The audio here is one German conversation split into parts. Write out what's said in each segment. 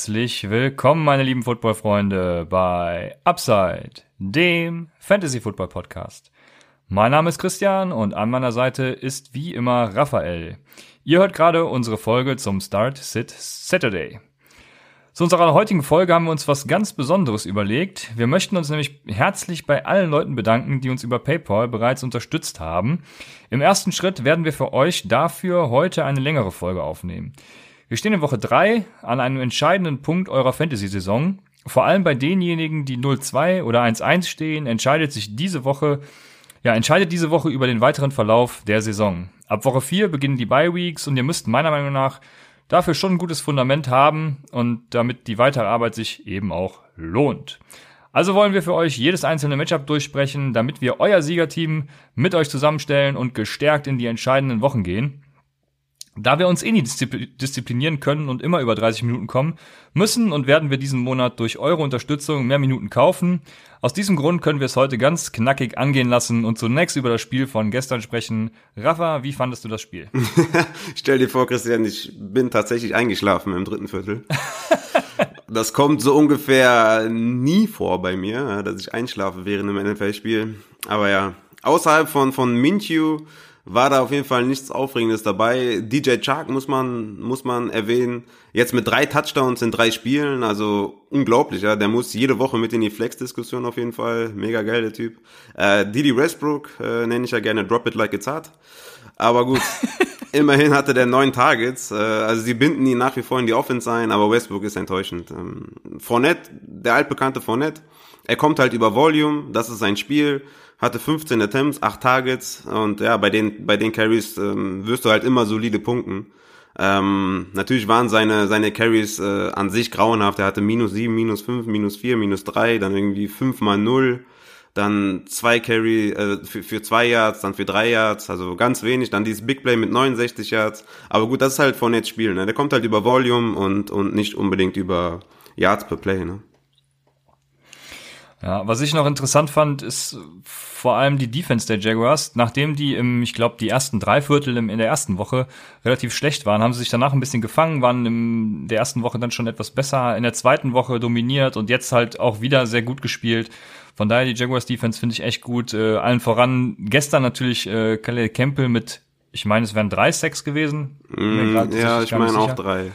Herzlich willkommen, meine lieben Football-Freunde, bei Upside, dem Fantasy-Football-Podcast. Mein Name ist Christian und an meiner Seite ist wie immer Raphael. Ihr hört gerade unsere Folge zum Start Sit Saturday. Zu unserer heutigen Folge haben wir uns was ganz Besonderes überlegt. Wir möchten uns nämlich herzlich bei allen Leuten bedanken, die uns über PayPal bereits unterstützt haben. Im ersten Schritt werden wir für euch dafür heute eine längere Folge aufnehmen. Wir stehen in Woche 3 an einem entscheidenden Punkt eurer Fantasy-Saison. Vor allem bei denjenigen, die 0-2 oder 1-1 stehen, entscheidet sich diese Woche, ja, entscheidet diese Woche über den weiteren Verlauf der Saison. Ab Woche 4 beginnen die Bye-Weeks und ihr müsst meiner Meinung nach dafür schon ein gutes Fundament haben und damit die weitere Arbeit sich eben auch lohnt. Also wollen wir für euch jedes einzelne Matchup durchsprechen, damit wir euer Siegerteam mit euch zusammenstellen und gestärkt in die entscheidenden Wochen gehen. Da wir uns eh nie disziplinieren können und immer über 30 Minuten kommen, müssen und werden wir diesen Monat durch eure Unterstützung mehr Minuten kaufen. Aus diesem Grund können wir es heute ganz knackig angehen lassen und zunächst über das Spiel von gestern sprechen. Rafa, wie fandest du das Spiel? Stell dir vor, Christian, ich bin tatsächlich eingeschlafen im dritten Viertel. das kommt so ungefähr nie vor bei mir, dass ich einschlafe während einem NFL-Spiel. Aber ja, außerhalb von, von Minshew war da auf jeden Fall nichts Aufregendes dabei. DJ Chark muss man, muss man erwähnen. Jetzt mit drei Touchdowns in drei Spielen, also unglaublich, ja. Der muss jede Woche mit in die Flex-Diskussion auf jeden Fall. Mega geil, der Typ. Äh, Didi Westbrook äh, nenne ich ja gerne Drop It Like It's Hot. Aber gut, immerhin hatte der neun Targets. Äh, also sie binden ihn nach wie vor in die Offense ein, aber Westbrook ist enttäuschend. Ähm, Fournette, der altbekannte Fournette, er kommt halt über Volume, das ist sein Spiel hatte 15 Attempts, 8 Targets und ja, bei den, bei den Carries ähm, wirst du halt immer solide punkten. Ähm, natürlich waren seine, seine Carries äh, an sich grauenhaft. Er hatte minus 7, minus 5, minus 4, minus 3, dann irgendwie 5 mal 0, dann zwei Carry äh, für, für zwei Yards, dann für drei Yards, also ganz wenig. Dann dieses Big Play mit 69 Yards. Aber gut, das ist halt von Netz Spiel. Ne? Der kommt halt über Volume und, und nicht unbedingt über Yards per Play. Ne? Ja, was ich noch interessant fand, ist vor allem die Defense der Jaguars. Nachdem die im, ich glaube, die ersten drei Viertel in der ersten Woche relativ schlecht waren, haben sie sich danach ein bisschen gefangen, waren in der ersten Woche dann schon etwas besser, in der zweiten Woche dominiert und jetzt halt auch wieder sehr gut gespielt. Von daher die Jaguars Defense finde ich echt gut. Äh, allen voran gestern natürlich äh, Khalil Campbell mit, ich meine, es wären drei Sacks gewesen. Mm, ja, ich meine auch drei.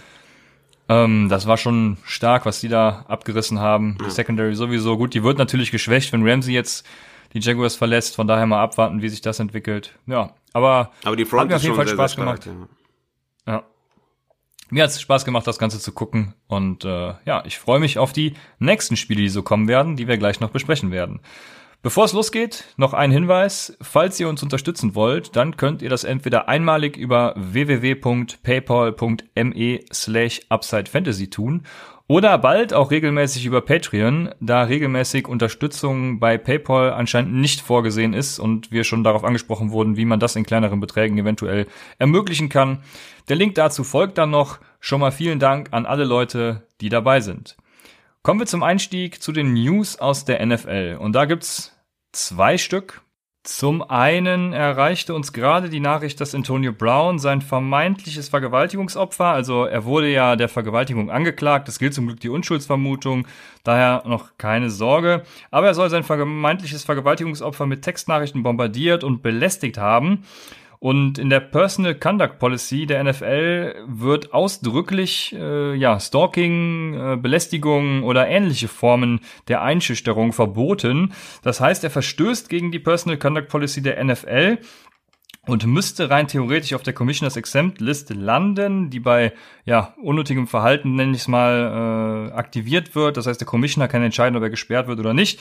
Ähm, das war schon stark, was die da abgerissen haben. Ja. Secondary sowieso gut. Die wird natürlich geschwächt, wenn Ramsey jetzt die Jaguars verlässt. Von daher mal abwarten, wie sich das entwickelt. Ja, aber, aber die Front hat mir auf jeden Fall Spaß stark, gemacht. Ja. ja. Mir hat es Spaß gemacht, das Ganze zu gucken. Und äh, ja, ich freue mich auf die nächsten Spiele, die so kommen werden, die wir gleich noch besprechen werden. Bevor es losgeht, noch ein Hinweis. Falls ihr uns unterstützen wollt, dann könnt ihr das entweder einmalig über www.paypal.me slash UpsideFantasy tun oder bald auch regelmäßig über Patreon, da regelmäßig Unterstützung bei PayPal anscheinend nicht vorgesehen ist und wir schon darauf angesprochen wurden, wie man das in kleineren Beträgen eventuell ermöglichen kann. Der Link dazu folgt dann noch. Schon mal vielen Dank an alle Leute, die dabei sind. Kommen wir zum Einstieg zu den News aus der NFL. Und da gibt's zwei Stück. Zum einen erreichte uns gerade die Nachricht, dass Antonio Brown sein vermeintliches Vergewaltigungsopfer, also er wurde ja der Vergewaltigung angeklagt, es gilt zum Glück die Unschuldsvermutung, daher noch keine Sorge, aber er soll sein vermeintliches Vergewaltigungsopfer mit Textnachrichten bombardiert und belästigt haben. Und in der Personal Conduct Policy der NFL wird ausdrücklich äh, ja, Stalking, äh, Belästigung oder ähnliche Formen der Einschüchterung verboten. Das heißt, er verstößt gegen die Personal Conduct Policy der NFL und müsste rein theoretisch auf der Commissioners Exempt Liste landen, die bei ja unnötigem Verhalten nenne ich es mal äh, aktiviert wird. Das heißt, der Commissioner kann entscheiden, ob er gesperrt wird oder nicht.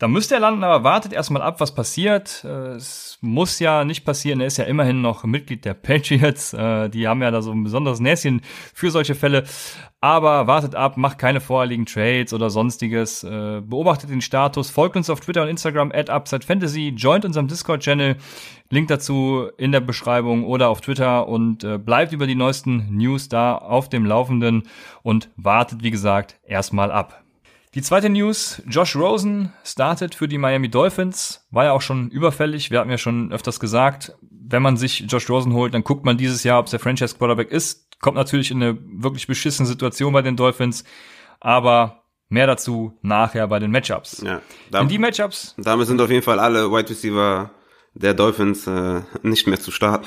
Da müsste er landen, aber wartet erstmal ab, was passiert. Äh, es muss ja nicht passieren. Er ist ja immerhin noch Mitglied der Patriots. Äh, die haben ja da so ein besonderes Näschen für solche Fälle. Aber wartet ab, macht keine vorherigen Trades oder sonstiges. Äh, beobachtet den Status, folgt uns auf Twitter und Instagram at UpsideFantasy, joint unserem Discord-Channel. Link dazu in der Beschreibung oder auf Twitter und bleibt über die neuesten News da auf dem Laufenden und wartet, wie gesagt, erstmal ab. Die zweite News, Josh Rosen startet für die Miami Dolphins, war ja auch schon überfällig, wir hatten ja schon öfters gesagt, wenn man sich Josh Rosen holt, dann guckt man dieses Jahr, ob es der Franchise Quarterback ist. kommt natürlich in eine wirklich beschissene Situation bei den Dolphins, aber mehr dazu nachher bei den Matchups. Ja, in die Matchups. Damit sind auf jeden Fall alle Wide Receiver der Dolphins äh, nicht mehr zu starten.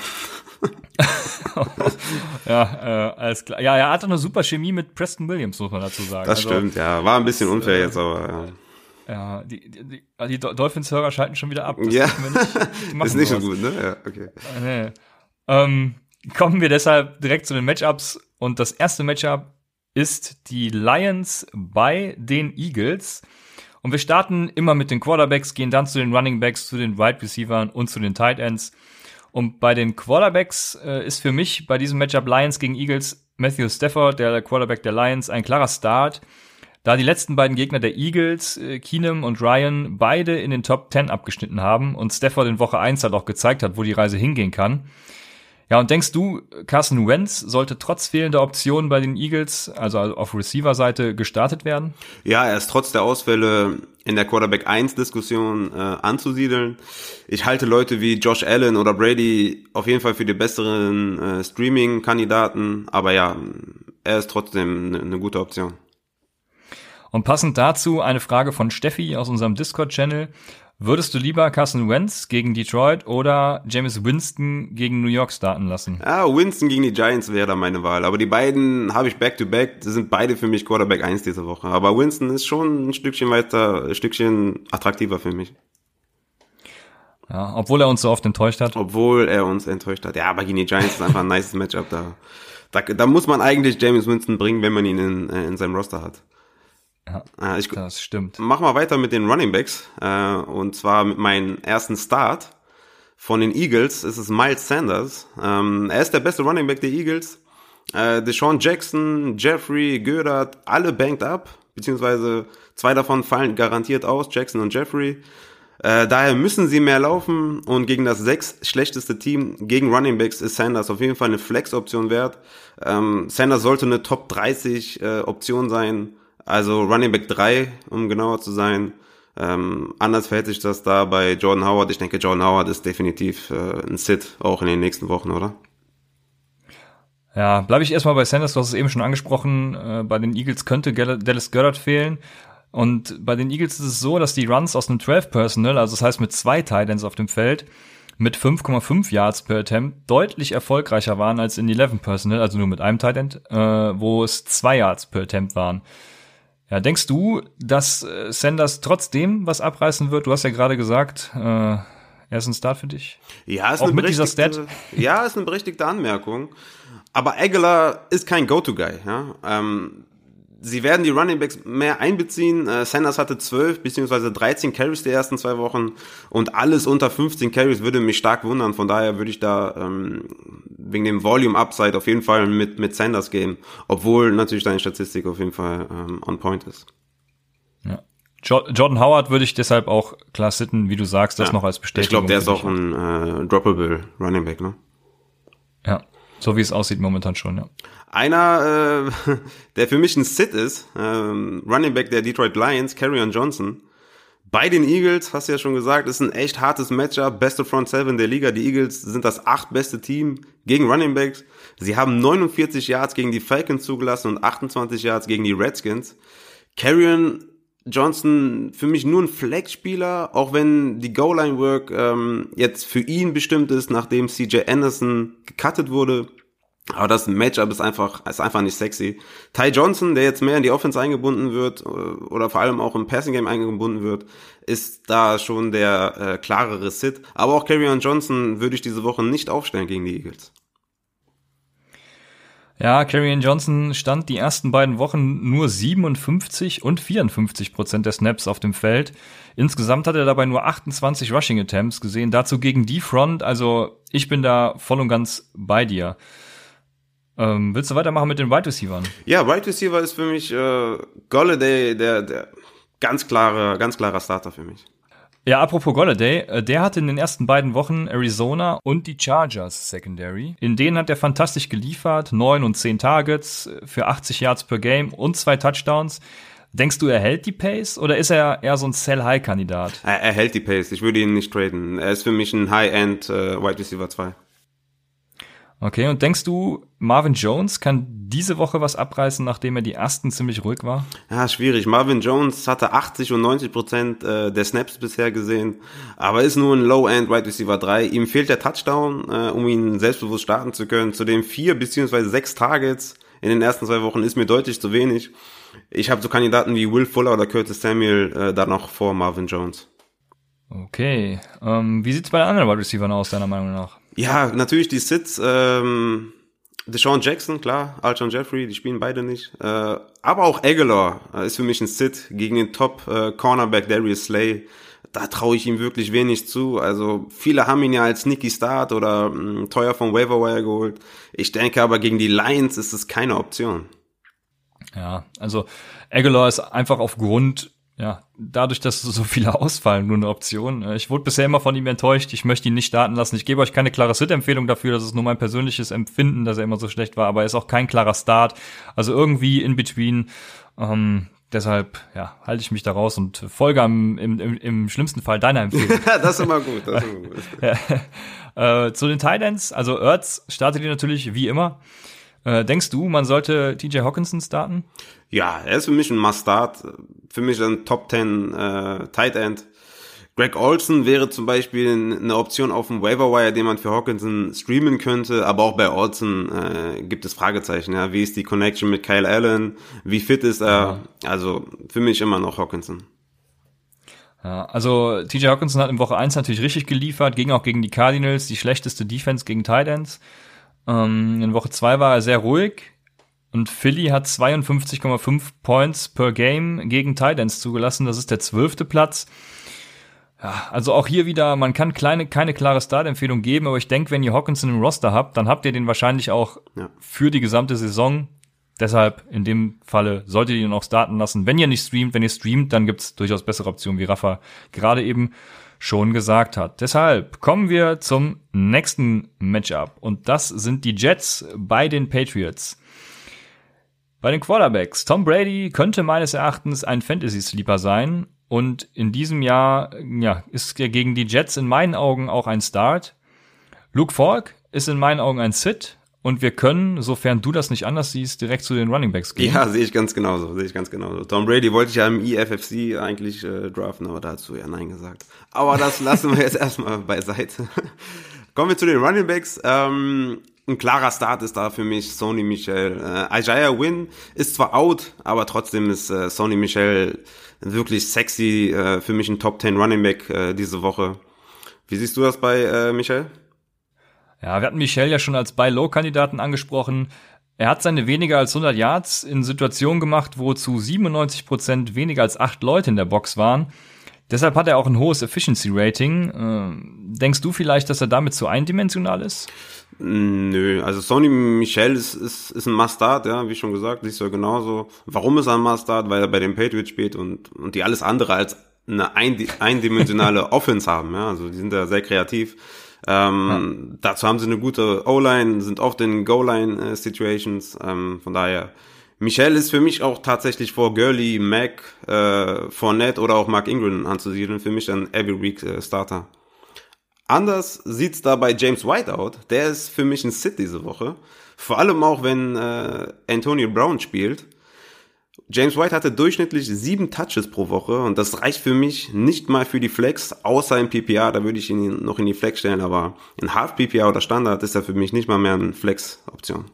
ja, äh, alles klar. Ja, er hatte eine super Chemie mit Preston Williams, muss man dazu sagen. Das also, stimmt, ja. War ein bisschen unfair äh, jetzt, aber ja. Ja, die, die, die Dolphins-Hörer schalten schon wieder ab. Das ja, nicht. ist nicht so gut, ne? Ja, okay. Nee. Ähm, kommen wir deshalb direkt zu den Matchups. Und das erste Matchup ist die Lions bei den Eagles. Und wir starten immer mit den Quarterbacks, gehen dann zu den Running Backs, zu den Wide Receivers und zu den Tight Ends. Und bei den Quarterbacks äh, ist für mich bei diesem Matchup Lions gegen Eagles Matthew Stafford, der Quarterback der Lions, ein klarer Start. Da die letzten beiden Gegner der Eagles, äh, Keenum und Ryan, beide in den Top 10 abgeschnitten haben und Stafford in Woche 1 halt auch gezeigt hat, wo die Reise hingehen kann. Ja, und denkst du, Carson Wentz sollte trotz fehlender Optionen bei den Eagles, also auf Receiver-Seite, gestartet werden? Ja, er ist trotz der Ausfälle in der Quarterback 1 Diskussion äh, anzusiedeln. Ich halte Leute wie Josh Allen oder Brady auf jeden Fall für die besseren äh, Streaming-Kandidaten, aber ja, er ist trotzdem eine ne gute Option. Und passend dazu eine Frage von Steffi aus unserem Discord-Channel. Würdest du lieber Carson Wentz gegen Detroit oder James Winston gegen New York starten lassen? Ja, Winston gegen die Giants wäre da meine Wahl. Aber die beiden habe ich back-to-back. -back. sind beide für mich Quarterback 1 diese Woche. Aber Winston ist schon ein Stückchen weiter, ein Stückchen attraktiver für mich. Ja, obwohl er uns so oft enttäuscht hat. Obwohl er uns enttäuscht hat. Ja, aber gegen die Giants ist einfach ein nice Matchup da. da. Da muss man eigentlich James Winston bringen, wenn man ihn in, äh, in seinem Roster hat. Ja, äh, ich, das stimmt. Mach mal weiter mit den Running Backs. Äh, und zwar mit meinem ersten Start von den Eagles ist es Miles Sanders. Ähm, er ist der beste Running Back der Eagles. Äh, Deshaun Jackson, Jeffrey, Goddard, alle banked up. Beziehungsweise zwei davon fallen garantiert aus, Jackson und Jeffrey. Äh, daher müssen sie mehr laufen und gegen das sechs schlechteste Team gegen Running Backs ist Sanders auf jeden Fall eine Flex-Option wert. Ähm, Sanders sollte eine Top 30 äh, Option sein also Running Back 3, um genauer zu sein. Ähm, anders verhält sich das da bei Jordan Howard. Ich denke, Jordan Howard ist definitiv äh, ein Sit, auch in den nächsten Wochen, oder? Ja, bleibe ich erstmal bei Sanders, du hast es eben schon angesprochen, äh, bei den Eagles könnte Dallas Goddard fehlen. Und bei den Eagles ist es so, dass die Runs aus einem 12 Personal, also das heißt mit zwei Titans auf dem Feld, mit 5,5 Yards per Attempt deutlich erfolgreicher waren als in 11 Personal, also nur mit einem Titan, äh, wo es zwei Yards per Attempt waren. Ja, denkst du, dass äh, Sanders trotzdem was abreißen wird? Du hast ja gerade gesagt, äh, er ist ein Start für dich. Ja, ist Auch eine mit dieser Stat. Ja, ist eine berechtigte Anmerkung. Aber Aguilar ist kein Go-To-Guy. Ja? Ähm, sie werden die Running Backs mehr einbeziehen. Äh, Sanders hatte 12 beziehungsweise 13 Carries die ersten zwei Wochen und alles unter 15 Carries würde mich stark wundern. Von daher würde ich da ähm, wegen dem Volume Upside auf jeden Fall mit, mit Sanders gehen, obwohl natürlich deine Statistik auf jeden Fall ähm, on point ist. Ja. Jordan Howard würde ich deshalb auch klar sitten, wie du sagst, das ja. noch als Bestätigung. Ich glaube, der ist auch ein äh, droppable Running Back, ne? Ja, so wie es aussieht momentan schon, ja. Einer, äh, der für mich ein Sit ist, ähm, Running Back der Detroit Lions, Carrion Johnson. Bei den Eagles, hast du ja schon gesagt, ist ein echt hartes Matchup. Beste Front Seven der Liga. Die Eagles sind das acht beste Team gegen Running Backs. Sie haben 49 Yards gegen die Falcons zugelassen und 28 Yards gegen die Redskins. Carrion Johnson für mich nur ein Flex-Spieler, auch wenn die Goal-Line-Work ähm, jetzt für ihn bestimmt ist, nachdem CJ Anderson gecuttet wurde. Aber das Matchup ist einfach, ist einfach nicht sexy. Ty Johnson, der jetzt mehr in die Offense eingebunden wird äh, oder vor allem auch im Passing Game eingebunden wird, ist da schon der äh, klarere Sit. Aber auch Carrion Johnson würde ich diese Woche nicht aufstellen gegen die Eagles. Ja, Carrion Johnson stand die ersten beiden Wochen nur 57 und 54 Prozent der Snaps auf dem Feld. Insgesamt hat er dabei nur 28 Rushing Attempts gesehen. Dazu gegen die Front. Also ich bin da voll und ganz bei dir. Ähm, willst du weitermachen mit den Wide Receivers? Ja, Wide Receiver ist für mich äh, Golladay der, der ganz klare, ganz klarer Starter für mich. Ja, apropos Golladay, äh, der hatte in den ersten beiden Wochen Arizona und die Chargers Secondary. In denen hat er fantastisch geliefert, neun und zehn Targets für 80 Yards per Game und zwei Touchdowns. Denkst du, er hält die Pace oder ist er eher so ein Sell-High-Kandidat? Er, er, hält die Pace. Ich würde ihn nicht traden. Er ist für mich ein High-End äh, Wide Receiver 2. Okay, und denkst du, Marvin Jones kann diese Woche was abreißen, nachdem er die ersten ziemlich ruhig war? Ja, schwierig. Marvin Jones hatte 80 und 90 Prozent äh, der Snaps bisher gesehen, aber ist nur ein Low-End Wide Receiver 3. Ihm fehlt der Touchdown, äh, um ihn selbstbewusst starten zu können. Zudem vier beziehungsweise sechs Targets in den ersten zwei Wochen ist mir deutlich zu wenig. Ich habe so Kandidaten wie Will Fuller oder Curtis Samuel äh, da noch vor Marvin Jones. Okay. Ähm, wie sieht's bei den anderen Wide Receivers aus, deiner Meinung nach? Ja, natürlich die Sits. Ähm, Deshaun Jackson, klar, Alshon Jeffrey, die spielen beide nicht. Äh, aber auch Aguilar äh, ist für mich ein Sit gegen den Top-Cornerback äh, Darius Slay. Da traue ich ihm wirklich wenig zu. Also viele haben ihn ja als Nicky Start oder mh, teuer vom Waiver Wire geholt. Ich denke aber gegen die Lions ist es keine Option. Ja, also Aguilar ist einfach aufgrund ja, dadurch, dass so viele ausfallen, nur eine Option. Äh, ich wurde bisher immer von ihm enttäuscht. Ich möchte ihn nicht starten lassen. Ich gebe euch keine klare Sit-Empfehlung dafür. Das ist nur mein persönliches Empfinden, dass er immer so schlecht war. Aber er ist auch kein klarer Start. Also irgendwie in between. Ähm, deshalb, ja, halte ich mich da raus und folge am, im, im, im schlimmsten Fall deiner Empfehlung. das ist immer gut. Das ist immer gut. äh, zu den Titans. Also Ertz startet ihr natürlich wie immer. Äh, denkst du, man sollte TJ Hawkinson starten? Ja, er ist für mich ein Must-Start. Für mich ein Top 10 äh, Tight End. Greg Olson wäre zum Beispiel eine Option auf dem Waiver Wire, den man für Hawkinson streamen könnte, aber auch bei Olson äh, gibt es Fragezeichen. Ja, wie ist die Connection mit Kyle Allen? Wie fit ist er? Ja. Also für mich immer noch Hawkinson. Ja, also TJ Hawkinson hat in Woche 1 natürlich richtig geliefert, ging auch gegen die Cardinals, die schlechteste Defense gegen Titans. Ähm, in Woche 2 war er sehr ruhig und Philly hat 52,5 Points per Game gegen Titans zugelassen. Das ist der zwölfte Platz. Ja, also auch hier wieder, man kann kleine, keine klare Startempfehlung geben, aber ich denke, wenn ihr Hawkinson im Roster habt, dann habt ihr den wahrscheinlich auch ja. für die gesamte Saison. Deshalb in dem Falle solltet ihr ihn auch starten lassen. Wenn ihr nicht streamt, wenn ihr streamt, dann gibt's durchaus bessere Optionen, wie Rafa gerade eben schon gesagt hat. Deshalb kommen wir zum nächsten Matchup und das sind die Jets bei den Patriots. Bei den Quarterbacks. Tom Brady könnte meines Erachtens ein Fantasy-Sleeper sein und in diesem Jahr ja, ist er gegen die Jets in meinen Augen auch ein Start. Luke Falk ist in meinen Augen ein Sit und wir können, sofern du das nicht anders siehst, direkt zu den Running Backs gehen. Ja, sehe ich ganz genauso, sehe ich ganz genauso. Tom Brady wollte ich ja im EFFC eigentlich äh, draften, aber dazu ja Nein gesagt. Aber das lassen wir jetzt erstmal beiseite. Kommen wir zu den Running Backs. Ähm, ein klarer Start ist da für mich Sony Michel. Äh, Isaiah Wynn ist zwar out, aber trotzdem ist äh, Sony Michel wirklich sexy, äh, für mich ein Top 10 Running Back äh, diese Woche. Wie siehst du das bei äh, Michel? Ja, wir hatten Michel ja schon als Buy-Low-Kandidaten angesprochen. Er hat seine weniger als 100 Yards in Situationen gemacht, wo zu 97 Prozent weniger als acht Leute in der Box waren. Deshalb hat er auch ein hohes Efficiency Rating. Äh, denkst du vielleicht, dass er damit zu eindimensional ist? Nö, also Sony Michel ist, ist, ist ein Mustard, ja, wie schon gesagt, siehst du ja genauso. Warum ist er ein Mustard? Weil er bei den Patriots spielt und, und die alles andere als eine eindimensionale Offense haben, ja, also die sind da sehr kreativ. Ähm, ja. Dazu haben sie eine gute O-Line, sind oft in Goal-Line-Situations. Äh, ähm, von daher, Michelle ist für mich auch tatsächlich vor Gurley, Mac, äh, Fournette oder auch Mark Ingram anzusiedeln. Für mich ein Every Week äh, Starter. Anders sieht's da bei James White out. Der ist für mich ein Sit diese Woche. Vor allem auch, wenn äh, Antonio Brown spielt. James White hatte durchschnittlich sieben Touches pro Woche und das reicht für mich nicht mal für die Flex, außer im PPA, da würde ich ihn noch in die Flex stellen, aber in Half PPA oder Standard ist er für mich nicht mal mehr eine Flex-Option.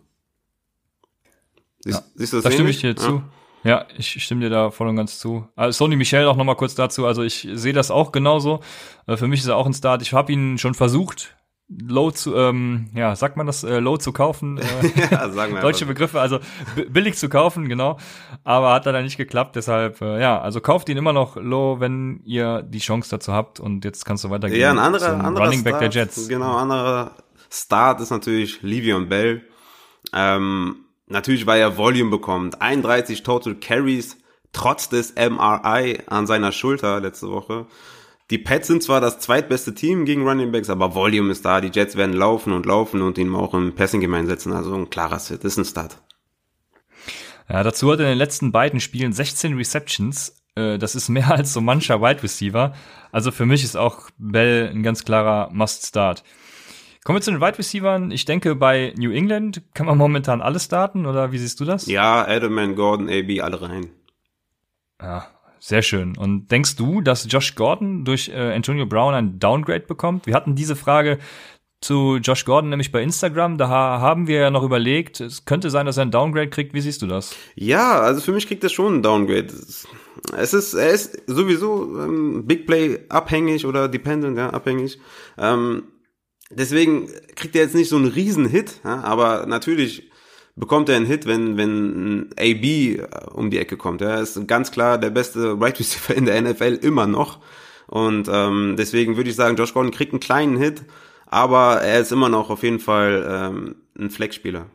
Siehst, ja, siehst du das Da stimme ich dir ja. zu. Ja, ich stimme dir da voll und ganz zu. Also Sony Michel auch nochmal kurz dazu. Also ich sehe das auch genauso. Äh, für mich ist er auch ein Start. Ich habe ihn schon versucht, low zu, ähm, ja, sagt man das, äh, low zu kaufen? Äh, ja, sagen wir Deutsche Begriffe, also billig zu kaufen, genau. Aber hat dann nicht geklappt, deshalb, äh, ja, also kauft ihn immer noch low, wenn ihr die Chance dazu habt und jetzt kannst du weitergehen. Ja, ein anderer, anderer Running Back der Jets. Genau, anderer Start ist natürlich Livion Bell. Ähm, natürlich, weil er Volume bekommt. 31 Total Carries, trotz des MRI an seiner Schulter letzte Woche. Die Pets sind zwar das zweitbeste Team gegen Running Backs, aber Volume ist da. Die Jets werden laufen und laufen und ihn auch im Passing Game einsetzen. Also ein klarer Sit. Ist ein Start. Ja, dazu hat er in den letzten beiden Spielen 16 Receptions. Äh, das ist mehr als so mancher Wide Receiver. Also für mich ist auch Bell ein ganz klarer Must-Start. Kommen wir zu den Wide Receivers. Ich denke, bei New England kann man momentan alles starten, oder wie siehst du das? Ja, Edelman, Gordon, AB, alle rein. Ja, sehr schön. Und denkst du, dass Josh Gordon durch äh, Antonio Brown ein Downgrade bekommt? Wir hatten diese Frage zu Josh Gordon nämlich bei Instagram. Da haben wir ja noch überlegt, es könnte sein, dass er ein Downgrade kriegt. Wie siehst du das? Ja, also für mich kriegt er schon ein Downgrade. Es ist, er ist sowieso ähm, Big Play abhängig oder dependent, ja, abhängig. Ähm, deswegen kriegt er jetzt nicht so einen riesen Hit, ja, aber natürlich bekommt er einen Hit, wenn, wenn ein AB äh, um die Ecke kommt. Er ist ganz klar der beste Right Receiver in der NFL immer noch. Und ähm, deswegen würde ich sagen, Josh Gordon kriegt einen kleinen Hit, aber er ist immer noch auf jeden Fall ähm, ein Flex-Spieler.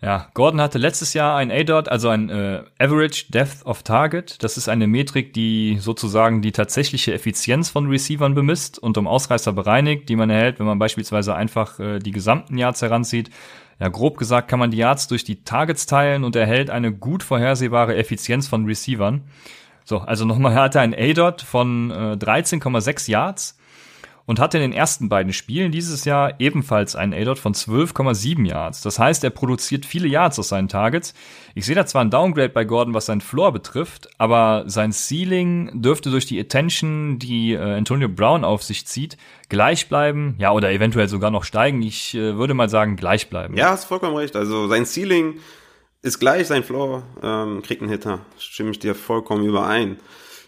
Ja, Gordon hatte letztes Jahr ein ADOT, also ein äh, Average Depth of Target. Das ist eine Metrik, die sozusagen die tatsächliche Effizienz von Receivern bemisst und um Ausreißer bereinigt, die man erhält, wenn man beispielsweise einfach äh, die gesamten Yards heranzieht. Ja, grob gesagt kann man die Yards durch die Targets teilen und erhält eine gut vorhersehbare Effizienz von Receivern. So, also nochmal, er hatte ein ADOT von äh, 13,6 Yards und hatte in den ersten beiden Spielen dieses Jahr ebenfalls einen A-Dot von 12,7 Yards. Das heißt, er produziert viele Yards aus seinen Targets. Ich sehe da zwar ein Downgrade bei Gordon, was sein Floor betrifft, aber sein Ceiling dürfte durch die Attention, die äh, Antonio Brown auf sich zieht, gleich bleiben, ja, oder eventuell sogar noch steigen. Ich äh, würde mal sagen, gleich bleiben. Ja, hast vollkommen recht. Also sein Ceiling ist gleich, sein Floor ähm, kriegt einen Hitter. Stimme ich dir vollkommen überein.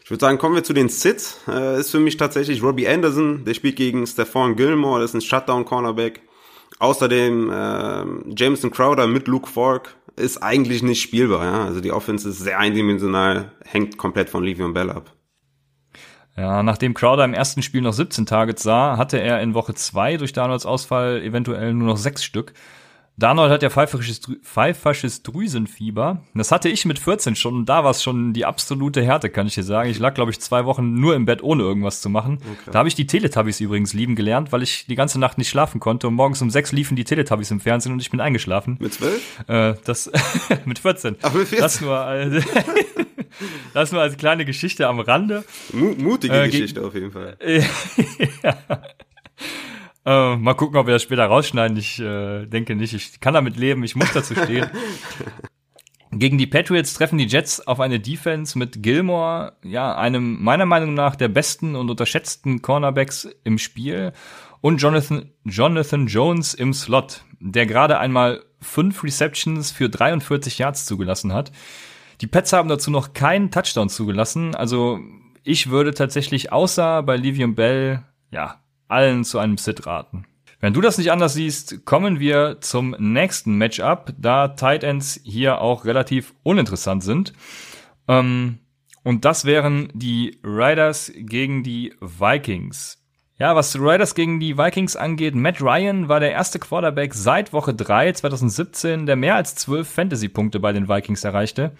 Ich würde sagen, kommen wir zu den Sits. Äh, ist für mich tatsächlich Robbie Anderson, der spielt gegen Stephon Gilmore, das ist ein Shutdown-Cornerback. Außerdem äh, Jameson Crowder mit Luke Falk ist eigentlich nicht spielbar. Ja? Also die Offense ist sehr eindimensional, hängt komplett von Le'Veon Bell ab. Ja, nachdem Crowder im ersten Spiel noch 17 Targets sah, hatte er in Woche 2 durch Daniels Ausfall eventuell nur noch sechs Stück. Darnold hat ja pfeifisches, pfeifisches Drüsenfieber. Das hatte ich mit 14 schon und da war es schon die absolute Härte, kann ich dir sagen. Ich lag, glaube ich, zwei Wochen nur im Bett, ohne irgendwas zu machen. Okay. Da habe ich die Teletubbies übrigens lieben gelernt, weil ich die ganze Nacht nicht schlafen konnte und morgens um sechs liefen die Teletubbies im Fernsehen und ich bin eingeschlafen. Mit zwölf? Äh, das mit 14. Ach, mit 14. Das nur, als, das nur als kleine Geschichte am Rande. Mutige äh, Geschichte auf jeden Fall. ja. Äh, mal gucken, ob wir das später rausschneiden. Ich äh, denke nicht. Ich kann damit leben. Ich muss dazu stehen. Gegen die Patriots treffen die Jets auf eine Defense mit Gilmore, ja, einem meiner Meinung nach der besten und unterschätzten Cornerbacks im Spiel und Jonathan, Jonathan Jones im Slot, der gerade einmal fünf Receptions für 43 Yards zugelassen hat. Die Pets haben dazu noch keinen Touchdown zugelassen, also ich würde tatsächlich außer bei Livium Bell, ja, allen zu einem Sit raten. Wenn du das nicht anders siehst, kommen wir zum nächsten Matchup, da Tight Ends hier auch relativ uninteressant sind. Ähm, und das wären die Riders gegen die Vikings. Ja, was die Riders gegen die Vikings angeht, Matt Ryan war der erste Quarterback seit Woche 3 2017, der mehr als 12 Fantasy-Punkte bei den Vikings erreichte.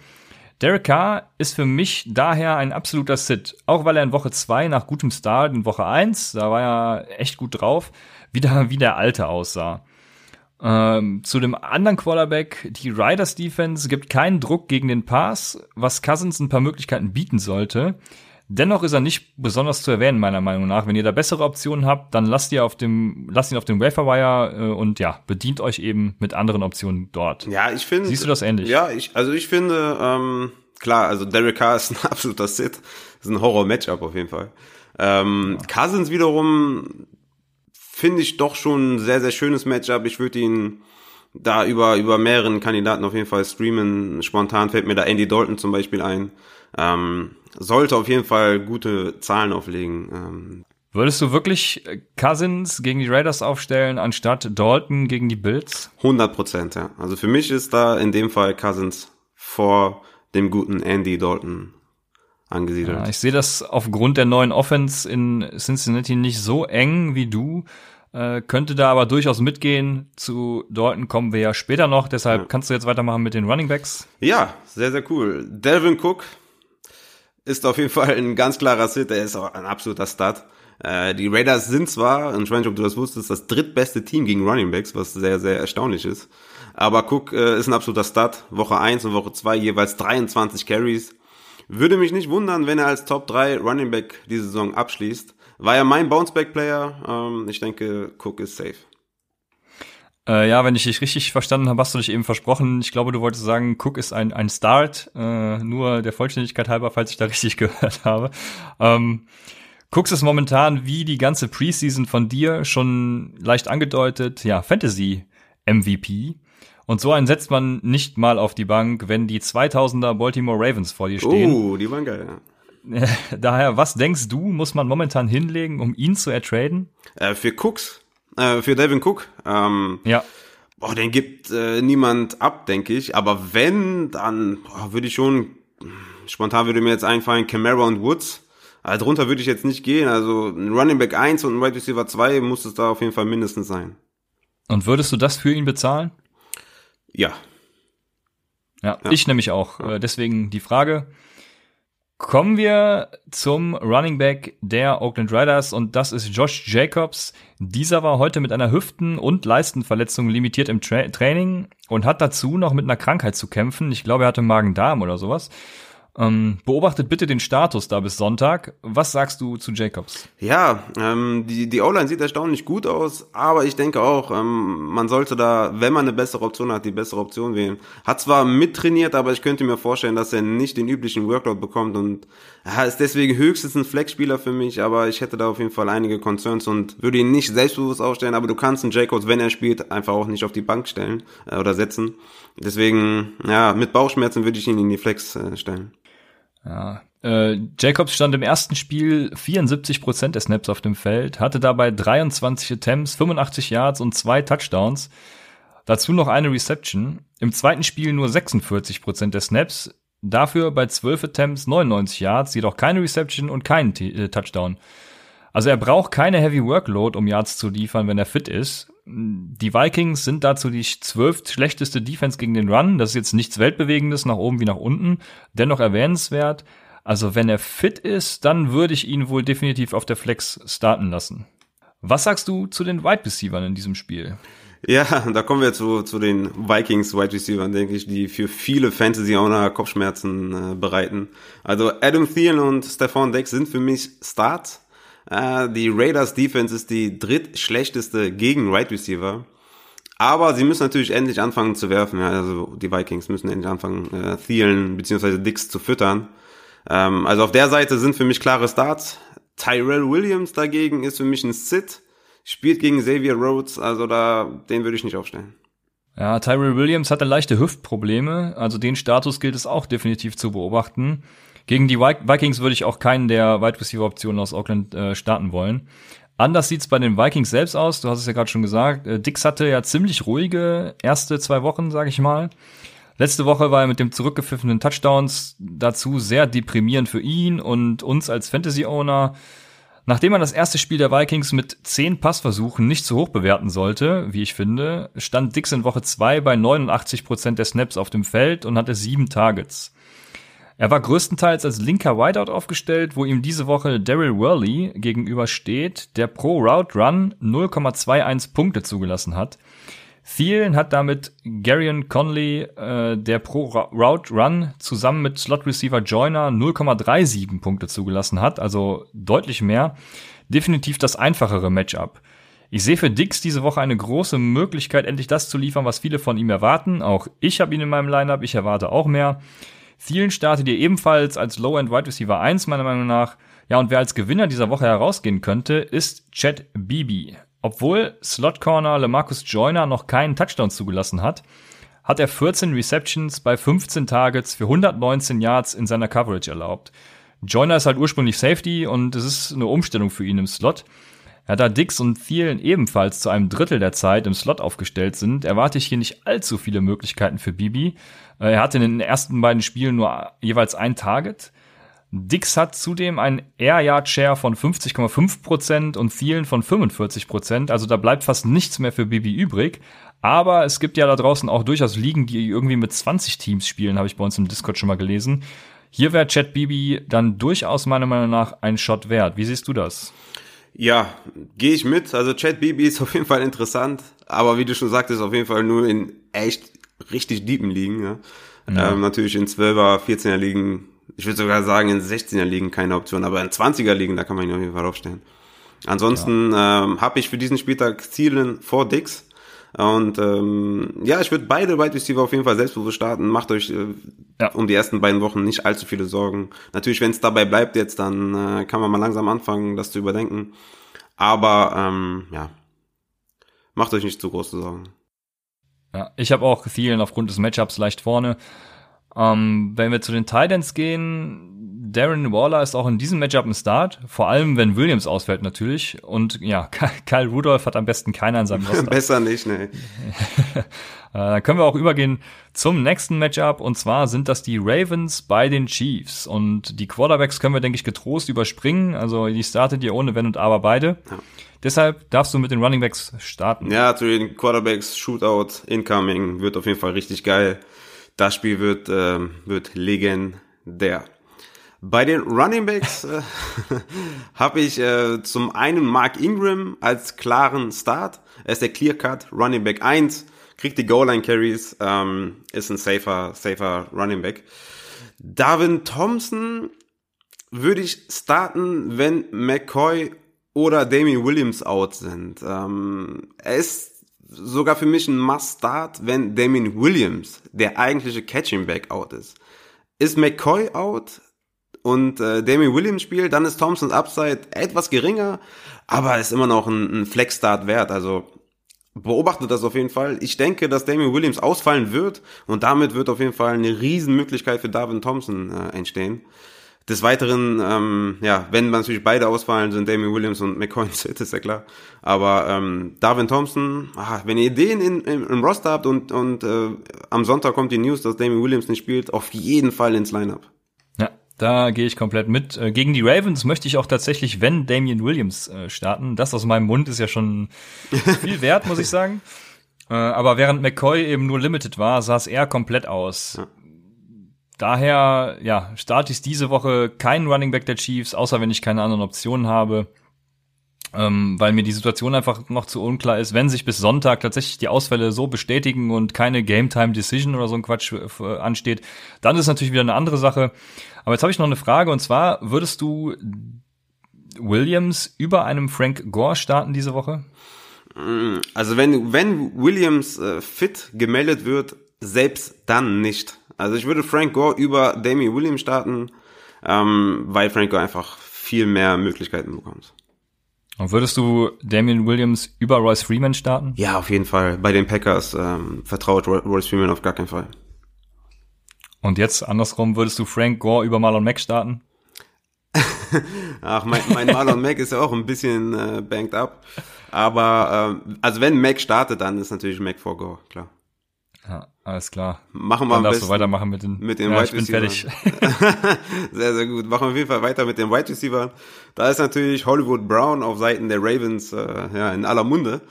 Derek Carr ist für mich daher ein absoluter Sit, auch weil er in Woche 2 nach gutem Start in Woche 1, da war er echt gut drauf, wieder wie der Alte aussah. Ähm, zu dem anderen Quarterback, die Riders Defense gibt keinen Druck gegen den Pass, was Cousins ein paar Möglichkeiten bieten sollte. Dennoch ist er nicht besonders zu erwähnen, meiner Meinung nach. Wenn ihr da bessere Optionen habt, dann lasst ihr auf dem, lasst ihn auf dem Waferwire äh, und ja, bedient euch eben mit anderen Optionen dort. Ja, ich finde. Siehst du das ähnlich? Ja, ich, also ich finde, ähm, klar, also Derek Carr ist ein absoluter Sit. Das ist ein Horror-Matchup auf jeden Fall. Ähm, ja. Cousins wiederum finde ich doch schon ein sehr, sehr schönes Matchup. Ich würde ihn da über, über mehreren Kandidaten auf jeden Fall streamen. Spontan fällt mir da Andy Dalton zum Beispiel ein. Ähm, sollte auf jeden Fall gute Zahlen auflegen. Ähm, Würdest du wirklich Cousins gegen die Raiders aufstellen, anstatt Dalton gegen die Bills? 100 Prozent, ja. Also für mich ist da in dem Fall Cousins vor dem guten Andy Dalton angesiedelt. Ja, ich sehe das aufgrund der neuen Offense in Cincinnati nicht so eng wie du. Äh, könnte da aber durchaus mitgehen. Zu Dalton kommen wir ja später noch. Deshalb ja. kannst du jetzt weitermachen mit den Running Backs. Ja, sehr, sehr cool. Delvin Cook ist auf jeden Fall ein ganz klarer Sit. Er ist auch ein absoluter Stud. Äh, die Raiders sind zwar, und ich weiß nicht, ob du das wusstest, das drittbeste Team gegen Running Backs, was sehr, sehr erstaunlich ist. Aber Cook äh, ist ein absoluter Stud. Woche 1 und Woche 2 jeweils 23 Carries. Würde mich nicht wundern, wenn er als Top 3 Running Back die Saison abschließt. war ja mein Bounceback-Player. Ähm, ich denke, Cook ist safe. Äh, ja, wenn ich dich richtig verstanden habe, hast du dich eben versprochen. Ich glaube, du wolltest sagen, Cook ist ein, ein Start. Äh, nur der Vollständigkeit halber, falls ich da richtig gehört habe. Ähm, Cooks ist momentan wie die ganze Preseason von dir schon leicht angedeutet, ja, Fantasy MVP. Und so einen setzt man nicht mal auf die Bank, wenn die 2000er Baltimore Ravens vor dir stehen. Oh, die waren geil, ja. Daher, was denkst du, muss man momentan hinlegen, um ihn zu ertraden? Äh, für Cooks, äh, für Devin Cook. Ähm, ja. Boah, den gibt äh, niemand ab, denke ich. Aber wenn, dann boah, würde ich schon, spontan würde mir jetzt einfallen, Camara und Woods. Also drunter würde ich jetzt nicht gehen. Also ein Running Back 1 und ein Wide Receiver 2 muss es da auf jeden Fall mindestens sein. Und würdest du das für ihn bezahlen? Ja. Ja, ja. ich nämlich auch. Ja. Äh, deswegen die Frage. Kommen wir zum Running Back der Oakland Riders und das ist Josh Jacobs. Dieser war heute mit einer Hüften- und Leistenverletzung limitiert im Tra Training und hat dazu noch mit einer Krankheit zu kämpfen. Ich glaube, er hatte Magen-Darm oder sowas. Ähm, beobachtet bitte den Status da bis Sonntag. Was sagst du zu Jacobs? Ja, ähm, die, die O-Line sieht erstaunlich gut aus, aber ich denke auch, ähm, man sollte da, wenn man eine bessere Option hat, die bessere Option wählen. Hat zwar mittrainiert, aber ich könnte mir vorstellen, dass er nicht den üblichen Workload bekommt und ja, ist deswegen höchstens ein Flex-Spieler für mich, aber ich hätte da auf jeden Fall einige Concerns und würde ihn nicht selbstbewusst aufstellen, aber du kannst einen Jacobs, wenn er spielt, einfach auch nicht auf die Bank stellen äh, oder setzen. Deswegen, ja, mit Bauchschmerzen würde ich ihn in die Flex äh, stellen. Ja. Äh, Jacobs stand im ersten Spiel 74 Prozent der Snaps auf dem Feld, hatte dabei 23 Attempts, 85 Yards und zwei Touchdowns. Dazu noch eine Reception. Im zweiten Spiel nur 46 Prozent der Snaps, dafür bei 12 Attempts 99 Yards, jedoch keine Reception und keinen T äh, Touchdown. Also er braucht keine Heavy Workload, um Yards zu liefern, wenn er fit ist. Die Vikings sind dazu die zwölft schlechteste Defense gegen den Run. Das ist jetzt nichts Weltbewegendes, nach oben wie nach unten. Dennoch erwähnenswert. Also wenn er fit ist, dann würde ich ihn wohl definitiv auf der Flex starten lassen. Was sagst du zu den Wide Receivers in diesem Spiel? Ja, da kommen wir zu, zu den Vikings Wide Receivers, denke ich, die für viele Fantasy-Owner Kopfschmerzen äh, bereiten. Also Adam Thielen und Stefan Dex sind für mich Starts. Äh, die Raiders Defense ist die drittschlechteste gegen Right Receiver. Aber sie müssen natürlich endlich anfangen zu werfen. Also die Vikings müssen endlich anfangen, äh, Thielen bzw. Dix zu füttern. Ähm, also auf der Seite sind für mich klare Starts. Tyrell Williams dagegen ist für mich ein Sit. Spielt gegen Xavier Rhodes, also da, den würde ich nicht aufstellen. Ja, Tyrell Williams hatte leichte Hüftprobleme, also den Status gilt es auch definitiv zu beobachten. Gegen die Vikings würde ich auch keinen der Wide Receiver Optionen aus Auckland äh, starten wollen. Anders sieht's bei den Vikings selbst aus. Du hast es ja gerade schon gesagt. Äh, Dix hatte ja ziemlich ruhige erste zwei Wochen, sage ich mal. Letzte Woche war er mit dem zurückgepfiffenen Touchdowns dazu sehr deprimierend für ihn und uns als Fantasy-Owner. Nachdem man das erste Spiel der Vikings mit zehn Passversuchen nicht zu hoch bewerten sollte, wie ich finde, stand Dix in Woche zwei bei 89 Prozent der Snaps auf dem Feld und hatte sieben Targets. Er war größtenteils als linker Wideout aufgestellt, wo ihm diese Woche Daryl Worley gegenübersteht, der pro Route Run 0,21 Punkte zugelassen hat. Thielen hat damit Garion Conley, äh, der pro Route Run zusammen mit Slot Receiver Joiner 0,37 Punkte zugelassen hat, also deutlich mehr. Definitiv das einfachere Matchup. Ich sehe für Dix diese Woche eine große Möglichkeit, endlich das zu liefern, was viele von ihm erwarten. Auch ich habe ihn in meinem Lineup, ich erwarte auch mehr. Thielen startet ihr ebenfalls als Low-End Wide Receiver 1, meiner Meinung nach. Ja, und wer als Gewinner dieser Woche herausgehen könnte, ist Chad Beebe. Obwohl Slot Corner LeMarcus Joyner noch keinen Touchdown zugelassen hat, hat er 14 Receptions bei 15 Targets für 119 Yards in seiner Coverage erlaubt. Joyner ist halt ursprünglich Safety und es ist eine Umstellung für ihn im Slot. Ja, da Dix und Thielen ebenfalls zu einem Drittel der Zeit im Slot aufgestellt sind, erwarte ich hier nicht allzu viele Möglichkeiten für Bibi. Äh, er hatte in den ersten beiden Spielen nur jeweils ein Target. Dix hat zudem einen Air Yard Share von 50,5% und Thielen von 45%. Also da bleibt fast nichts mehr für Bibi übrig. Aber es gibt ja da draußen auch durchaus Ligen, die irgendwie mit 20 Teams spielen, habe ich bei uns im Discord schon mal gelesen. Hier wäre Chat Bibi dann durchaus meiner Meinung nach ein Shot wert. Wie siehst du das? Ja, gehe ich mit. Also Chat BB ist auf jeden Fall interessant, aber wie du schon sagtest, auf jeden Fall nur in echt richtig deepen Ligen. Ja. ja. Ähm, natürlich in 12er, 14er Ligen, ich würde sogar sagen in 16er Ligen keine Option, aber in 20er Ligen, da kann man ihn auf jeden Fall aufstellen. Ansonsten ja. ähm, habe ich für diesen Spieltag Zielen vor Dix. Und ähm, ja, ich würde beide Wide Receiver auf jeden Fall selbstbewusst starten. Macht euch äh, ja. um die ersten beiden Wochen nicht allzu viele Sorgen. Natürlich, wenn es dabei bleibt jetzt, dann äh, kann man mal langsam anfangen, das zu überdenken. Aber ähm, ja, macht euch nicht zu große Sorgen. Ja, ich habe auch Thielen aufgrund des Matchups leicht vorne. Ähm, wenn wir zu den Titans gehen, Darren Waller ist auch in diesem Matchup ein Start, vor allem wenn Williams ausfällt natürlich. Und ja, Kyle Rudolph hat am besten keiner in seinem Roster. Besser nicht, ne. Dann können wir auch übergehen zum nächsten Matchup und zwar sind das die Ravens bei den Chiefs und die Quarterbacks können wir denke ich getrost überspringen, also die startet ihr ohne Wenn und Aber beide. Ja. Deshalb darfst du mit den Running Backs starten. Ja, zu den Quarterbacks Shootout incoming wird auf jeden Fall richtig geil. Das Spiel wird äh, wird legendär. Bei den Running Backs äh, habe ich äh, zum einen Mark Ingram als klaren Start. Er ist der Clear Cut Running Back 1, kriegt die Goal Line Carries, ähm, ist ein safer, safer Running Back. Darwin Thompson würde ich starten, wenn McCoy oder Damien Williams out sind. Ähm, er ist sogar für mich ein Must-Start, wenn Damien Williams, der eigentliche Catching Back, out ist. Ist McCoy out, und äh, Damien Williams spielt, dann ist Thompsons Upside etwas geringer, aber ist immer noch ein, ein Flex-Start wert. Also beobachtet das auf jeden Fall. Ich denke, dass Damien Williams ausfallen wird und damit wird auf jeden Fall eine Riesenmöglichkeit für Darwin Thompson äh, entstehen. Des Weiteren, ähm, ja, wenn natürlich beide ausfallen, sind Damien Williams und McCoy das ist ja klar. Aber ähm, Darwin Thompson, ah, wenn ihr den in, in, im Roster habt und, und äh, am Sonntag kommt die News, dass Damien Williams nicht spielt, auf jeden Fall ins Lineup. Da gehe ich komplett mit. Äh, gegen die Ravens möchte ich auch tatsächlich, wenn Damian Williams äh, starten. Das aus meinem Mund ist ja schon viel wert, muss ich sagen. Äh, aber während McCoy eben nur limited war, sah es eher komplett aus. Ja. Daher, ja, starte ich diese Woche keinen Running Back der Chiefs, außer wenn ich keine anderen Optionen habe. Ähm, weil mir die Situation einfach noch zu unklar ist, wenn sich bis Sonntag tatsächlich die Ausfälle so bestätigen und keine Game Time Decision oder so ein Quatsch ansteht, dann ist natürlich wieder eine andere Sache. Aber jetzt habe ich noch eine Frage und zwar, würdest du Williams über einem Frank Gore starten diese Woche? Also wenn, wenn Williams äh, fit gemeldet wird, selbst dann nicht. Also ich würde Frank Gore über Damien Williams starten, ähm, weil Frank Gore einfach viel mehr Möglichkeiten bekommt. Und würdest du Damien Williams über Royce Freeman starten? Ja, auf jeden Fall. Bei den Packers ähm, vertraut Royce Freeman auf gar keinen Fall. Und jetzt andersrum, würdest du Frank Gore über Marlon Mack starten? Ach, mein, mein Marlon Mack ist ja auch ein bisschen äh, banked up. Aber ähm, also wenn Mack startet, dann ist natürlich Mack vor Gore, klar. Ja, alles klar. Machen wir Dann darfst du weitermachen mit den, mit den ja, Wide ich bin fertig. sehr, sehr gut. Machen wir auf jeden Fall weiter mit den Wide Receiver. Da ist natürlich Hollywood Brown auf Seiten der Ravens äh, ja, in aller Munde.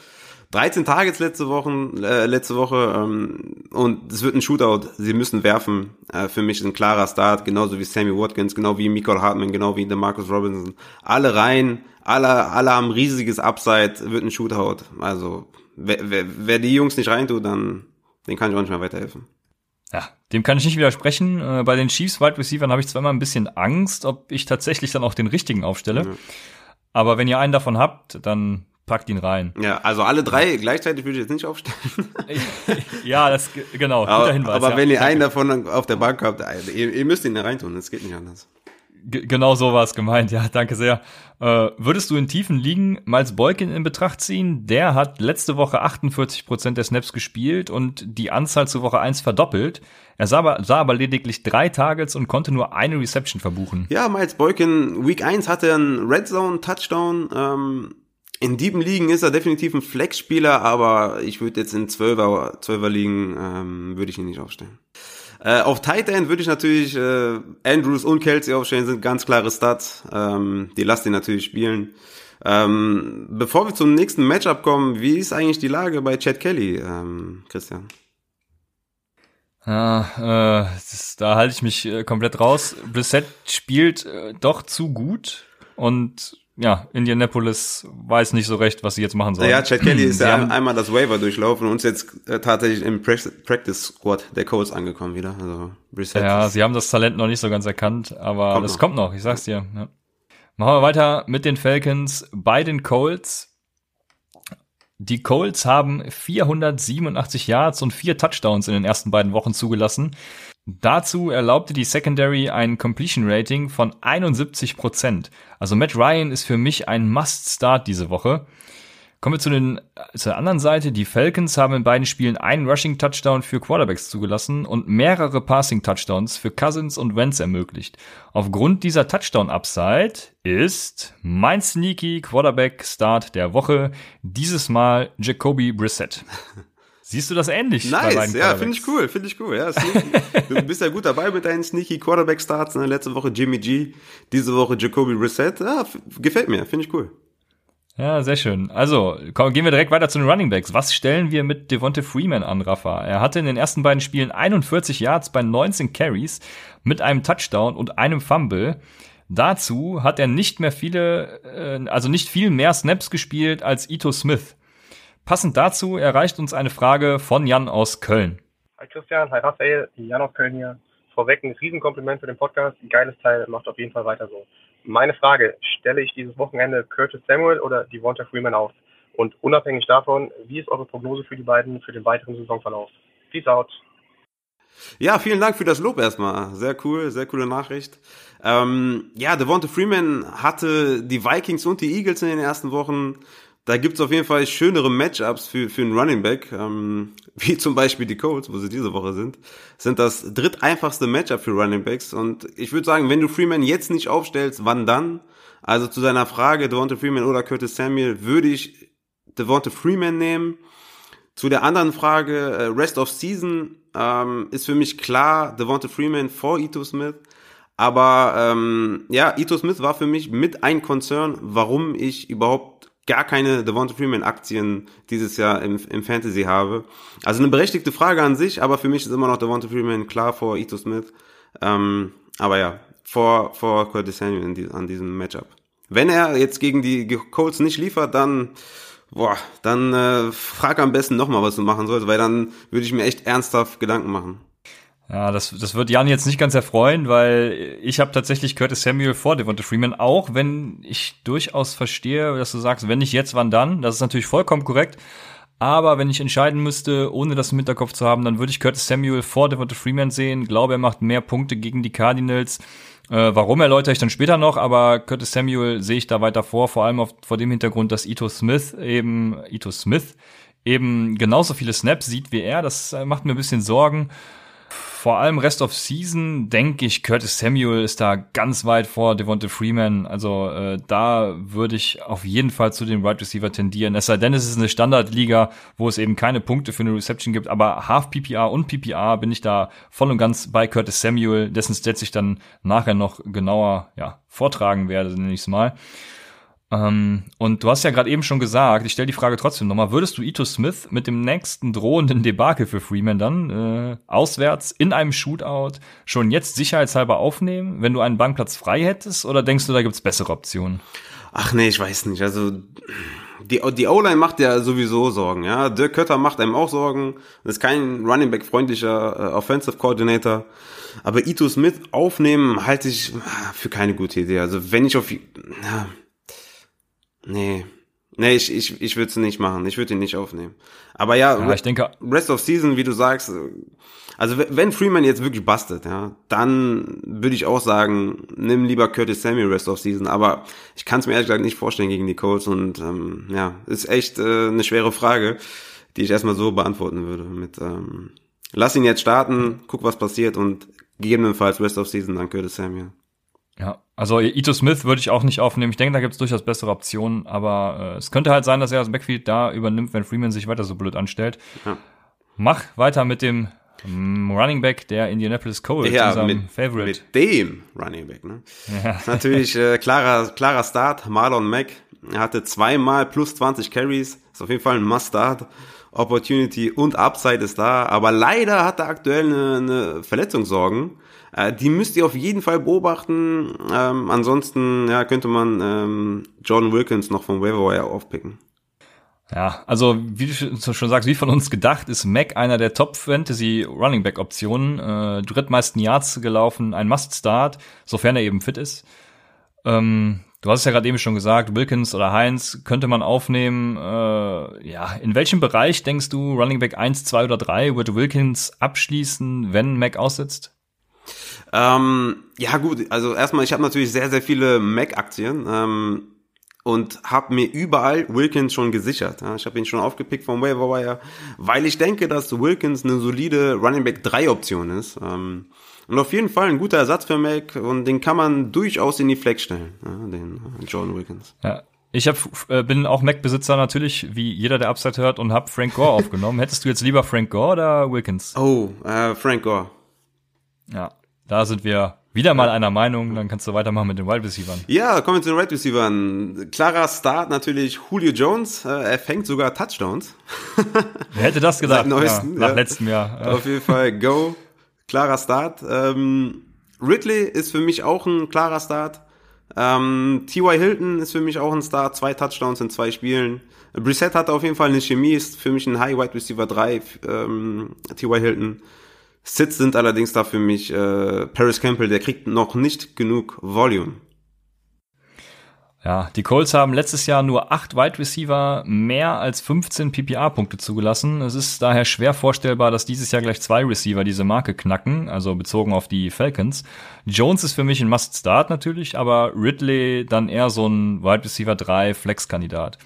13 Targets letzte Woche, äh, letzte Woche ähm, und es wird ein Shootout. Sie müssen werfen. Äh, für mich ist ein klarer Start, genauso wie Sammy Watkins, genau wie Michael Hartman, genau wie der Marcus Robinson. Alle rein, alle, alle haben riesiges Upside, wird ein Shootout. Also wer, wer, wer die Jungs nicht reintut, dann den kann ich auch nicht mehr weiterhelfen. Ja, dem kann ich nicht widersprechen. Äh, bei den Chiefs Wide Receivers habe ich zwar immer ein bisschen Angst, ob ich tatsächlich dann auch den richtigen aufstelle. Ja. Aber wenn ihr einen davon habt, dann packt ihn rein. Ja, also alle drei gleichzeitig würde ich jetzt nicht aufstellen. ja, das genau. Aber, Hinweis, aber ja. wenn ihr einen davon auf der Bank habt, ihr, ihr müsst ihn reintun, das geht nicht anders. Genau so war es gemeint, ja, danke sehr. Äh, würdest du in tiefen Ligen Miles Boykin in Betracht ziehen? Der hat letzte Woche 48 Prozent der Snaps gespielt und die Anzahl zu Woche 1 verdoppelt. Er sah aber, sah aber lediglich drei Targets und konnte nur eine Reception verbuchen. Ja, Miles Boykin, Week 1 hatte einen Red Zone Touchdown, ähm in dieben Ligen ist er definitiv ein Flex-Spieler, aber ich würde jetzt in 12er, 12er Ligen ähm, würde ich ihn nicht aufstellen. Äh, auf Tight End würde ich natürlich äh, Andrews und Kelsey aufstellen, sind ganz klare Stats. Ähm, die lasst ihn natürlich spielen. Ähm, bevor wir zum nächsten Matchup kommen, wie ist eigentlich die Lage bei Chad Kelly, ähm, Christian? Ja, äh, das, da halte ich mich äh, komplett raus. Brissett spielt äh, doch zu gut und ja, Indianapolis weiß nicht so recht, was sie jetzt machen sollen. Ja, Chad Kelly ist ja einmal das Waiver durchlaufen und ist jetzt äh, tatsächlich im Practice Squad der Colts angekommen wieder. Also Reset ja, sie haben das Talent noch nicht so ganz erkannt, aber kommt das noch. kommt noch, ich sag's dir. Ja. Machen wir weiter mit den Falcons bei den Colts. Die Colts haben 487 Yards und vier Touchdowns in den ersten beiden Wochen zugelassen. Dazu erlaubte die Secondary ein Completion Rating von 71% Also Matt Ryan ist für mich ein Must-Start diese Woche. Kommen wir zu den, zur anderen Seite. Die Falcons haben in beiden Spielen einen Rushing Touchdown für Quarterbacks zugelassen und mehrere Passing Touchdowns für Cousins und Wentz ermöglicht. Aufgrund dieser Touchdown Upside ist mein sneaky Quarterback Start der Woche dieses Mal Jacoby Brissett. Siehst du das ähnlich? Nice, ja, finde ich cool, finde ich cool. Ja, du bist ja gut dabei mit deinen sneaky Quarterback Starts. Ne? Letzte Woche Jimmy G, diese Woche Jacoby Brissett. Ja, gefällt mir, finde ich cool. Ja, sehr schön. Also, komm, gehen wir direkt weiter zu den Running Backs. Was stellen wir mit Devonta Freeman an, Rafa? Er hatte in den ersten beiden Spielen 41 Yards bei 19 Carries mit einem Touchdown und einem Fumble. Dazu hat er nicht mehr viele, äh, also nicht viel mehr Snaps gespielt als Ito Smith. Passend dazu erreicht uns eine Frage von Jan aus Köln. Hi Christian, hi Raphael, Jan aus Köln hier. Vorweg ein Riesenkompliment für den Podcast. Ein geiles Teil, macht auf jeden Fall weiter so. Meine Frage, stelle ich dieses Wochenende Curtis Samuel oder Devonta Freeman auf? Und unabhängig davon, wie ist eure Prognose für die beiden für den weiteren Saisonverlauf? Peace out. Ja, vielen Dank für das Lob erstmal. Sehr cool, sehr coole Nachricht. Ähm, ja, Devonta Freeman hatte die Vikings und die Eagles in den ersten Wochen da gibt's auf jeden Fall schönere Matchups für, für einen Running Back, ähm, wie zum Beispiel die Colts, wo sie diese Woche sind, sind das dritteinfachste Matchup für Running Backs. Und ich würde sagen, wenn du Freeman jetzt nicht aufstellst, wann dann? Also zu seiner Frage, Devonta Freeman oder Curtis Samuel, würde ich Devonta Freeman nehmen. Zu der anderen Frage, äh, Rest of Season, ähm, ist für mich klar, Devonta Freeman vor Ito Smith. Aber ähm, ja, Ito Smith war für mich mit ein Konzern, warum ich überhaupt gar keine Devonta Freeman Aktien dieses Jahr im, im Fantasy habe. Also eine berechtigte Frage an sich, aber für mich ist immer noch Devonta Freeman klar vor Ito Smith. Ähm, aber ja, vor, vor Curtis Samuel die, an diesem Matchup. Wenn er jetzt gegen die Colts nicht liefert, dann boah, dann äh, frag am besten nochmal, was du machen sollst, weil dann würde ich mir echt ernsthaft Gedanken machen. Ja, das, das wird Jan jetzt nicht ganz erfreuen, weil ich habe tatsächlich Curtis Samuel vor Devonta Freeman, auch wenn ich durchaus verstehe, dass du sagst, wenn nicht jetzt, wann dann. Das ist natürlich vollkommen korrekt. Aber wenn ich entscheiden müsste, ohne das im Hinterkopf zu haben, dann würde ich Curtis Samuel vor Devonta Freeman sehen. Glaube, er macht mehr Punkte gegen die Cardinals. Äh, warum erläutere ich dann später noch, aber Curtis Samuel sehe ich da weiter vor, vor allem auf, vor dem Hintergrund, dass Ito Smith eben, Ito Smith eben genauso viele Snaps sieht wie er. Das äh, macht mir ein bisschen Sorgen vor allem Rest of Season denke ich, Curtis Samuel ist da ganz weit vor Devonta Freeman. Also äh, da würde ich auf jeden Fall zu den Wide right Receiver tendieren. Es sei denn, es ist eine Standardliga, wo es eben keine Punkte für eine Reception gibt. Aber Half PPR und PPR bin ich da voll und ganz bei Curtis Samuel, dessen Stats ich dann nachher noch genauer ja, vortragen werde, nenne ich es mal. Ähm, und du hast ja gerade eben schon gesagt, ich stelle die Frage trotzdem nochmal, würdest du Ito Smith mit dem nächsten drohenden Debakel für Freeman dann äh, auswärts in einem Shootout schon jetzt sicherheitshalber aufnehmen, wenn du einen Bankplatz frei hättest, oder denkst du, da gibt's bessere Optionen? Ach nee, ich weiß nicht. Also die, die O-Line macht ja sowieso Sorgen, ja. Dirk Kötter macht einem auch Sorgen. Ist kein Running Back freundlicher äh, Offensive Coordinator. Aber Ito Smith aufnehmen halte ich für keine gute Idee. Also wenn ich auf ja, Nee. Nee, ich, ich, ich würde es nicht machen. Ich würde ihn nicht aufnehmen. Aber ja, ja ich denke, Rest of Season, wie du sagst, also wenn Freeman jetzt wirklich bastet, ja, dann würde ich auch sagen, nimm lieber Curtis Samuel Rest of Season. Aber ich kann es mir ehrlich gesagt nicht vorstellen gegen die Colts und ähm, ja, ist echt äh, eine schwere Frage, die ich erstmal so beantworten würde. Mit ähm, lass ihn jetzt starten, guck was passiert und gegebenenfalls Rest of Season dann Curtis Samuel. Ja, also Ito Smith würde ich auch nicht aufnehmen. Ich denke, da gibt es durchaus bessere Optionen, aber äh, es könnte halt sein, dass er das Backfield da übernimmt, wenn Freeman sich weiter so blöd anstellt. Ja. Mach weiter mit dem mm, Running Back der Indianapolis Colts, ja, unserem mit, Favorite. Mit dem Running Back, ne? Ja. Natürlich äh, klarer, klarer Start. Marlon Mack er hatte zweimal plus 20 Carries. Ist auf jeden Fall ein Must-Start. Opportunity und Upside ist da, aber leider hat er aktuell eine, eine Verletzungssorgen. Äh, die müsst ihr auf jeden Fall beobachten. Ähm, ansonsten ja, könnte man ähm, John Wilkins noch vom Waiver aufpicken. Ja, also wie du schon sagst, wie von uns gedacht, ist Mac einer der Top Fantasy Running Back Optionen. Äh, drittmeisten Yards gelaufen, ein Must Start, sofern er eben fit ist. Ähm, Du hast es ja gerade eben schon gesagt, Wilkins oder Heinz könnte man aufnehmen. Äh, ja, in welchem Bereich denkst du, Running Back 1, 2 oder 3 wird Wilkins abschließen, wenn Mac aussetzt? Ähm, ja gut, also erstmal, ich habe natürlich sehr, sehr viele Mac-Aktien. Ähm, und habe mir überall Wilkins schon gesichert. Ja, ich habe ihn schon aufgepickt vom Waiver Wire, weil ich denke, dass Wilkins eine solide Running Back 3 Option ist. Ähm, und auf jeden Fall ein guter Ersatz für Mac und den kann man durchaus in die Flex stellen, ja, den John Wilkins. Ja. Ich hab, äh, bin auch Mac-Besitzer natürlich, wie jeder, der Upside hört, und habe Frank Gore aufgenommen. Hättest du jetzt lieber Frank Gore oder Wilkins? Oh, äh, Frank Gore. Ja, da sind wir wieder mal einer Meinung, dann kannst du weitermachen mit den Wide Receivers. Ja, kommen wir zu den Wide Receivers. Klarer Start natürlich Julio Jones. Äh, er fängt sogar Touchdowns. Wer hätte das gedacht? Neuesten, ja, nach ja. letztem Jahr. Auf jeden Fall Go. Klarer Start. Ähm, Ridley ist für mich auch ein klarer Start. Ähm, T.Y. Hilton ist für mich auch ein Start. Zwei Touchdowns in zwei Spielen. Brissett hat auf jeden Fall eine Chemie, ist für mich ein High Wide Receiver 3. Ähm, T.Y. Hilton. Sits sind allerdings da für mich äh, Paris Campbell, der kriegt noch nicht genug Volume. Ja, die Colts haben letztes Jahr nur acht Wide Receiver mehr als 15 PPA-Punkte zugelassen. Es ist daher schwer vorstellbar, dass dieses Jahr gleich zwei Receiver diese Marke knacken, also bezogen auf die Falcons. Jones ist für mich ein Must-Start natürlich, aber Ridley dann eher so ein Wide Receiver 3 Flex-Kandidat.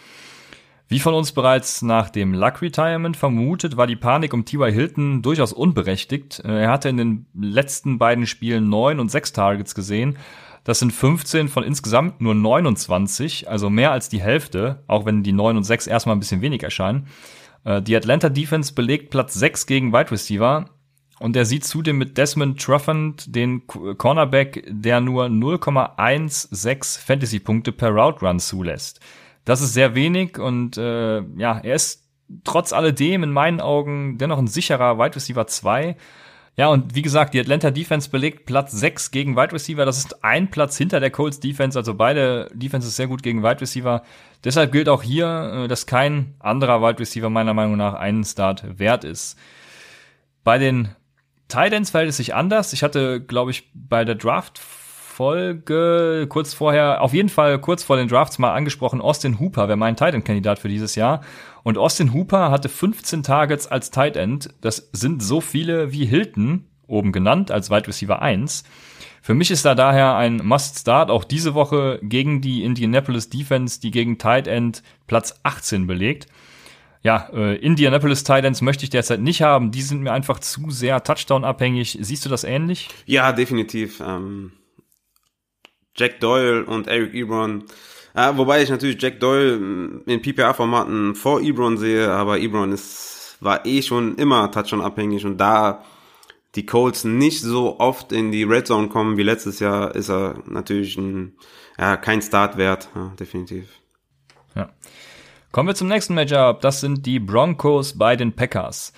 Wie von uns bereits nach dem Luck Retirement vermutet, war die Panik um T.Y. Hilton durchaus unberechtigt. Äh, er hatte in den letzten beiden Spielen neun und sechs Targets gesehen. Das sind 15 von insgesamt nur 29, also mehr als die Hälfte, auch wenn die 9 und 6 erstmal ein bisschen wenig erscheinen. Äh, die Atlanta Defense belegt Platz 6 gegen Wide Receiver und er sieht zudem mit Desmond Truffant den Cornerback, der nur 0,16 Fantasy-Punkte per Route Run zulässt. Das ist sehr wenig und äh, ja, er ist trotz alledem in meinen Augen dennoch ein sicherer Wide Receiver 2. Ja, und wie gesagt, die Atlanta Defense belegt Platz 6 gegen Wide Receiver. Das ist ein Platz hinter der Colts Defense. Also beide Defenses sehr gut gegen Wide Receiver. Deshalb gilt auch hier, äh, dass kein anderer Wide Receiver meiner Meinung nach einen Start wert ist. Bei den Titans verhält es sich anders. Ich hatte, glaube ich, bei der Draft Folge kurz vorher, auf jeden Fall kurz vor den Drafts mal angesprochen, Austin Hooper wäre mein Tight End Kandidat für dieses Jahr. Und Austin Hooper hatte 15 Targets als Tight End. Das sind so viele wie Hilton, oben genannt, als Wide Receiver 1. Für mich ist da daher ein Must-Start auch diese Woche gegen die Indianapolis Defense, die gegen Tight End Platz 18 belegt. Ja, äh, Indianapolis Titans möchte ich derzeit nicht haben. Die sind mir einfach zu sehr Touchdown-abhängig. Siehst du das ähnlich? Ja, definitiv. Ähm, Jack Doyle und Eric Ebron. Ja, wobei ich natürlich Jack Doyle in PPA-Formaten vor Ebron sehe, aber Ebron ist, war eh schon immer Touchdown-abhängig und da die Colts nicht so oft in die Red Zone kommen wie letztes Jahr, ist er natürlich ein, ja, kein Start wert, ja, definitiv. Ja. Kommen wir zum nächsten Matchup. Das sind die Broncos bei den Packers.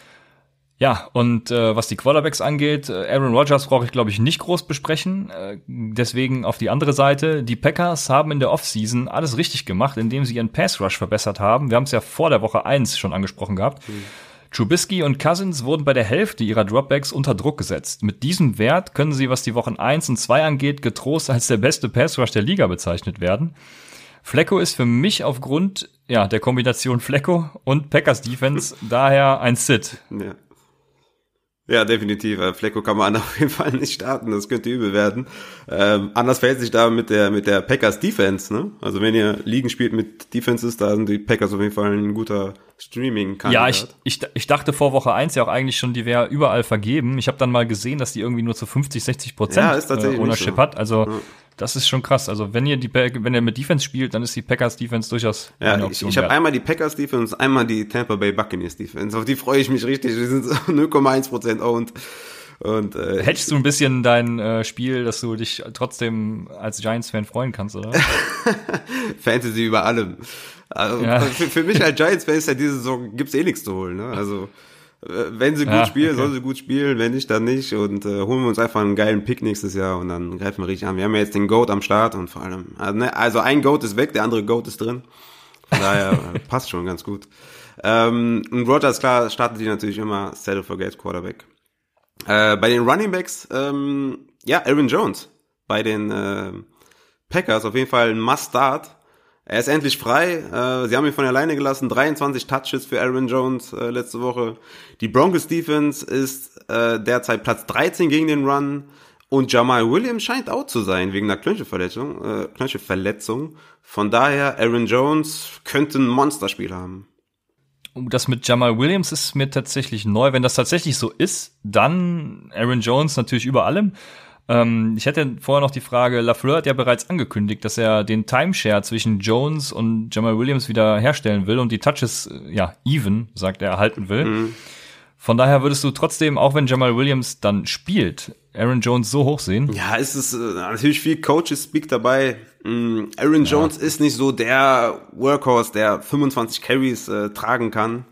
Ja, und äh, was die Quarterbacks angeht, äh, Aaron Rodgers brauche ich, glaube ich, nicht groß besprechen. Äh, deswegen auf die andere Seite. Die Packers haben in der Offseason alles richtig gemacht, indem sie ihren Pass-Rush verbessert haben. Wir haben es ja vor der Woche eins schon angesprochen gehabt. Mhm. Trubisky und Cousins wurden bei der Hälfte ihrer Dropbacks unter Druck gesetzt. Mit diesem Wert können sie, was die Wochen eins und zwei angeht, getrost als der beste Pass-Rush der Liga bezeichnet werden. Flecko ist für mich aufgrund ja, der Kombination Flecko und Packers Defense daher ein Sit. Ja. Ja, definitiv. Äh, Flecko kann man auf jeden Fall nicht starten. Das könnte übel werden. Ähm, anders fällt sich da mit der, mit der Packers Defense, ne? Also wenn ihr Ligen spielt mit Defenses, da sind die Packers auf jeden Fall ein guter Streaming-Kandidat. Ja, ich, ich, ich dachte vor Woche eins ja auch eigentlich schon, die wäre überall vergeben. Ich habe dann mal gesehen, dass die irgendwie nur zu 50, 60 Prozent ja, äh, Ownership so. hat. Also ja. Das ist schon krass. Also wenn ihr die wenn ihr mit Defense spielt, dann ist die Packers Defense durchaus ja, eine Option. Ich, ich habe einmal die Packers Defense, einmal die Tampa Bay Buccaneers Defense. Auf die freue ich mich richtig. Wir sind 0,1 Prozent owned. Und, äh, Hättest du ein bisschen dein äh, Spiel, dass du dich trotzdem als Giants-Fan freuen kannst, oder? Fantasy über allem. Also, ja. für, für, mich als Giants-Fan ist ja diese Saison, gibt's eh nichts zu holen. Ne? Also wenn sie gut ja, spielen, okay. soll sie gut spielen, wenn nicht, dann nicht. Und äh, holen wir uns einfach einen geilen Pick nächstes Jahr und dann greifen wir richtig an. Wir haben ja jetzt den Goat am Start und vor allem, also, ne, also ein Goat ist weg, der andere Goat ist drin. Von daher äh, passt schon ganz gut. Ähm, und Rogers, klar, startet die natürlich immer Settle for Gate Quarterback. Äh, bei den Running Backs, ähm, ja, Aaron Jones. Bei den äh, Packers auf jeden Fall ein Must-Start. Er ist endlich frei. Äh, sie haben ihn von alleine gelassen. 23 Touches für Aaron Jones äh, letzte Woche. Die Broncos Defense ist äh, derzeit Platz 13 gegen den Run. Und Jamal Williams scheint out zu sein wegen einer Knöchelverletzung. Äh, Knöchelverletzung. Von daher, Aaron Jones könnte ein Monsterspiel haben. Das mit Jamal Williams ist mir tatsächlich neu. Wenn das tatsächlich so ist, dann Aaron Jones natürlich über allem. Ähm, ich hätte vorher noch die Frage, LaFleur hat ja bereits angekündigt, dass er den Timeshare zwischen Jones und Jamal Williams wieder herstellen will und die Touches, äh, ja, even, sagt er, erhalten will. Mhm. Von daher würdest du trotzdem, auch wenn Jamal Williams dann spielt, Aaron Jones so hoch sehen? Ja, es ist äh, natürlich viel Coaches Speak dabei. Mm, Aaron Jones ja. ist nicht so der Workhorse, der 25 Carries äh, tragen kann.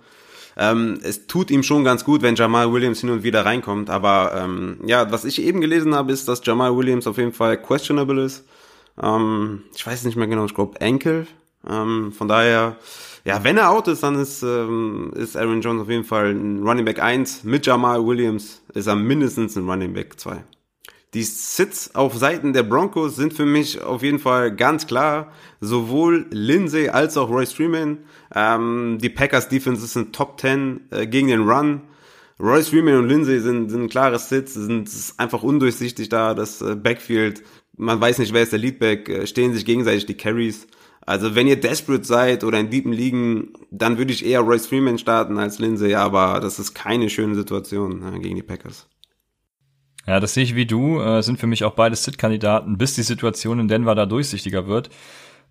Ähm, es tut ihm schon ganz gut, wenn Jamal Williams hin und wieder reinkommt. Aber ähm, ja, was ich eben gelesen habe, ist, dass Jamal Williams auf jeden Fall questionable ist. Ähm, ich weiß nicht mehr genau, ich glaube Enkel. Ähm, von daher, ja, wenn er out ist, dann ist, ähm, ist Aaron Jones auf jeden Fall ein Running Back 1. Mit Jamal Williams ist er mindestens ein Running Back 2. Die Sits auf Seiten der Broncos sind für mich auf jeden Fall ganz klar. Sowohl Lindsay als auch Royce Freeman. Ähm, die Packers Defense ist ein Top 10 äh, gegen den Run. Royce Freeman und Lindsay sind, sind klare Sits, sind ist einfach undurchsichtig da, das äh, Backfield. Man weiß nicht, wer ist der Leadback, äh, stehen sich gegenseitig die Carries. Also wenn ihr desperate seid oder in deepen Ligen, dann würde ich eher Royce Freeman starten als Lindsay, aber das ist keine schöne Situation äh, gegen die Packers. Ja, das sehe ich wie du. Äh, sind für mich auch beide Sit-Kandidaten, bis die Situation in Denver da durchsichtiger wird.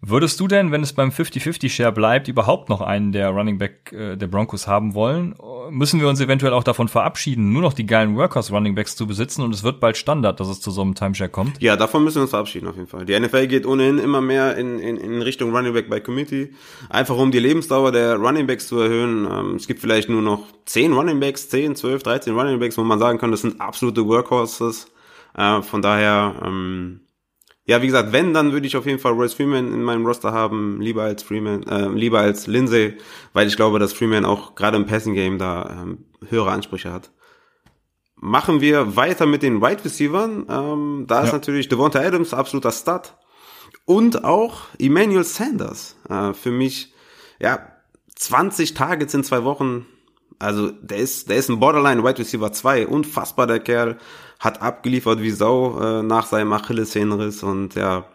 Würdest du denn, wenn es beim 50-50-Share bleibt, überhaupt noch einen der Running Back äh, der Broncos haben wollen? Müssen wir uns eventuell auch davon verabschieden, nur noch die geilen Workhorse Running Backs zu besitzen und es wird bald Standard, dass es zu so einem Timeshare kommt? Ja, davon müssen wir uns verabschieden auf jeden Fall. Die NFL geht ohnehin immer mehr in, in, in Richtung Running Back by Committee, einfach um die Lebensdauer der Running Backs zu erhöhen. Ähm, es gibt vielleicht nur noch 10 Running Backs, 10, 12, 13 Running Backs, wo man sagen kann, das sind absolute Workhorses. Äh, von daher, ähm, ja, wie gesagt, wenn, dann würde ich auf jeden Fall Royce Freeman in meinem Roster haben, lieber als Freeman, äh, lieber als Lindsay, weil ich glaube, dass Freeman auch gerade im Passing Game da ähm, höhere Ansprüche hat. Machen wir weiter mit den Wide Receivers. Ähm, da ja. ist natürlich Devonta Adams absoluter Stud und auch Emmanuel Sanders äh, für mich. Ja, 20 Targets in zwei Wochen. Also der ist, der ist ein Borderline Wide Receiver 2. Unfassbar der Kerl hat abgeliefert wie Sau äh, nach seinem Achillessehnenriss und ja,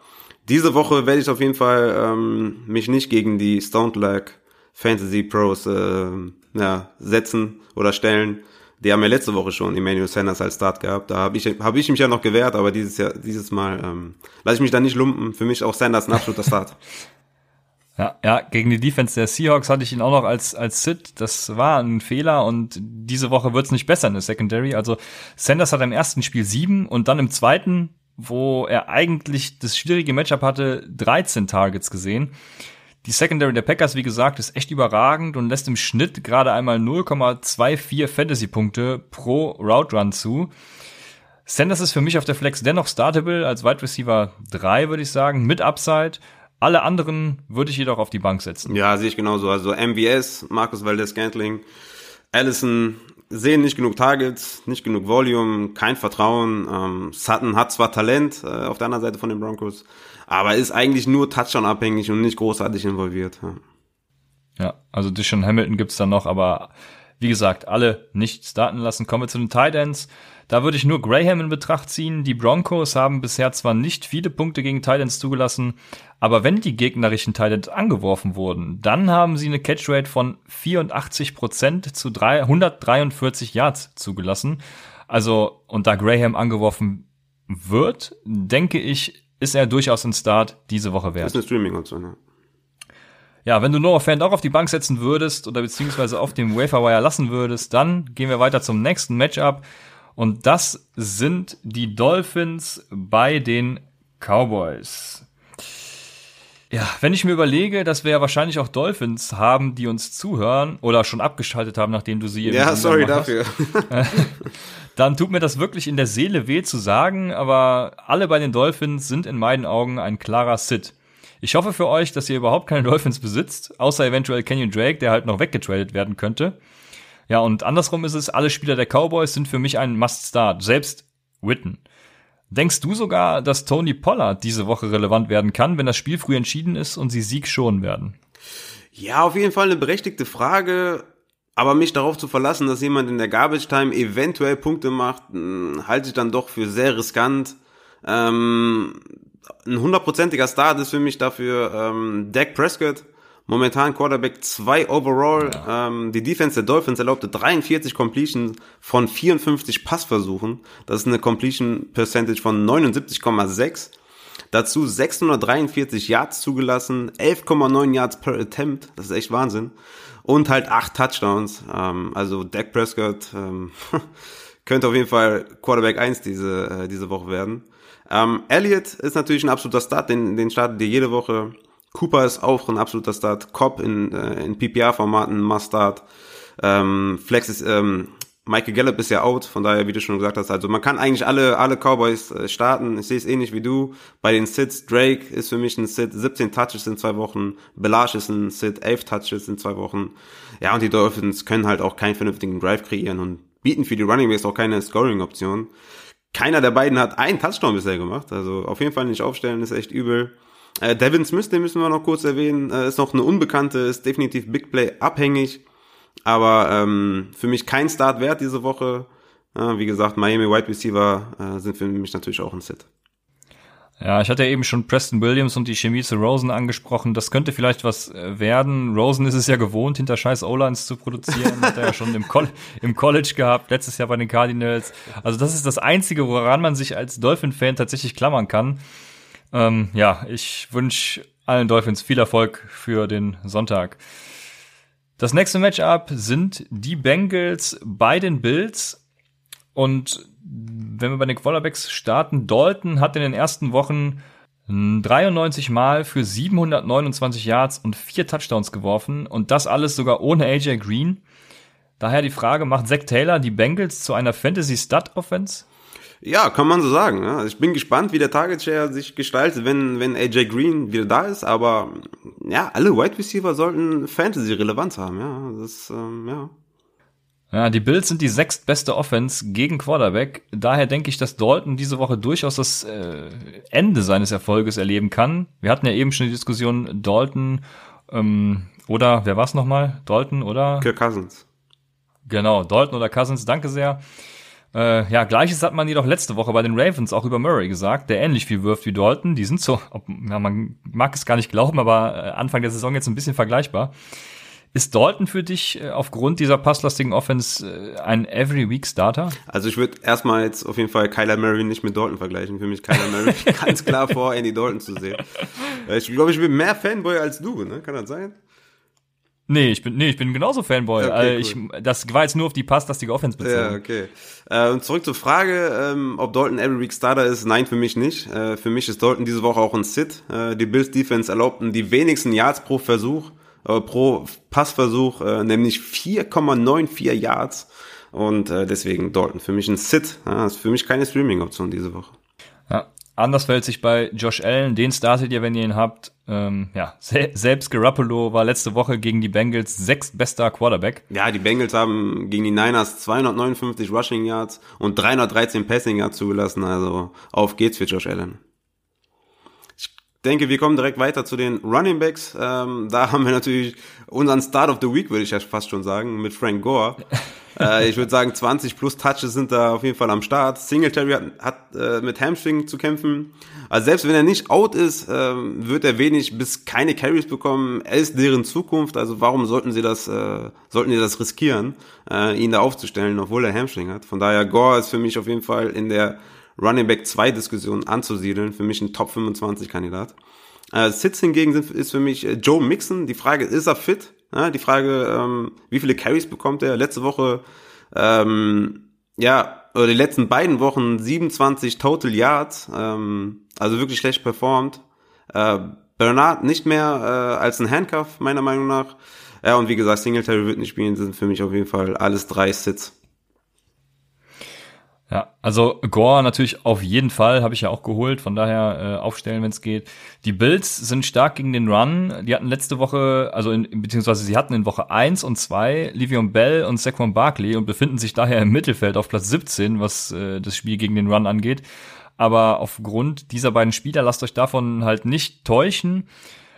diese Woche werde ich auf jeden Fall ähm, mich nicht gegen die Stone Lag Fantasy Pros äh, ja, setzen oder stellen. Die haben ja letzte Woche schon Emmanuel Sanders als Start gehabt. Da habe ich, hab ich mich ja noch gewehrt, aber dieses Jahr, dieses Mal ähm, lasse ich mich da nicht lumpen. Für mich auch Sanders ein absoluter Start. Ja, ja, gegen die Defense der Seahawks hatte ich ihn auch noch als, als Sit. Das war ein Fehler und diese Woche wird's nicht besser in der Secondary. Also Sanders hat im ersten Spiel sieben und dann im zweiten, wo er eigentlich das schwierige Matchup hatte, 13 Targets gesehen. Die Secondary der Packers, wie gesagt, ist echt überragend und lässt im Schnitt gerade einmal 0,24 Fantasy-Punkte pro Route Run zu. Sanders ist für mich auf der Flex dennoch startable als Wide Receiver 3, würde ich sagen, mit Upside. Alle anderen würde ich jedoch auf die Bank setzen. Ja, sehe ich genauso. Also MVS, Marcus Valdez-Scantling, Allison sehen nicht genug Targets, nicht genug Volume, kein Vertrauen. Ähm, Sutton hat zwar Talent äh, auf der anderen Seite von den Broncos, aber ist eigentlich nur Touchdown-abhängig und nicht großartig involviert. Ja, ja also Dishon Hamilton gibt's da noch, aber wie gesagt, alle nicht starten lassen. Kommen wir zu den Titans. Da würde ich nur Graham in Betracht ziehen. Die Broncos haben bisher zwar nicht viele Punkte gegen Titans zugelassen, aber wenn die gegnerischen Titans angeworfen wurden, dann haben sie eine Catchrate von 84% zu 143 Yards zugelassen. Also, und da Graham angeworfen wird, denke ich, ist er durchaus ein Start diese Woche wert. Das ist eine Streaming und so, ne? Ja, wenn du Noah Fan auch auf die Bank setzen würdest oder beziehungsweise auf dem Waferwire lassen würdest, dann gehen wir weiter zum nächsten Matchup. Und das sind die Dolphins bei den Cowboys. Ja, wenn ich mir überlege, dass wir ja wahrscheinlich auch Dolphins haben, die uns zuhören oder schon abgeschaltet haben, nachdem du sie eben Ja, sorry dafür. dann tut mir das wirklich in der Seele weh zu sagen, aber alle bei den Dolphins sind in meinen Augen ein klarer Sit. Ich hoffe für euch, dass ihr überhaupt keine Dolphins besitzt, außer eventuell Kenyon Drake, der halt noch weggetradet werden könnte. Ja, und andersrum ist es, alle Spieler der Cowboys sind für mich ein Must-Start, selbst Witten. Denkst du sogar, dass Tony Pollard diese Woche relevant werden kann, wenn das Spiel früh entschieden ist und sie Sieg schonen werden? Ja, auf jeden Fall eine berechtigte Frage. Aber mich darauf zu verlassen, dass jemand in der Garbage Time eventuell Punkte macht, hm, halte ich dann doch für sehr riskant. Ähm, ein hundertprozentiger Start ist für mich dafür ähm, Dak Prescott. Momentan Quarterback 2 overall. Ja. Ähm, die Defense der Dolphins erlaubte 43 Completions von 54 Passversuchen. Das ist eine Completion Percentage von 79,6. Dazu 643 Yards zugelassen, 11,9 Yards per Attempt. Das ist echt Wahnsinn. Und halt 8 Touchdowns. Ähm, also Dak Prescott ähm, könnte auf jeden Fall Quarterback 1 diese, äh, diese Woche werden. Ähm, Elliott ist natürlich ein absoluter Start, den, den startet ihr jede Woche. Cooper ist auch ein absoluter Start. Cobb in, äh, in PPR-Formaten, Must-Start. Ähm, Flex ist, ähm, Michael Gallup ist ja out, von daher, wie du schon gesagt hast, also man kann eigentlich alle, alle Cowboys äh, starten. Ich sehe es ähnlich wie du. Bei den Sits, Drake ist für mich ein Sit, 17 Touches in zwei Wochen. Belage ist ein Sit, 11 Touches in zwei Wochen. Ja, und die Dolphins können halt auch keinen vernünftigen Drive kreieren und bieten für die Running Backs auch keine Scoring-Option. Keiner der beiden hat einen Touchdown bisher gemacht, also auf jeden Fall nicht aufstellen, ist echt übel. Äh, Devin Smith, den müssen wir noch kurz erwähnen, äh, ist noch eine Unbekannte, ist definitiv Big Play abhängig, aber ähm, für mich kein Start wert diese Woche. Äh, wie gesagt, Miami Wide Receiver äh, sind für mich natürlich auch ein Sit. Ja, ich hatte ja eben schon Preston Williams und die Chemie zu Rosen angesprochen. Das könnte vielleicht was äh, werden. Rosen ist es ja gewohnt, hinter scheiß O-Lines zu produzieren. Hat er ja schon im, Col im College gehabt, letztes Jahr bei den Cardinals. Also das ist das Einzige, woran man sich als Dolphin-Fan tatsächlich klammern kann. Ähm, ja, ich wünsche allen Dolphins viel Erfolg für den Sonntag. Das nächste Matchup sind die Bengals bei den Bills und wenn wir bei den Quarterbacks starten, Dalton hat in den ersten Wochen 93 Mal für 729 Yards und vier Touchdowns geworfen und das alles sogar ohne AJ Green. Daher die Frage, macht Zach Taylor die Bengals zu einer Fantasy-Stud-Offense? Ja, kann man so sagen. Ja. Ich bin gespannt, wie der Target Share sich gestaltet, wenn, wenn AJ Green wieder da ist. Aber ja, alle Wide Receiver sollten Fantasy-Relevanz haben. Ja, das, ähm, ja. Ja, die Bills sind die sechstbeste Offense gegen Quarterback. Daher denke ich, dass Dalton diese Woche durchaus das äh, Ende seines Erfolges erleben kann. Wir hatten ja eben schon die Diskussion Dalton ähm, oder wer war's nochmal? Dalton oder? Kirk Cousins. Genau, Dalton oder Cousins. Danke sehr. Äh, ja, gleiches hat man jedoch letzte Woche bei den Ravens auch über Murray gesagt, der ähnlich viel wirft wie Dalton. Die sind so, ob, ja, man mag es gar nicht glauben, aber äh, Anfang der Saison jetzt ein bisschen vergleichbar. Ist Dalton für dich äh, aufgrund dieser passlastigen Offense äh, ein Every Week Starter? Also ich würde erstmal jetzt auf jeden Fall Kyler Murray nicht mit Dalton vergleichen. Für mich Kyler Murray ganz klar vor Andy Dalton zu sehen. Ich glaube, ich bin mehr Fanboy als du, ne? Kann das sein? Nee, ich bin, nee, ich bin genauso Fanboy. Okay, also cool. ich, das war jetzt nur auf die passlastige Offense bezogen. Ja, okay. Äh, und zurück zur Frage, ähm, ob Dalton every week Starter ist. Nein, für mich nicht. Äh, für mich ist Dalton diese Woche auch ein Sit. Äh, die Bills Defense erlaubten die wenigsten Yards pro Versuch äh, pro Passversuch, äh, nämlich 4,94 Yards. Und äh, deswegen Dalton für mich ein Sit. Ja, ist für mich keine Streaming-Option diese Woche. Anders fällt sich bei Josh Allen. Den startet ihr, wenn ihr ihn habt. Ähm, ja, se selbst Garoppolo war letzte Woche gegen die Bengals sechstbester Quarterback. Ja, die Bengals haben gegen die Niners 259 Rushing Yards und 313 Passing Yards zugelassen. Also auf geht's für Josh Allen denke, wir kommen direkt weiter zu den Running Backs. Ähm, da haben wir natürlich unseren Start of the Week, würde ich ja fast schon sagen, mit Frank Gore. äh, ich würde sagen, 20 plus Touches sind da auf jeden Fall am Start. Singletary hat, hat äh, mit Hamstring zu kämpfen. Also selbst wenn er nicht out ist, äh, wird er wenig bis keine Carries bekommen. Er ist deren Zukunft. Also warum sollten sie das, äh, sollten sie das riskieren, äh, ihn da aufzustellen, obwohl er Hamstring hat? Von daher Gore ist für mich auf jeden Fall in der Running Back 2 Diskussion anzusiedeln. Für mich ein Top 25 Kandidat. Äh, Sitz hingegen ist für mich äh, Joe Mixon. Die Frage, ist er fit? Ja, die Frage, ähm, wie viele Carries bekommt er? Letzte Woche, ähm, ja, oder die letzten beiden Wochen 27 Total Yards. Ähm, also wirklich schlecht performt. Äh, Bernard nicht mehr äh, als ein Handcuff, meiner Meinung nach. Ja, und wie gesagt, Singletary wird nicht spielen, sind für mich auf jeden Fall alles drei Sits. Ja, also Gore natürlich auf jeden Fall, habe ich ja auch geholt, von daher äh, aufstellen, wenn es geht. Die Bills sind stark gegen den Run. Die hatten letzte Woche, also in, beziehungsweise sie hatten in Woche 1 und 2 Livion Bell und Saquon Barkley und befinden sich daher im Mittelfeld auf Platz 17, was äh, das Spiel gegen den Run angeht. Aber aufgrund dieser beiden Spieler lasst euch davon halt nicht täuschen.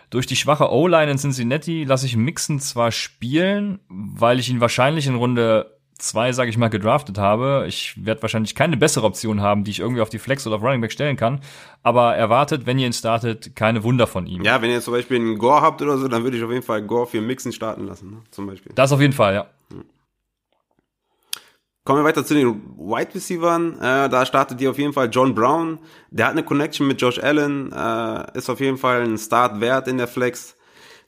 Durch die schwache O-Line in Cincinnati lasse ich Mixon zwar spielen, weil ich ihn wahrscheinlich in Runde zwei, sage ich mal, gedraftet habe. Ich werde wahrscheinlich keine bessere Option haben, die ich irgendwie auf die Flex oder auf Running Back stellen kann. Aber erwartet, wenn ihr ihn startet, keine Wunder von ihm. Ja, wenn ihr zum Beispiel einen Gore habt oder so, dann würde ich auf jeden Fall Gore für Mixen starten lassen, ne? zum Beispiel. Das auf jeden Fall, ja. Kommen wir weiter zu den Wide Receivers. Äh, da startet die auf jeden Fall John Brown. Der hat eine Connection mit Josh Allen, äh, ist auf jeden Fall ein Start wert in der Flex.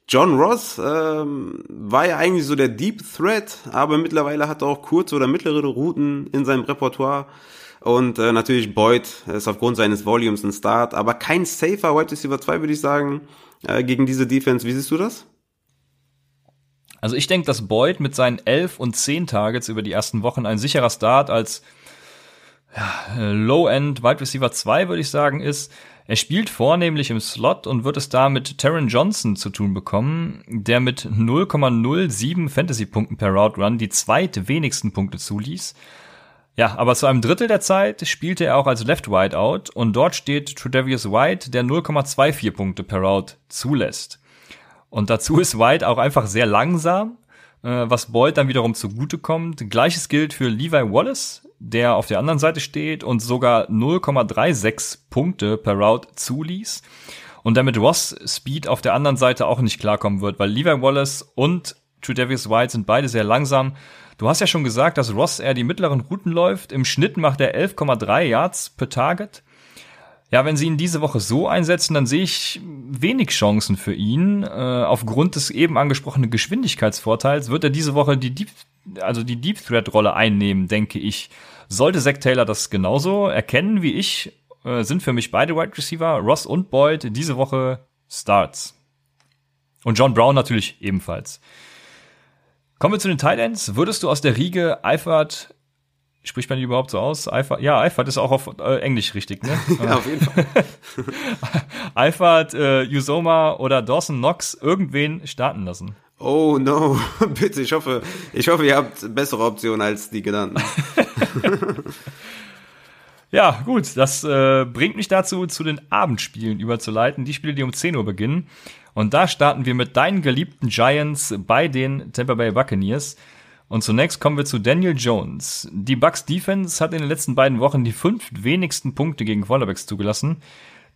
John Ross ähm, war ja eigentlich so der Deep Threat, aber mittlerweile hat er auch kurze oder mittlere Routen in seinem Repertoire. Und äh, natürlich Boyd ist aufgrund seines Volumes ein Start, aber kein safer Wide Receiver 2, würde ich sagen, äh, gegen diese Defense. Wie siehst du das? Also ich denke, dass Boyd mit seinen 11 und 10 Targets über die ersten Wochen ein sicherer Start als ja, Low-End Wide Receiver 2, würde ich sagen, ist. Er spielt vornehmlich im Slot und wird es da mit Taron Johnson zu tun bekommen, der mit 0,07 Fantasy-Punkten per Route Run die zweitwenigsten Punkte zuließ. Ja, aber zu einem Drittel der Zeit spielte er auch als Left Wide Out und dort steht Tredavious White, der 0,24 Punkte per Route zulässt. Und dazu ist White auch einfach sehr langsam, äh, was Boyd dann wiederum zugutekommt. Gleiches gilt für Levi Wallace, der auf der anderen Seite steht und sogar 0,36 Punkte per Route zuließ. Und damit Ross Speed auf der anderen Seite auch nicht klarkommen wird, weil Levi Wallace und True Davis White sind beide sehr langsam. Du hast ja schon gesagt, dass Ross eher die mittleren Routen läuft. Im Schnitt macht er 11,3 Yards per Target. Ja, wenn sie ihn diese Woche so einsetzen, dann sehe ich wenig Chancen für ihn. Äh, aufgrund des eben angesprochenen Geschwindigkeitsvorteils wird er diese Woche die Deep, also die Deep Threat Rolle einnehmen, denke ich. Sollte Zach Taylor das genauso erkennen wie ich, äh, sind für mich beide Wide Receiver, Ross und Boyd, diese Woche Starts. Und John Brown natürlich ebenfalls. Kommen wir zu den Tight Ends. Würdest du aus der Riege Eifert Spricht man die überhaupt so aus? Eifert? Ja, Eifert ist auch auf äh, Englisch richtig, ne? ja, auf jeden Fall. Eifert, äh, Usoma oder Dawson Knox irgendwen starten lassen. Oh no, bitte, ich hoffe, ich hoffe, ihr habt bessere Optionen als die genannten. ja, gut, das äh, bringt mich dazu, zu den Abendspielen überzuleiten. Die Spiele, die um 10 Uhr beginnen. Und da starten wir mit deinen geliebten Giants bei den Tampa Bay Buccaneers. Und zunächst kommen wir zu Daniel Jones. Die Bucks Defense hat in den letzten beiden Wochen die fünf wenigsten Punkte gegen Quarterbacks zugelassen.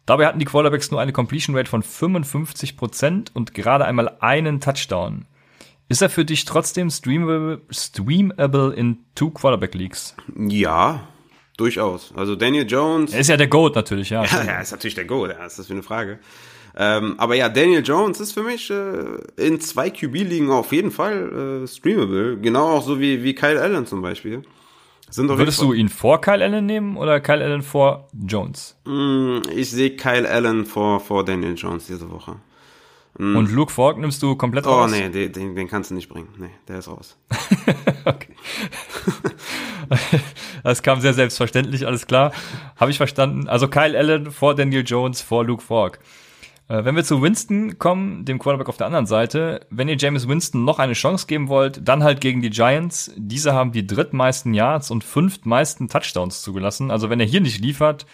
Dabei hatten die Quarterbacks nur eine Completion Rate von 55 Prozent und gerade einmal einen Touchdown. Ist er für dich trotzdem streamable, streamable in Two Quarterback Leagues? Ja, durchaus. Also Daniel Jones. Er ist ja der Goat natürlich, ja. Ja, er ist natürlich der Goat, ja, ist das für eine Frage. Ähm, aber ja, Daniel Jones ist für mich äh, in zwei QB-Ligen auf jeden Fall äh, streamable. Genau auch so wie, wie Kyle Allen zum Beispiel. Sind Würdest du ihn vor Kyle Allen nehmen oder Kyle Allen vor Jones? Mm, ich sehe Kyle Allen vor, vor Daniel Jones diese Woche. Mm. Und Luke Falk nimmst du komplett oh, raus? Oh nee, den, den, den kannst du nicht bringen. Nee, der ist raus. okay. das kam sehr selbstverständlich, alles klar. Habe ich verstanden. Also Kyle Allen vor Daniel Jones vor Luke Falk. Äh, wenn wir zu Winston kommen, dem Quarterback auf der anderen Seite, wenn ihr James Winston noch eine Chance geben wollt, dann halt gegen die Giants. Diese haben die drittmeisten Yards und fünftmeisten Touchdowns zugelassen. Also wenn er hier nicht liefert,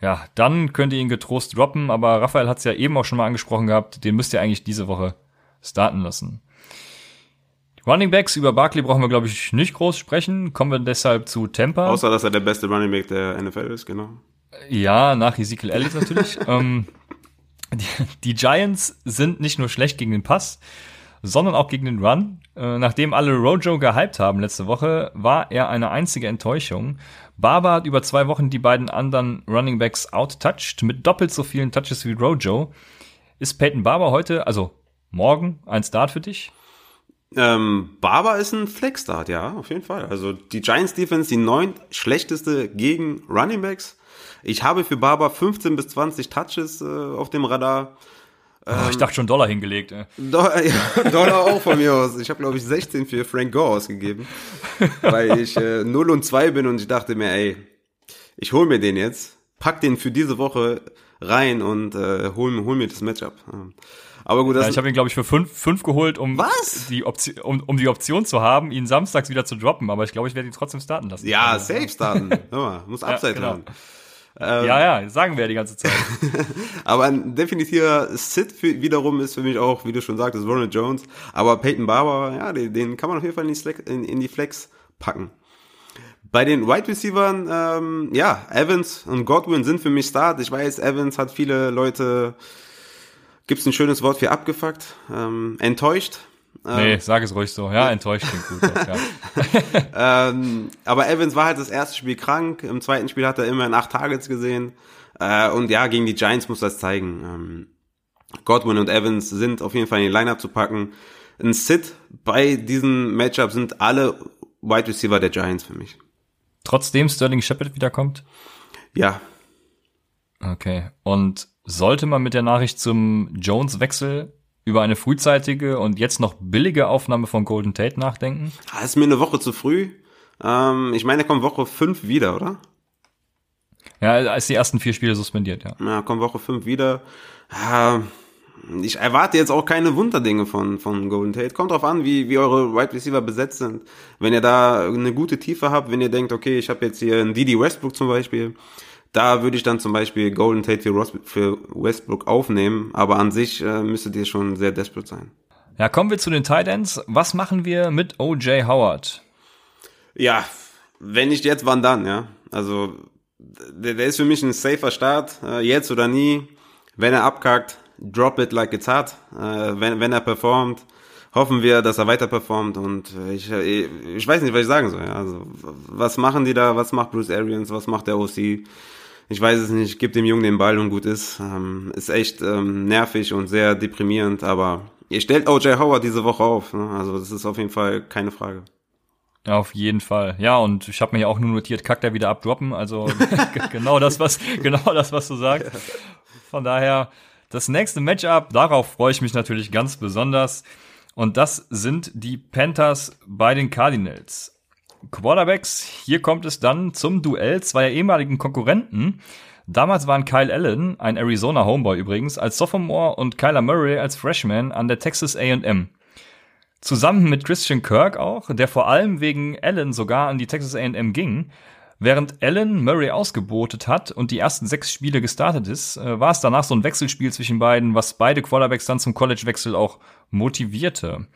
ja, dann könnt ihr ihn getrost droppen. Aber Raphael hat es ja eben auch schon mal angesprochen gehabt, den müsst ihr eigentlich diese Woche starten lassen. Running Backs über Barkley brauchen wir, glaube ich, nicht groß sprechen. Kommen wir deshalb zu Tampa. Außer, dass er der beste Running Back der NFL ist, genau. Ja, nach Ezekiel Elliott natürlich. ähm, die, Giants sind nicht nur schlecht gegen den Pass, sondern auch gegen den Run. Äh, nachdem alle Rojo gehypt haben letzte Woche, war er eine einzige Enttäuschung. Barber hat über zwei Wochen die beiden anderen Running Backs outtouched mit doppelt so vielen Touches wie Rojo. Ist Peyton Barber heute, also morgen, ein Start für dich? Ähm, Barber ist ein Flex-Start, ja, auf jeden Fall. Also die Giants Defense, die neunt schlechteste gegen Running Backs. Ich habe für Barber 15 bis 20 Touches äh, auf dem Radar. Oh, ich ähm, dachte schon Dollar hingelegt. Ey. Do ja, Dollar auch von mir aus. Ich habe, glaube ich, 16 für Frank Gore ausgegeben, weil ich äh, 0 und 2 bin und ich dachte mir, ey, ich hol mir den jetzt, pack den für diese Woche rein und äh, hol, hol mir das Matchup. Aber gut, das ja, ich habe ihn glaube ich für fünf, fünf geholt, um Was? die Option, um, um die Option zu haben, ihn samstags wieder zu droppen. Aber ich glaube, ich werde ihn trotzdem starten lassen. Ja, safe starten. Hör mal, muss Upside ja, genau. haben. Ähm, ja, ja, sagen wir ja die ganze Zeit. aber ein definitiver Sit für, wiederum ist für mich auch, wie du schon sagtest, Ronald Jones. Aber Peyton Barber, ja, den, den kann man auf jeden Fall in die, Slack, in, in die Flex packen. Bei den Wide Receivers, ähm, ja, Evans und Godwin sind für mich Start. Ich weiß, Evans hat viele Leute, gibt's ein schönes Wort für abgefuckt, ähm, enttäuscht. Nee, ähm, sag es ruhig so. Ja, enttäuscht klingt gut. ja. ähm, aber Evans war halt das erste Spiel krank. Im zweiten Spiel hat er immerhin acht Targets gesehen. Äh, und ja, gegen die Giants muss das zeigen. Ähm, Godwin und Evans sind auf jeden Fall in die Lineup zu packen. Ein Sit bei diesem Matchup sind alle Wide Receiver der Giants für mich. Trotzdem Sterling Shepard wiederkommt? Ja. Okay. Und sollte man mit der Nachricht zum Jones-Wechsel über eine frühzeitige und jetzt noch billige Aufnahme von Golden Tate nachdenken? Das ah, ist mir eine Woche zu früh. Ähm, ich meine, er kommt Woche 5 wieder, oder? Ja, als die ersten vier Spiele suspendiert, ja. Ja, kommt Woche 5 wieder. Ja, ich erwarte jetzt auch keine Wunderdinge von, von Golden Tate. Kommt drauf an, wie, wie eure Wide right Receiver besetzt sind. Wenn ihr da eine gute Tiefe habt, wenn ihr denkt, okay, ich habe jetzt hier einen Didi Westbrook zum Beispiel, da würde ich dann zum Beispiel Golden Tate für, Westbrook aufnehmen, aber an sich äh, müsstet ihr schon sehr desperate sein. Ja, kommen wir zu den Tight Ends. Was machen wir mit O.J. Howard? Ja, wenn nicht jetzt, wann dann, ja? Also, der, der ist für mich ein safer Start, äh, jetzt oder nie. Wenn er abkackt, drop it like it's hot. Äh, wenn, wenn er performt, hoffen wir, dass er weiter performt und äh, ich, ich, ich weiß nicht, was ich sagen soll. Ja. Also, was machen die da? Was macht Bruce Arians? Was macht der OC? Ich weiß es nicht, gib dem Jungen den Ball und gut ist. Ähm, ist echt ähm, nervig und sehr deprimierend, aber ihr stellt OJ Howard diese Woche auf. Ne? Also das ist auf jeden Fall keine Frage. Auf jeden Fall. Ja, und ich habe mir ja auch nur notiert, kackt er wieder abdroppen. Also genau das, was genau das, was du sagst. Von daher, das nächste Matchup, darauf freue ich mich natürlich ganz besonders. Und das sind die Panthers bei den Cardinals. Quarterbacks, hier kommt es dann zum Duell zweier ehemaligen Konkurrenten. Damals waren Kyle Allen, ein Arizona Homeboy übrigens, als Sophomore und Kyler Murray als Freshman an der Texas A&M. Zusammen mit Christian Kirk auch, der vor allem wegen Allen sogar an die Texas A&M ging. Während Allen Murray ausgebotet hat und die ersten sechs Spiele gestartet ist, äh, war es danach so ein Wechselspiel zwischen beiden, was beide Quarterbacks dann zum College-Wechsel auch motivierte.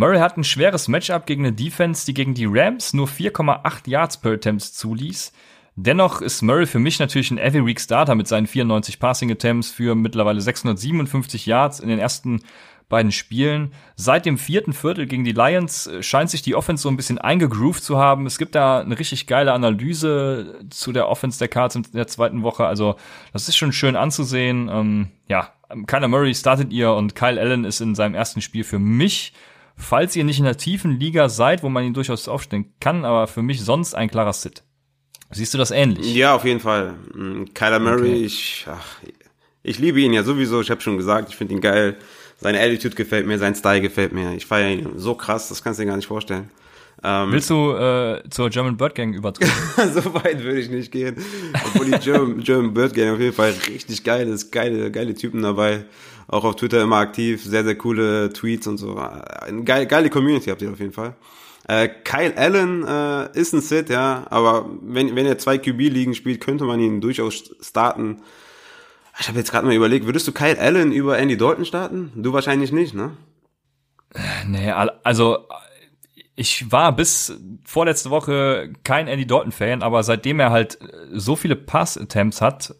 Murray hat ein schweres Matchup gegen eine Defense, die gegen die Rams nur 4,8 Yards per Attempts zuließ. Dennoch ist Murray für mich natürlich ein Every Week Starter mit seinen 94 Passing Attempts für mittlerweile 657 Yards in den ersten beiden Spielen. Seit dem vierten Viertel gegen die Lions äh, scheint sich die Offense so ein bisschen eingegroovt zu haben. Es gibt da eine richtig geile Analyse zu der Offense der Cards in der zweiten Woche. Also das ist schon schön anzusehen. Ähm, ja, Kyler Murray startet ihr und Kyle Allen ist in seinem ersten Spiel für mich falls ihr nicht in der tiefen Liga seid, wo man ihn durchaus aufstellen kann, aber für mich sonst ein klarer Sit. Siehst du das ähnlich? Ja, auf jeden Fall. Mm, Kyler Murray, okay. ich, ach, ich liebe ihn ja sowieso. Ich habe schon gesagt, ich finde ihn geil. Seine Attitude gefällt mir, sein Style gefällt mir. Ich feiere ihn so krass, das kannst du dir gar nicht vorstellen. Ähm, Willst du äh, zur German Bird Gang übertreten? so weit würde ich nicht gehen. Obwohl die German, German Bird Gang auf jeden Fall richtig geil ist, geile, geile Typen dabei auch auf Twitter immer aktiv, sehr, sehr coole Tweets und so. Eine geile, geile Community habt ihr auf jeden Fall. Äh, Kyle Allen äh, ist ein Sit, ja, aber wenn, wenn er zwei QB-Ligen spielt, könnte man ihn durchaus starten. Ich habe jetzt gerade mal überlegt, würdest du Kyle Allen über Andy Dalton starten? Du wahrscheinlich nicht, ne? Nee, also ich war bis vorletzte Woche kein Andy Dalton-Fan, aber seitdem er halt so viele Pass-Attempts hat,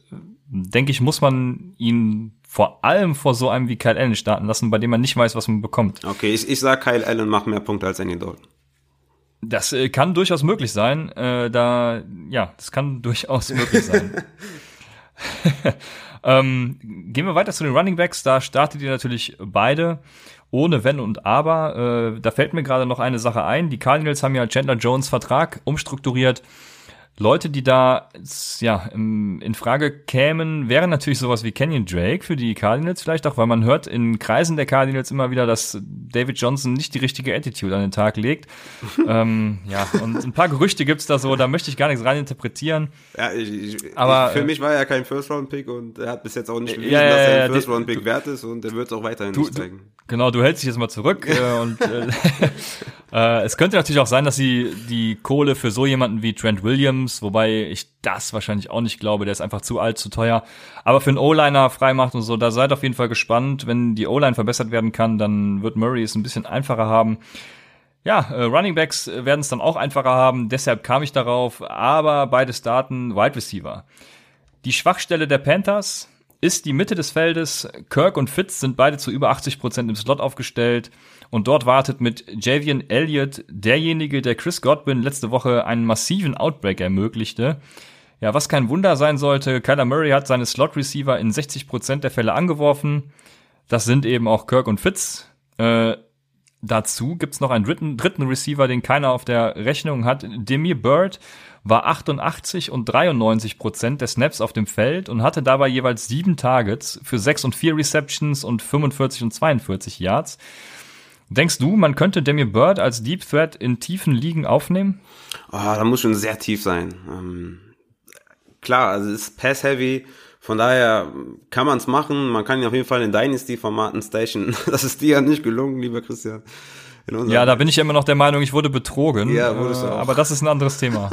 denke ich, muss man ihn vor allem vor so einem wie Kyle Allen starten lassen, bei dem man nicht weiß, was man bekommt. Okay, ich, ich sag, Kyle Allen macht mehr Punkte als Andy Dalton. Das äh, kann durchaus möglich sein. Äh, da, ja, das kann durchaus möglich sein. ähm, gehen wir weiter zu den Running Backs. Da startet ihr natürlich beide ohne Wenn und Aber. Äh, da fällt mir gerade noch eine Sache ein. Die Cardinals haben ja Chandler Jones Vertrag umstrukturiert. Leute, die da ja in Frage kämen, wären natürlich sowas wie Kenyon Drake für die Cardinals vielleicht auch, weil man hört in Kreisen der Cardinals immer wieder, dass David Johnson nicht die richtige Attitude an den Tag legt. ähm, ja, und ein paar Gerüchte gibt's da so, da möchte ich gar nichts rein interpretieren. Ja, ich, ich, aber für äh, mich war er kein First-Round-Pick und er hat bis jetzt auch nicht bewiesen, ja, ja, dass er ein First-Round-Pick wert ist und er wird es auch weiterhin du, nicht zeigen. Genau, du hältst dich jetzt mal zurück äh, und äh, äh, es könnte natürlich auch sein, dass sie die Kohle für so jemanden wie Trent Williams Williams, wobei ich das wahrscheinlich auch nicht glaube, der ist einfach zu alt, zu teuer. Aber für einen O-Liner freimacht und so, da seid auf jeden Fall gespannt. Wenn die O-Line verbessert werden kann, dann wird Murray es ein bisschen einfacher haben. Ja, äh, Running Backs werden es dann auch einfacher haben, deshalb kam ich darauf, aber beide starten Wide Receiver. Die Schwachstelle der Panthers ist die Mitte des Feldes. Kirk und Fitz sind beide zu über 80 Prozent im Slot aufgestellt. Und dort wartet mit Javian Elliott derjenige, der Chris Godwin letzte Woche einen massiven Outbreak ermöglichte. Ja, was kein Wunder sein sollte, Kyler Murray hat seine Slot-Receiver in 60 Prozent der Fälle angeworfen. Das sind eben auch Kirk und Fitz. Äh, dazu gibt's noch einen dritten, dritten Receiver, den keiner auf der Rechnung hat. Demi Bird war 88 und 93 Prozent der Snaps auf dem Feld und hatte dabei jeweils sieben Targets für sechs und vier Receptions und 45 und 42 Yards. Denkst du, man könnte Demi Bird als Deep Threat in tiefen Ligen aufnehmen? Oh, da muss schon sehr tief sein. Ähm, klar, also es ist Pass-Heavy, von daher kann man es machen. Man kann ihn auf jeden Fall in Dynasty-Formaten station. Das ist dir ja nicht gelungen, lieber Christian. Ja, da bin ich immer noch der Meinung, ich wurde betrogen. Ja, wurdest du äh, auch. Aber das ist ein anderes Thema.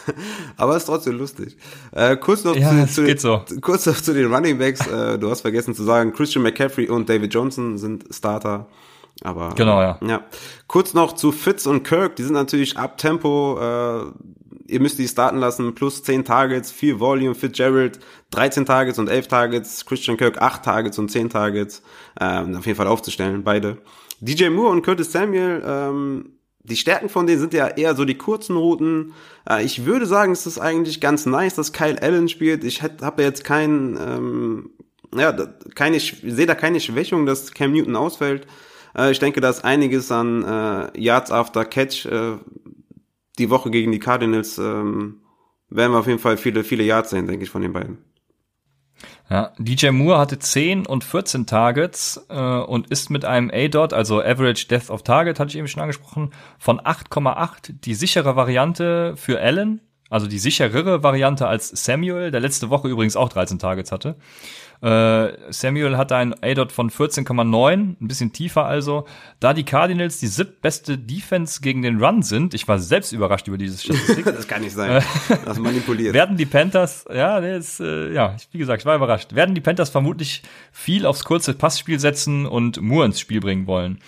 aber ist trotzdem lustig. Äh, kurz noch ja, zu, zu, so. kurz noch zu den Running Backs. Äh, du hast vergessen zu sagen, Christian McCaffrey und David Johnson sind Starter. Aber genau, ja. ja. Kurz noch zu Fitz und Kirk, die sind natürlich ab Tempo, äh, ihr müsst die starten lassen, plus 10 Targets, 4 Volume, Fitzgerald 13 Targets und 11 Targets, Christian Kirk 8 Targets und 10 Targets, ähm, auf jeden Fall aufzustellen, beide. DJ Moore und Curtis Samuel, ähm, die Stärken von denen sind ja eher so die kurzen Routen. Äh, ich würde sagen, es ist eigentlich ganz nice, dass Kyle Allen spielt. Ich habe jetzt keinen, ähm, ja, keine, ich sehe da keine Schwächung, dass Cam Newton ausfällt. Äh, ich denke, da ist einiges an äh, Yards after Catch. Äh, die Woche gegen die Cardinals ähm, werden wir auf jeden Fall viele, viele Yards sehen, denke ich, von den beiden. Ja, DJ Moore hatte 10 und 14 Targets äh, und ist mit einem A-Dot, also Average Death of Target, hatte ich eben schon angesprochen, von 8,8 die sichere Variante für Allen, also die sicherere Variante als Samuel, der letzte Woche übrigens auch 13 Targets hatte. Äh, Samuel hatte ein A-Dot von 14,9, ein bisschen tiefer also. Da die Cardinals die siebtbeste Defense gegen den Run sind, ich war selbst überrascht über diese Statistik. das kann nicht sein. Das manipuliert. werden die Panthers, ja, ist, äh, ja, wie gesagt, ich war überrascht. Werden die Panthers vermutlich viel aufs kurze Passspiel setzen und Moore ins Spiel bringen wollen.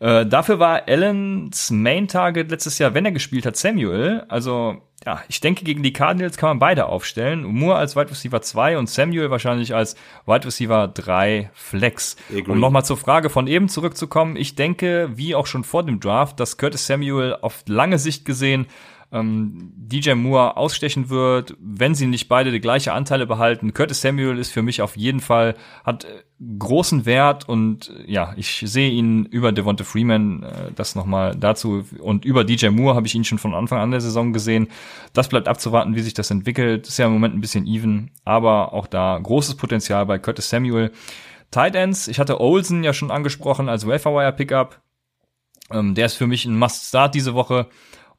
Äh, dafür war Allens Main Target letztes Jahr, wenn er gespielt hat, Samuel. Also ja, ich denke, gegen die Cardinals kann man beide aufstellen. Moore als Wide Receiver 2 und Samuel wahrscheinlich als Wide Receiver 3 Flex. Um nochmal zur Frage von eben zurückzukommen. Ich denke, wie auch schon vor dem Draft, dass Curtis Samuel auf lange Sicht gesehen ähm, DJ Moore ausstechen wird, wenn sie nicht beide die gleiche Anteile behalten. Curtis Samuel ist für mich auf jeden Fall, hat äh, großen Wert und äh, ja, ich sehe ihn über Devonta Freeman, äh, das nochmal dazu und über DJ Moore habe ich ihn schon von Anfang an der Saison gesehen. Das bleibt abzuwarten, wie sich das entwickelt. Ist ja im Moment ein bisschen even, aber auch da großes Potenzial bei Curtis Samuel. Tight Ends, ich hatte Olsen ja schon angesprochen als Waferwire Pickup. Ähm, der ist für mich ein Must-Start diese Woche.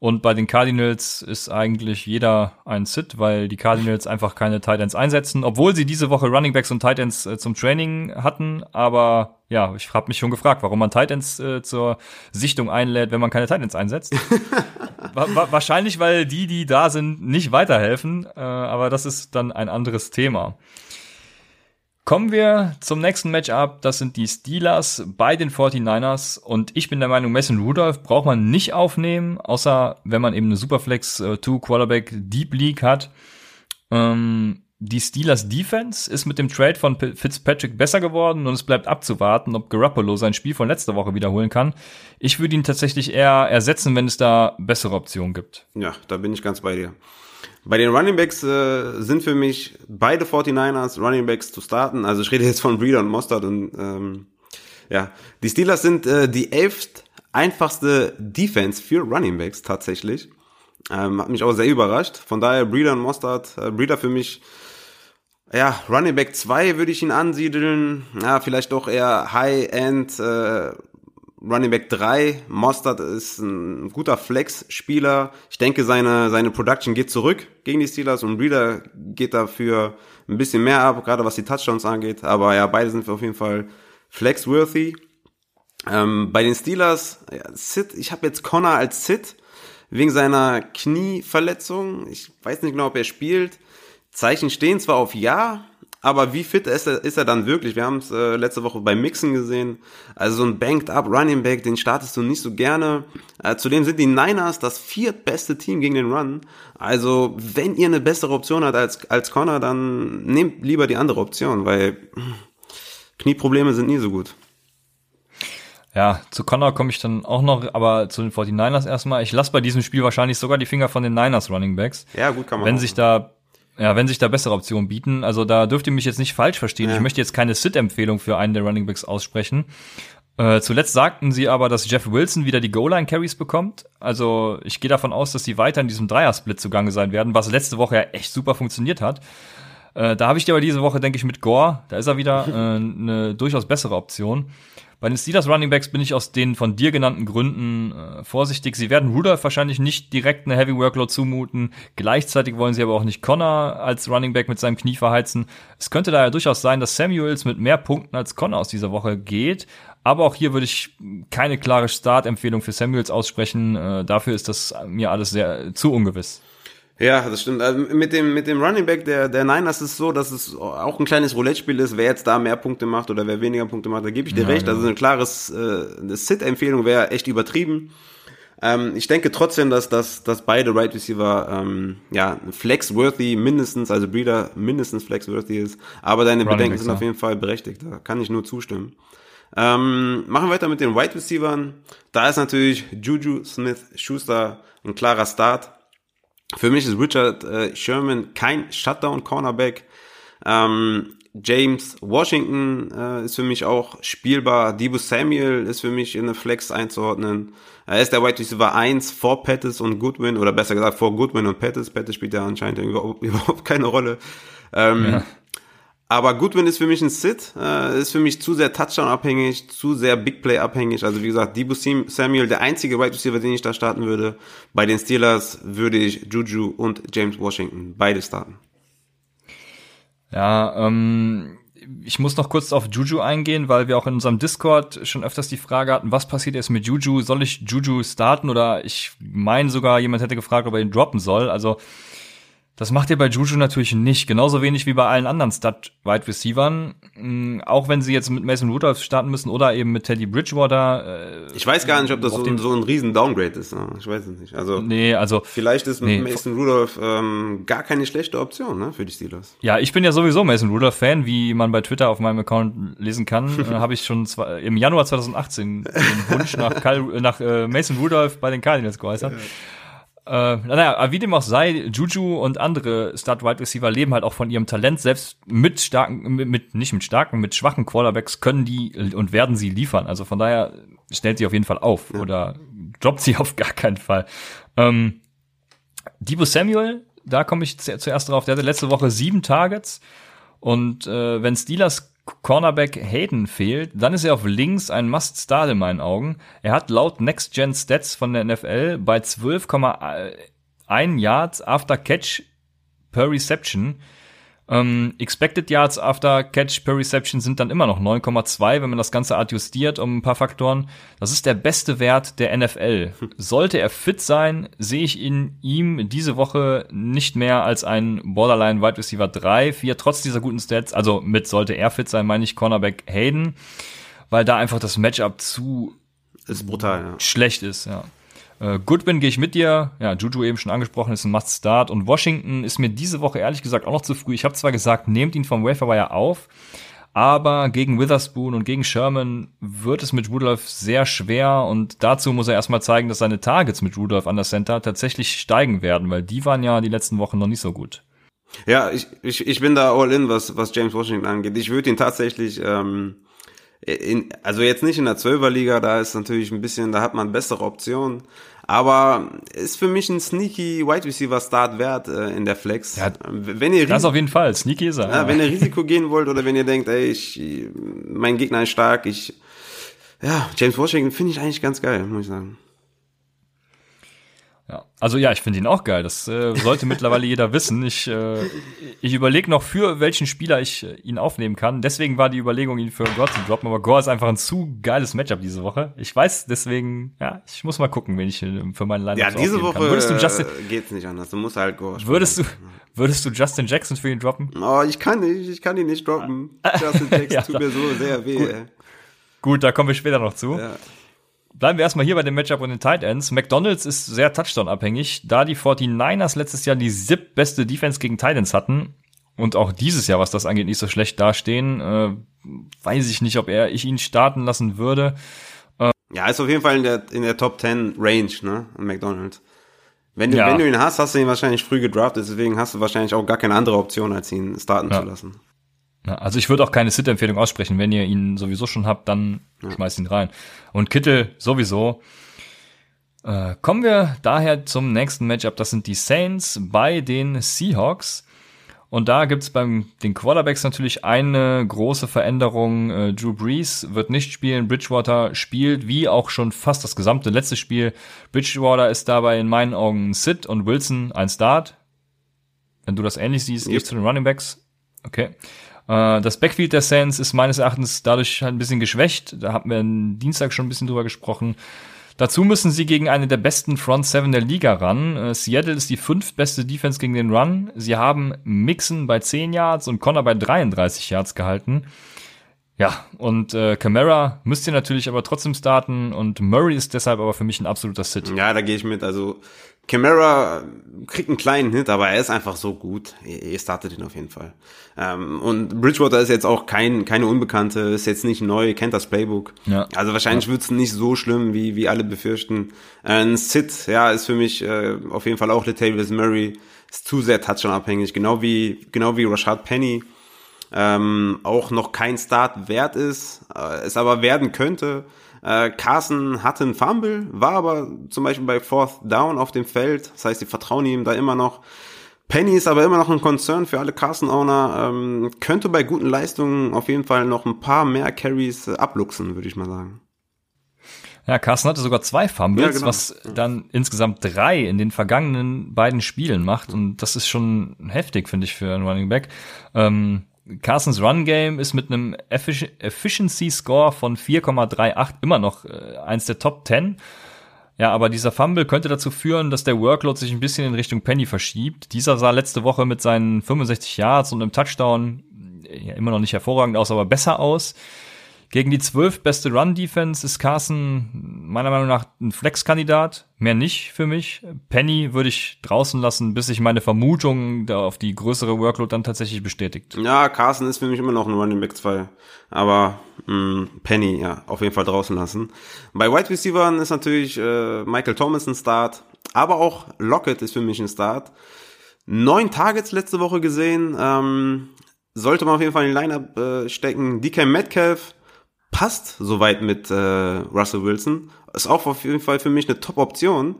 Und bei den Cardinals ist eigentlich jeder ein Sit, weil die Cardinals einfach keine Titans einsetzen, obwohl sie diese Woche Running Backs und Titans äh, zum Training hatten. Aber ja, ich habe mich schon gefragt, warum man Titans äh, zur Sichtung einlädt, wenn man keine Titans einsetzt. wahrscheinlich, weil die, die da sind, nicht weiterhelfen. Äh, aber das ist dann ein anderes Thema. Kommen wir zum nächsten Matchup. Das sind die Steelers bei den 49ers. Und ich bin der Meinung, Mason Rudolph braucht man nicht aufnehmen, außer wenn man eben eine Superflex 2 äh, Quarterback Deep League hat. Ähm, die Steelers Defense ist mit dem Trade von Fitzpatrick besser geworden und es bleibt abzuwarten, ob Garoppolo sein Spiel von letzter Woche wiederholen kann. Ich würde ihn tatsächlich eher ersetzen, wenn es da bessere Optionen gibt. Ja, da bin ich ganz bei dir. Bei den Running Backs äh, sind für mich beide 49ers Running Backs zu starten. Also ich rede jetzt von Breeder und Mostert und ähm, ja, die Steelers sind äh, die elft einfachste Defense für Running Backs tatsächlich. Ähm, hat mich auch sehr überrascht. Von daher Breeder und Mostert, äh, Breeder für mich ja, Running Back 2 würde ich ihn ansiedeln. Ja, vielleicht doch eher High-End äh, Running Back 3, Mostert ist ein guter Flex-Spieler. Ich denke, seine, seine Production geht zurück gegen die Steelers und Breeder geht dafür ein bisschen mehr ab, gerade was die Touchdowns angeht. Aber ja, beide sind auf jeden Fall flex-worthy. Ähm, bei den Steelers, ja, Sid, ich habe jetzt Connor als Sid. wegen seiner Knieverletzung. Ich weiß nicht genau, ob er spielt. Zeichen stehen zwar auf Ja, aber wie fit ist er, ist er dann wirklich? Wir haben es äh, letzte Woche bei Mixen gesehen. Also so ein banked up Running Back, den startest du nicht so gerne. Äh, zudem sind die Niners das viertbeste Team gegen den Run. Also wenn ihr eine bessere Option habt als, als Connor, dann nehmt lieber die andere Option, weil Knieprobleme sind nie so gut. Ja, zu Connor komme ich dann auch noch, aber zu den 49ers erstmal. Ich lasse bei diesem Spiel wahrscheinlich sogar die Finger von den Niners Running Backs. Ja, gut, kann man Wenn auch. sich da ja, wenn sich da bessere Optionen bieten, also da dürft ihr mich jetzt nicht falsch verstehen. Ja. Ich möchte jetzt keine Sit-Empfehlung für einen der Running Backs aussprechen. Äh, zuletzt sagten sie aber, dass Jeff Wilson wieder die Goal-Line-Carries bekommt. Also ich gehe davon aus, dass sie weiter in diesem Dreier-Split zugange sein werden, was letzte Woche ja echt super funktioniert hat. Äh, da habe ich dir aber diese Woche, denke ich, mit Gore, da ist er wieder äh, eine durchaus bessere Option. Bei den Steelers Running Backs bin ich aus den von dir genannten Gründen äh, vorsichtig. Sie werden Rudolph wahrscheinlich nicht direkt eine Heavy Workload zumuten. Gleichzeitig wollen sie aber auch nicht Connor als Running Back mit seinem Knie verheizen. Es könnte daher durchaus sein, dass Samuels mit mehr Punkten als Connor aus dieser Woche geht. Aber auch hier würde ich keine klare Start-Empfehlung für Samuels aussprechen. Äh, dafür ist das mir alles sehr zu ungewiss. Ja, das stimmt. Also mit dem, mit dem Running Back der, der Niners ist es so, dass es auch ein kleines Roulette-Spiel ist, wer jetzt da mehr Punkte macht oder wer weniger Punkte macht. Da gebe ich dir Ja, recht. genau. Also eine klares äh, Sit-Empfehlung wäre echt übertrieben. Ähm, ich denke trotzdem, dass, dass, dass beide Right Receiver ähm, ja flex-worthy mindestens, also Breeder mindestens flex-worthy ist. Aber deine Running Bedenken sind auf ja. jeden Fall berechtigt. Da kann ich nur zustimmen. Ähm, machen wir weiter mit den Wide Receivern. Da ist natürlich Juju Smith-Schuster ein klarer Start. Für mich ist Richard äh, Sherman kein Shutdown-Cornerback. Ähm, James Washington äh, ist für mich auch spielbar. Debo Samuel ist für mich in eine Flex einzuordnen. Er ist der Wide Receiver 1 vor Pettis und Goodwin, oder besser gesagt vor Goodwin und Pettis. Pettis spielt ja anscheinend überhaupt, keine Rolle. Ähm, Ja. Aber Goodwin ist für mich ein Sit, äh, ist für mich zu sehr Touchdown-abhängig, zu sehr Big Play-abhängig. Also wie gesagt, Debo Samuel, der einzige Wide Receiver, den ich da starten würde. Bei den Steelers würde ich Juju und James Washington beide starten. Ja, ähm, ich muss noch kurz auf Juju eingehen, weil wir auch in unserem Discord schon öfters die Frage hatten, was passiert jetzt mit Juju? Soll ich Juju starten? Oder ich meine sogar, jemand hätte gefragt, ob er ihn droppen soll. Also das macht ihr bei Juju natürlich nicht. Genauso wenig wie bei allen anderen Stud-Wide Receivern. Mm, Auch wenn sie jetzt mit Mason Rudolph starten müssen oder eben mit Teddy Bridgewater. Äh, Ich weiß gar nicht, ob das so, dem- so ein riesen Downgrade ist. ne? Ich weiß es nicht. Also nee, also vielleicht ist Nee. Mason Rudolph ähm, gar keine schlechte Option ne, für die Steelers. Ja, ich bin ja sowieso Mason Rudolph Fan, wie man bei Twitter auf meinem Account lesen kann. äh, Habe ich schon zwar, im Januar 2018 den Wunsch nach, Kyle, nach äh, Mason Rudolph bei den Cardinals geäußert. Äh, naja, wie dem auch sei, Juju und andere Start Wide Receiver leben halt auch von ihrem Talent. Selbst mit starken, mit, mit nicht mit starken, mit schwachen Quarterbacks können die und werden sie liefern. Also von daher stellt sie auf jeden Fall auf oder droppt sie auf gar keinen Fall. Ähm, Debo Samuel, da komme ich zu- zuerst drauf. Der hatte letzte Woche sieben Targets. Und äh, wenn Steelers Cornerback Hayden fehlt, dann ist er auf links ein Must-Start in meinen Augen. Er hat laut Next Gen Stats von der NFL bei 12,1 Yards after Catch per Reception. Ähm, expected Yards after Catch per Reception sind dann immer noch 9,2, wenn man das Ganze adjustiert um ein paar Faktoren. Das ist der beste Wert der NFL. Sollte er fit sein, sehe ich in ihm diese Woche nicht mehr als ein Borderline Wide Receiver 3, 4, trotz dieser guten Stats. Also mit sollte er fit sein, meine ich Cornerback Hayden, weil da einfach das Matchup zu Ist brutal, ja. schlecht ist, ja. Äh, Goodwin gehe ich mit dir. Ja, Juju eben schon angesprochen, ist ein Must-Start. Und Washington ist mir diese Woche ehrlich gesagt auch noch zu früh. Ich habe zwar gesagt, nehmt ihn vom Waferwire auf, aber gegen Witherspoon und gegen Sherman wird es mit Rudolph sehr schwer. Und dazu muss er erstmal zeigen, dass seine Targets mit Rudolph an der Center tatsächlich steigen werden, weil die waren ja die letzten Wochen noch nicht so gut. Ja, ich, ich, ich bin da all in, was, was James Washington angeht. Ich würde ihn tatsächlich, ähm, in, also jetzt nicht in der Zwölferliga, da ist natürlich ein bisschen, da hat man bessere Optionen. Aber ist für mich ein sneaky Wide Receiver Start wert äh, in der Flex. Ja, wenn ihr Das auf jeden Fall. Sneaky ist er. ja, wenn ihr Risiko gehen wollt oder wenn ihr denkt, ey, ich, mein Gegner ist stark, ich, ja, James Washington finde ich eigentlich ganz geil, muss ich sagen. Ja, also ja, ich finde ihn auch geil. Das äh, sollte mittlerweile jeder wissen. Ich, äh, ich überlege noch, für welchen Spieler ich äh, ihn aufnehmen kann. Deswegen war die Überlegung, ihn für Gore zu droppen. Aber Gore ist einfach ein zu geiles Matchup diese Woche. Ich weiß, deswegen, ja, ich muss mal gucken, wen ich äh, für meinen Line Ja, diese Woche kann. Würdest du Justin, äh, geht's nicht anders. Du musst halt Gore würdest du, würdest du Justin Jackson für ihn droppen? Oh, ich kann nicht, ich kann ihn nicht droppen. Justin Jackson Ja, tut mir so sehr weh. ey. Gut, da kommen wir später noch zu. Ja. Bleiben wir erstmal hier bei dem Matchup und den Tight Ends. McDonalds ist sehr Touchdown-abhängig, da die 49ers letztes Jahr die siebtbeste Defense gegen Tight Ends hatten und auch dieses Jahr, was das angeht, nicht so schlecht dastehen. Äh, weiß ich nicht, ob er ich ihn starten lassen würde. Ja, ist auf jeden Fall in der, in der Top 10 Range, ne, an McDonalds. Wenn du, Ja. wenn du ihn hast, hast du ihn wahrscheinlich früh gedraftet, deswegen hast du wahrscheinlich auch gar keine andere Option, als ihn starten Ja. zu lassen. Ja, also ich würde auch keine Sit-Empfehlung aussprechen. Wenn ihr ihn sowieso schon habt, dann schmeißt ihn rein. Und Kittel sowieso. Äh, kommen wir daher zum nächsten Matchup. Das sind die Saints bei den Seahawks. Und da gibt's beim den Quarterbacks natürlich eine große Veränderung. Äh, Drew Brees wird nicht spielen. Bridgewater spielt, wie auch schon fast das gesamte letzte Spiel. Bridgewater ist dabei in meinen Augen ein Sit und Wilson ein Start. Wenn du das ähnlich siehst, Yep. zu den Running Backs. Okay. Äh, Das Backfield der Saints ist meines Erachtens dadurch halt ein bisschen geschwächt. Da hatten wir am Dienstag schon ein bisschen drüber gesprochen. Dazu müssen sie gegen eine der besten Front Seven der Liga ran. Äh, Seattle ist die fünftbeste Defense gegen den Run. Sie haben Mixon bei 10 Yards und Connor bei 33 Yards gehalten. Ja, und äh, Camara müsst ihr natürlich aber trotzdem starten und Murray ist deshalb aber für mich ein absoluter Sit. Ja, da gehe ich mit. Also Camara kriegt einen kleinen Hit, aber er ist einfach so gut. Ihr, startet ihn auf jeden Fall. Ähm, und Bridgewater ist jetzt auch kein keine Unbekannte, ist jetzt nicht neu, kennt das Playbook. Ja. Also wahrscheinlich wird's nicht so schlimm, wie wie alle befürchten. Ein Sit, ja, ist für mich äh, auf jeden Fall auch Latavius Murray. Ist zu sehr Touchdown-abhängig, genau wie genau wie Rashad Penny. ähm, auch noch kein Start wert ist, äh, es aber werden könnte. Äh, Carson hatte einen Fumble, war aber zum Beispiel bei Fourth Down auf dem Feld. Das heißt, die vertrauen ihm da immer noch. Penny ist aber immer noch ein Concern für alle Carson-Owner. Ähm, könnte bei guten Leistungen auf jeden Fall noch ein paar mehr Carries äh, abluchsen, würde ich mal sagen. Ja, Carsten hatte sogar zwei Fumbles, Ja, genau. was dann insgesamt drei in den vergangenen beiden Spielen macht. Und das ist schon heftig, finde ich, für einen Running Back. Ähm, Carstens Run Game ist mit einem Effici Efficiency Score von 4,38 immer noch äh, eins der Top 10. Ja, aber dieser Fumble könnte dazu führen, dass der Workload sich ein bisschen in Richtung Penny verschiebt. Dieser sah letzte Woche mit seinen 65 Yards und einem Touchdown ja, immer noch nicht hervorragend aus, aber besser aus. Gegen die zwölf beste Run-Defense ist Carson meiner Meinung nach ein Flex-Kandidat. Mehr nicht für mich. Penny würde ich draußen lassen, bis sich meine Vermutung da auf die größere Workload dann tatsächlich bestätigt. Ja, Carson ist für mich immer noch ein Running Back 2. Aber mh, Penny, ja, auf jeden Fall draußen lassen. Bei Wide Receivern ist natürlich äh, Michael Thomas ein Start. Aber auch Lockett ist für mich ein Start. Neun Targets letzte Woche gesehen. Ähm, sollte man auf jeden Fall in den Lineup äh, stecken. DK Metcalf passt soweit mit äh, Russell Wilson. Ist auch auf jeden Fall für mich eine Top-Option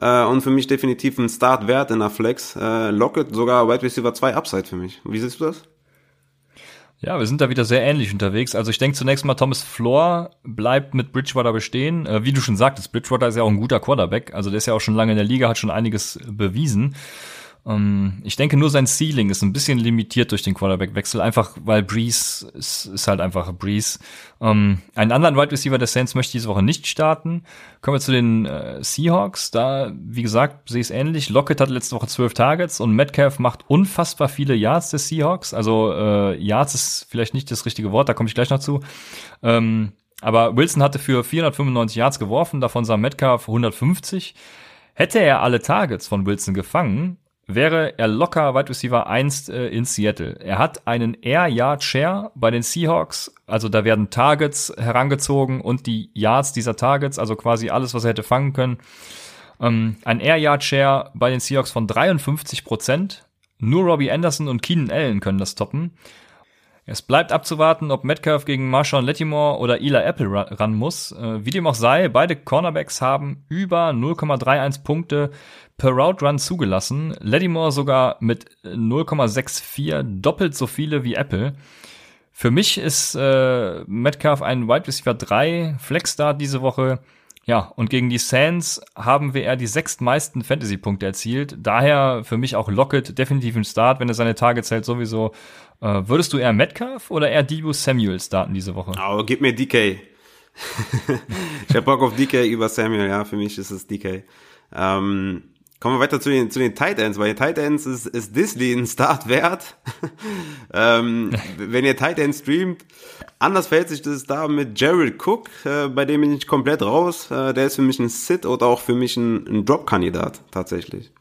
äh, und für mich definitiv ein Start wert in der Flex. Äh, Lockett sogar Wide Receiver 2 Upside für mich. Wie siehst du das? Ja, wir sind da wieder sehr ähnlich unterwegs. Also ich denke zunächst mal, Thomas Floor bleibt mit Bridgewater bestehen. Äh, wie du schon sagtest, Bridgewater ist ja auch ein guter Quarterback. Also der ist ja auch schon lange in der Liga, hat schon einiges bewiesen. Ähm, ich denke nur sein Ceiling ist ein bisschen limitiert durch den Quarterback-Wechsel, einfach weil Breeze ist, ist halt einfach Breeze. Ähm, einen anderen Wide Receiver der Saints möchte ich diese Woche nicht starten. Kommen wir zu den äh, Seahawks. Da, wie gesagt, sehe ich es ähnlich. Lockett hat letzte Woche zwölf Targets und Metcalf macht unfassbar viele Yards der Seahawks. Also äh, Yards ist vielleicht nicht das richtige Wort, da komme ich gleich noch zu. Ähm, aber Wilson hatte für 495 Yards geworfen, davon sah Metcalf 150. Hätte er alle Targets von Wilson gefangen, wäre er locker Wide Receiver 1 äh, in Seattle. Er hat einen Air Yard Share bei den Seahawks, also da werden Targets herangezogen und die Yards dieser Targets, also quasi alles, was er hätte fangen können. Ähm, ein Air Yard Share bei den Seahawks von 53 Prozent. Nur Robbie Anderson und Keenan Allen können das toppen. Es bleibt abzuwarten, ob Metcalf gegen Marshawn Lattimore oder Eli Apple ra- ran muss. Äh, wie dem auch sei, beide Cornerbacks haben über 0,31 Punkte per Route Run zugelassen. Lattimore sogar mit 0,64, doppelt so viele wie Apple. Für mich ist äh, Metcalf ein Wide Receiver 3 Flex Start diese Woche. Ja, und gegen die Sands haben wir eher die sechstmeisten Fantasy-Punkte erzielt. Daher für mich auch Lockett definitiv ein Start, wenn er seine Targets hält, sowieso. Äh, würdest du eher Metcalf oder eher Debo Samuel starten diese Woche? Oh, gib mir DK. ich hab Bock auf DK über Samuel, ja, für mich ist es DK. Ähm, Kommen wir weiter zu den, zu den Tight Ends. Bei Tight Ends ist, ist Disney ein Start wert. ähm, wenn ihr Tight Ends streamt, anders verhält sich das da mit Jared Cook, äh, bei dem bin ich komplett raus. Äh, der ist für mich ein Sit oder auch für mich ein, ein Drop-Kandidat, tatsächlich.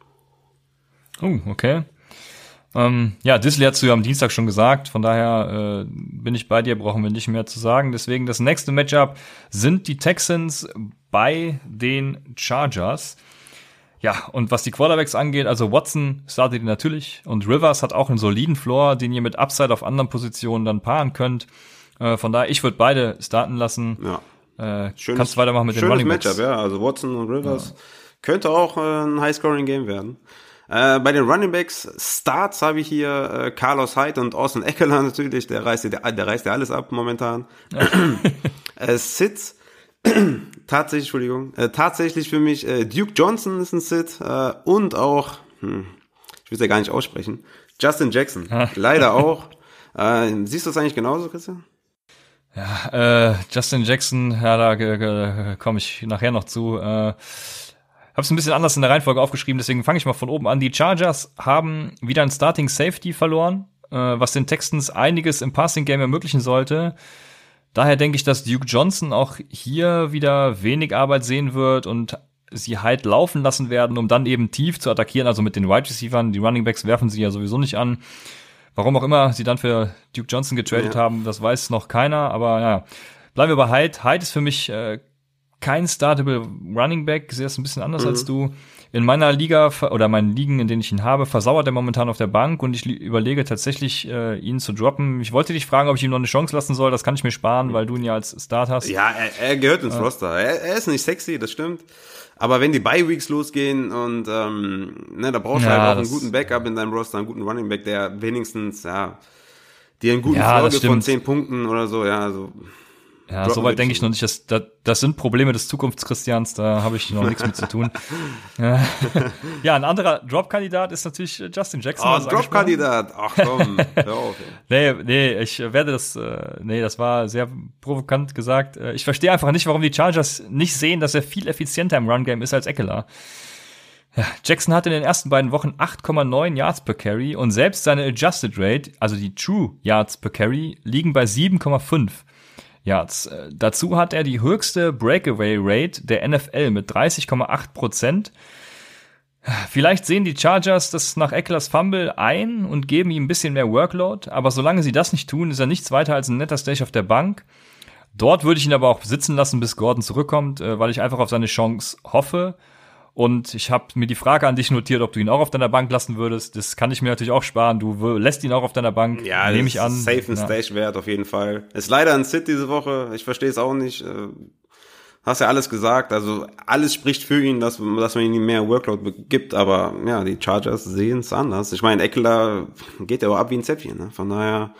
Oh, okay. Ähm, ja, Disley hast du ja am Dienstag schon gesagt, von daher äh, bin ich bei dir, brauchen wir nicht mehr zu sagen. Deswegen das nächste Matchup sind die Texans bei den Chargers. Ja, und was die Quarterbacks angeht, also Watson startet ihn natürlich und Rivers hat auch einen soliden Floor, den ihr mit Upside auf anderen Positionen dann paaren könnt. Äh, von daher, ich würde beide starten lassen. Ja. Äh, schönes, kannst weitermachen mit den Running Backs. Matchup, ja. Also Watson und Rivers ja. könnte auch äh, ein High-Scoring-Game werden. Äh, bei den Running Backs Starts habe ich hier äh, Carlos Hyde und Austin Eckler natürlich. Der reißt, der, der reißt ja alles ab momentan. Ja. äh, Sits tatsächlich, Entschuldigung, äh, tatsächlich für mich äh, Duke Johnson ist ein Sit äh, und auch, hm, ich will es ja gar nicht aussprechen, Justin Jackson, leider auch. Äh, siehst du es eigentlich genauso, Christian? Ja, äh, Justin Jackson, ja, da komme ich nachher noch zu. Äh, Hab's ein bisschen anders in der Reihenfolge aufgeschrieben, deswegen fange ich mal von oben an. Die Chargers haben wieder ein Starting Safety verloren, äh, was den Texans einiges im Passing Game ermöglichen sollte. Daher denke ich, dass Duke Johnson auch hier wieder wenig Arbeit sehen wird und sie halt laufen lassen werden, um dann eben tief zu attackieren, also mit den Wide Receivers. Die Running Backs werfen sie ja sowieso nicht an. Warum auch immer sie dann für Duke Johnson getradet ja. haben, das weiß noch keiner, aber ja. Bleiben wir bei Hyde. Hyde ist für mich äh, kein startable Running Back, sehe es ein bisschen anders mhm. als du in meiner Liga oder meinen Ligen, in denen ich ihn habe, versauert er momentan auf der Bank und ich überlege tatsächlich, äh, ihn zu droppen. Ich wollte dich fragen, ob ich ihm noch eine Chance lassen soll. Das kann ich mir sparen, weil du ihn ja als Start hast. Ja, er, er gehört ins äh. Roster. Er, er, ist nicht sexy, das stimmt. Aber wenn die Bye Weeks losgehen und ähm, ne, da brauchst du ja, halt auch einen guten Backup in deinem Roster, einen guten Running Back, der wenigstens ja dir einen guten ja, Folge von zehn Punkten oder so, ja, also ja, soweit denke ich noch nicht. Das, das, das sind Probleme des Zukunftschristians, da habe ich noch nichts mit zu tun. ja, ein anderer Drop-Kandidat ist natürlich Justin Jackson. Oh, Drop-Kandidat, ach komm, hör auf. nee, nee, ich werde das, äh, nee, das war sehr provokant gesagt. Äh, ich verstehe einfach nicht, warum die Chargers nicht sehen, dass er viel effizienter im Run-Game ist als Eckler. Ja, Jackson hatte in den ersten beiden Wochen 8,9 Yards per Carry und selbst seine Adjusted Rate, also die True Yards per Carry, liegen bei 7,5. Yards. Äh, dazu hat er die höchste Breakaway Rate der NFL mit 30,8 Prozent. Vielleicht sehen die Chargers das nach Ecklers Fumble ein und geben ihm ein bisschen mehr Workload, aber solange sie das nicht tun, ist er nichts weiter als ein netter Stage auf der Bank. Dort würde ich ihn aber auch sitzen lassen, bis Gordon zurückkommt, äh, weil ich einfach auf seine Chance hoffe. Und ich habe mir die Frage an dich notiert, ob du ihn auch auf deiner Bank lassen würdest. Das kann ich mir natürlich auch sparen. Du lässt ihn auch auf deiner Bank. Ja, nehme ich an. Safe and ja. Stage wert auf jeden Fall. Ist leider ein Sit diese Woche. Ich verstehe es auch nicht. Äh, hast ja alles gesagt. Also alles spricht für ihn, dass, dass man ihm mehr Workload gibt. Aber ja, die Chargers sehen es anders. Ich meine, Eckler geht ja auch ab wie ein Zäpfchen. Ne? Von daher.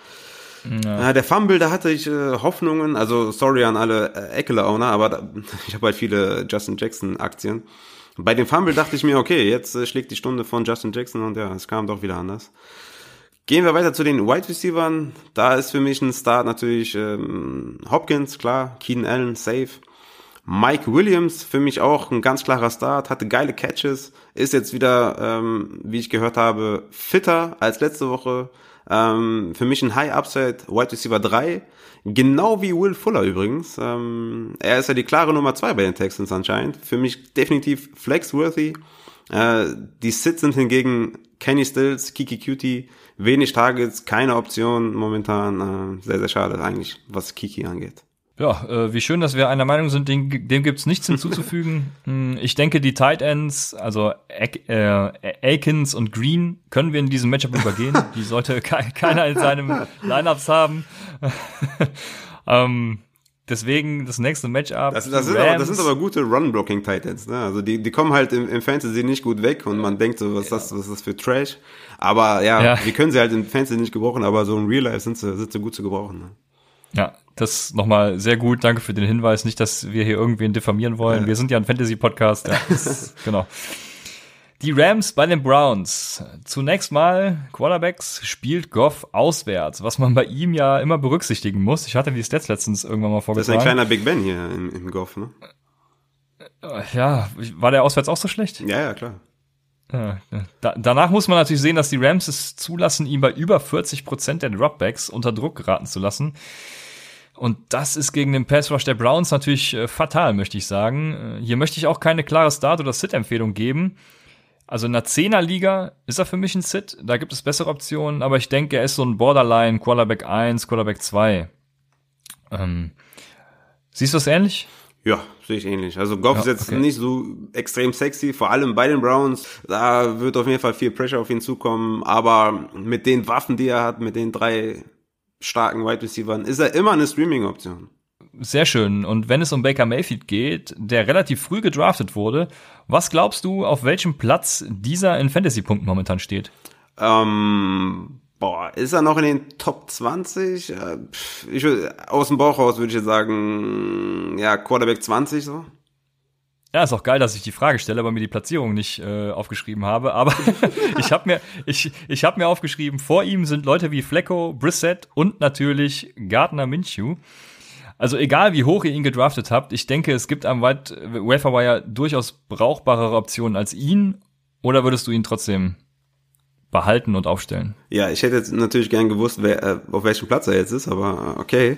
Ja. Äh, der Fumble, da hatte ich äh, Hoffnungen, also sorry an alle äh, Eckler-Owner, aber da, ich habe halt viele Justin Jackson-Aktien. Bei dem Fumble dachte ich mir, okay, jetzt äh, schlägt die Stunde von Justin Jackson und ja, es kam doch wieder anders. Gehen wir weiter zu den Wide Receivers. Da ist für mich ein Start natürlich ähm, Hopkins, klar, Keenan Allen, safe. Mike Williams, für mich auch ein ganz klarer Start, hatte geile Catches, ist jetzt wieder, ähm, wie ich gehört habe, fitter als letzte Woche. Ähm, für mich ein High Upside Wide Receiver 3. Genau wie Will Fuller übrigens. Ähm, er ist ja die klare Nummer 2 bei den Texans anscheinend. Für mich definitiv flexworthy. Äh, die Sits sind hingegen Kenny Stills, Kiki Cutie, wenig Targets, keine Option momentan. Äh, sehr, sehr schade eigentlich, was Kiki angeht. Ja, äh, wie schön, dass wir einer Meinung sind, dem, dem gibt's nichts hinzuzufügen. Hm, ich denke, die Tight Ends, also äh, Akins und Green, können wir in diesem Matchup übergehen. Die sollte ke keiner in seinem Lineups haben. ähm, deswegen das nächste Matchup. Das, das, sind, aber, das sind aber gute Run-Blocking-Tight Ends. Ne? Also die, die kommen halt im, im Fantasy nicht gut weg und man denkt so, was, ja. das, was ist das für Trash? Aber ja, ja, wir können sie halt im Fantasy nicht gebrauchen, aber so im Real Life sind sie, sind sie gut zu gebrauchen. Ne? Ja, das nochmal sehr gut. Danke für den Hinweis. Nicht, dass wir hier irgendwen diffamieren wollen. Wir sind ja ein Fantasy-Podcast. Ja, genau. Die Rams bei den Browns. Zunächst mal, Quarterbacks spielt Goff auswärts, was man bei ihm ja immer berücksichtigen muss. Ich hatte die Stats letztens irgendwann mal vorgetragen. Das ist ein kleiner Big Ben hier im, im Goff, ne? Ja, war der auswärts auch so schlecht? Ja, ja, klar. Ja, da, danach muss man natürlich sehen, dass die Rams es zulassen, ihn bei über 40 Prozent der Dropbacks unter Druck geraten zu lassen. Und das ist gegen den Pass Rush der Browns natürlich äh, fatal, möchte ich sagen. Äh, hier möchte ich auch keine klare Start- oder Sit-Empfehlung geben. Also in der Zehner-Liga ist er für mich ein Sit. Da gibt es bessere Optionen, aber ich denke, er ist so ein Borderline, Quarterback 1, Quarterback 2. Ähm, siehst du das ähnlich? Ja, sehe ich ähnlich. Also Goff ja, ist jetzt okay. nicht so extrem sexy, vor allem bei den Browns. Da wird auf jeden Fall viel Pressure auf ihn zukommen. Aber mit den Waffen, die er hat, mit den drei starken Wide Receivers, ist er immer eine Streaming-Option. Sehr schön. Und wenn es um Baker Mayfield geht, der relativ früh gedraftet wurde, was glaubst du, auf welchem Platz dieser in Fantasy-Punkten momentan steht? Ähm, boah, ist er noch in den Top 20? Äh, ich, aus dem Bauch raus würde ich jetzt sagen, ja, Quarterback 20 so. Ja, ist auch geil, dass ich die Frage stelle, aber mir die Platzierung nicht äh, aufgeschrieben habe. Aber ich habe mir, ich, ich hab mir aufgeschrieben, vor ihm sind Leute wie Flecko, Brissett und natürlich Gardner Minshew. Also egal, wie hoch ihr ihn gedraftet habt, ich denke, es gibt am Waferwire durchaus brauchbarere Optionen als ihn. Oder würdest du ihn trotzdem behalten und aufstellen? Ja, ich hätte jetzt natürlich gern gewusst, wer, äh, auf welchem Platz er jetzt ist, aber okay.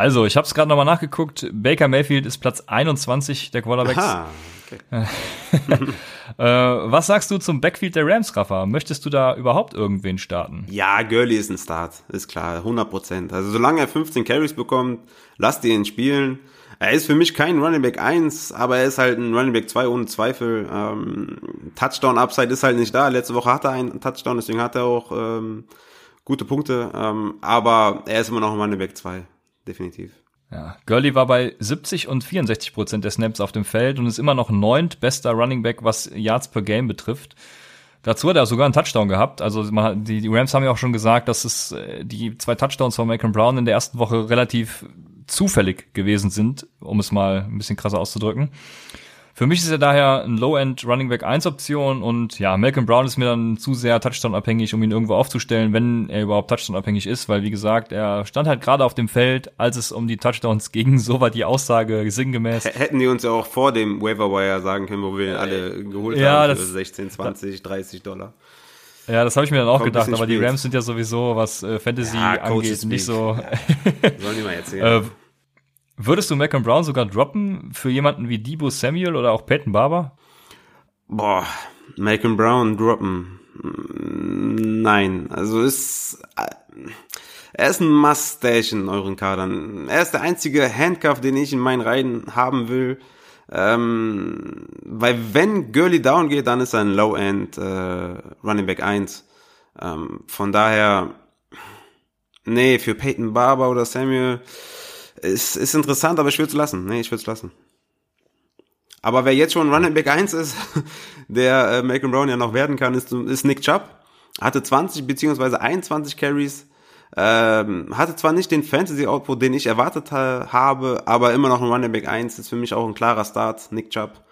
Also, ich habe es gerade nochmal nachgeguckt. Baker Mayfield ist Platz 21 der Quarterbacks. Aha, okay. äh, was sagst du zum Backfield der Rams, Rafa? Möchtest du da überhaupt irgendwen starten? Ja, Gurley ist ein Start, ist klar, 100 Prozent. Also solange er 15 Carries bekommt, lasst ihn spielen. Er ist für mich kein Running Back 1, aber er ist halt ein Running Back 2 ohne Zweifel. Ähm, Touchdown Upside ist halt nicht da. Letzte Woche hatte er einen Touchdown, deswegen hat er auch ähm, gute Punkte. Ähm, aber er ist immer noch ein Running Back 2 definitiv. Ja, Gurley war bei 70 und 64 Prozent der Snaps auf dem Feld und ist immer noch neunt bester Running Back, was Yards per Game betrifft. Dazu hat er sogar einen Touchdown gehabt. Also man, die, die Rams haben ja auch schon gesagt, dass es äh, die zwei Touchdowns von Macron Brown in der ersten Woche relativ zufällig gewesen sind, um es mal ein bisschen krasser auszudrücken. Für mich ist er daher ein Low-End Running Back 1 Option und ja, Malcolm Brown ist mir dann zu sehr Touchdown-abhängig, um ihn irgendwo aufzustellen, wenn er überhaupt Touchdown-abhängig ist, weil wie gesagt, er stand halt gerade auf dem Feld, als es um die Touchdowns ging, so war die Aussage sinngemäß. Hätten die uns ja auch vor dem Waiver Wire sagen können, wo wir ihn alle geholt ja, haben für 16, 20, 30 Dollar. Ja, das habe ich mir dann auch Kommt gedacht, aber die Rams sind ja sowieso, was äh, Fantasy ja, angeht, nicht so. Sollen die mal erzählen. Äh, Würdest du Malcolm Brown sogar droppen für jemanden wie Debo Samuel oder auch Peyton Barber? Boah, Malcolm Brown droppen. Nein, also ist er ist ein Mustache in euren Kadern. Er ist der einzige Handcuff, den ich in meinen Reihen haben will. Ähm, weil wenn Gurley down geht, dann ist er ein Low-End äh, Running Back 1. Ähm, von daher, nee, für Peyton Barber oder Samuel, ist, ist interessant, aber ich würde es lassen. Nee, ich würde es lassen. Aber wer jetzt schon Running Back 1 ist, der äh, Malcolm Brown ja noch werden kann, ist, ist Nick Chubb. Hatte 20 beziehungsweise 21 Carries. Ähm, hatte zwar nicht den Fantasy-Output, den ich erwartet ha habe, aber immer noch ein Running Back 1 ist für mich auch ein klarer Start, Nick Chubb.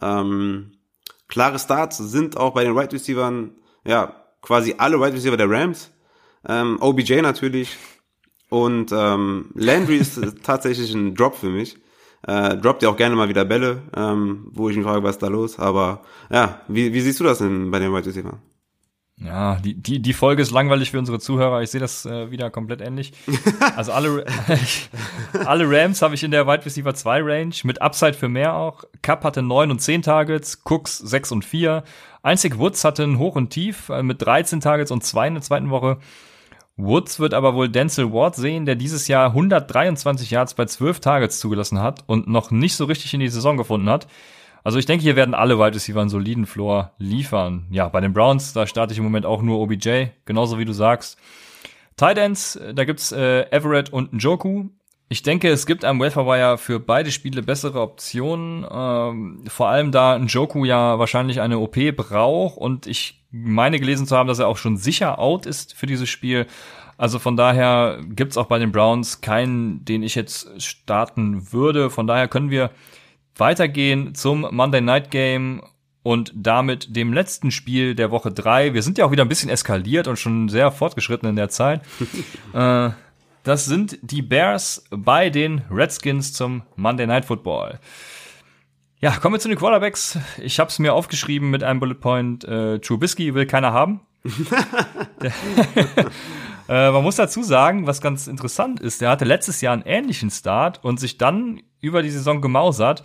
Ähm, klare Starts sind auch bei den Wide right Receivers, ja, quasi alle Wide right Receiver der Rams. Ähm, OBJ natürlich, und ähm, Landry ist tatsächlich ein Drop für mich. Äh, droppt ja auch gerne mal wieder Bälle, ähm, wo ich mich frage, was ist da los. Aber ja, wie, wie siehst du das denn bei den Wide Receiver? Ja, die, die, die Folge ist langweilig für unsere Zuhörer. Ich sehe das äh, wieder komplett ähnlich. Also alle, alle Rams habe ich in der Wide Receiver 2 Range, mit Upside für mehr auch. Cup hatte 9 und 10 Targets, Cooks 6 und 4. Einzig Woods hatte ein Hoch und Tief äh, mit 13 Targets und 2 in der zweiten Woche. Woods wird aber wohl Denzel Ward sehen, der dieses Jahr 123 Yards bei 12 Targets zugelassen hat und noch nicht so richtig in die Saison gefunden hat. Also ich denke, hier werden alle Wide Receiver einen soliden Floor liefern. Ja, bei den Browns, da starte ich im Moment auch nur OBJ, genauso wie du sagst. Tight Ends, da gibt's äh, Everett und Njoku. Ich denke, es gibt am Welfare für beide Spiele bessere Optionen. Ähm, vor allem da Njoku ja wahrscheinlich eine OP braucht und ich meine gelesen zu haben, dass er auch schon sicher out ist für dieses Spiel. Also von daher gibt's auch bei den Browns keinen, den ich jetzt starten würde. Von daher können wir weitergehen zum Monday Night Game und damit dem letzten Spiel der Woche drei. Wir sind ja auch wieder ein bisschen eskaliert und schon sehr fortgeschritten in der Zeit. äh, das sind die Bears bei den Redskins zum Monday Night Football. Ja, kommen wir zu den Quarterbacks. Ich habe es mir aufgeschrieben mit einem Bullet Point. Äh, Trubisky will keiner haben. äh, man muss dazu sagen, was ganz interessant ist, der hatte letztes Jahr einen ähnlichen Start und sich dann über die Saison gemausert.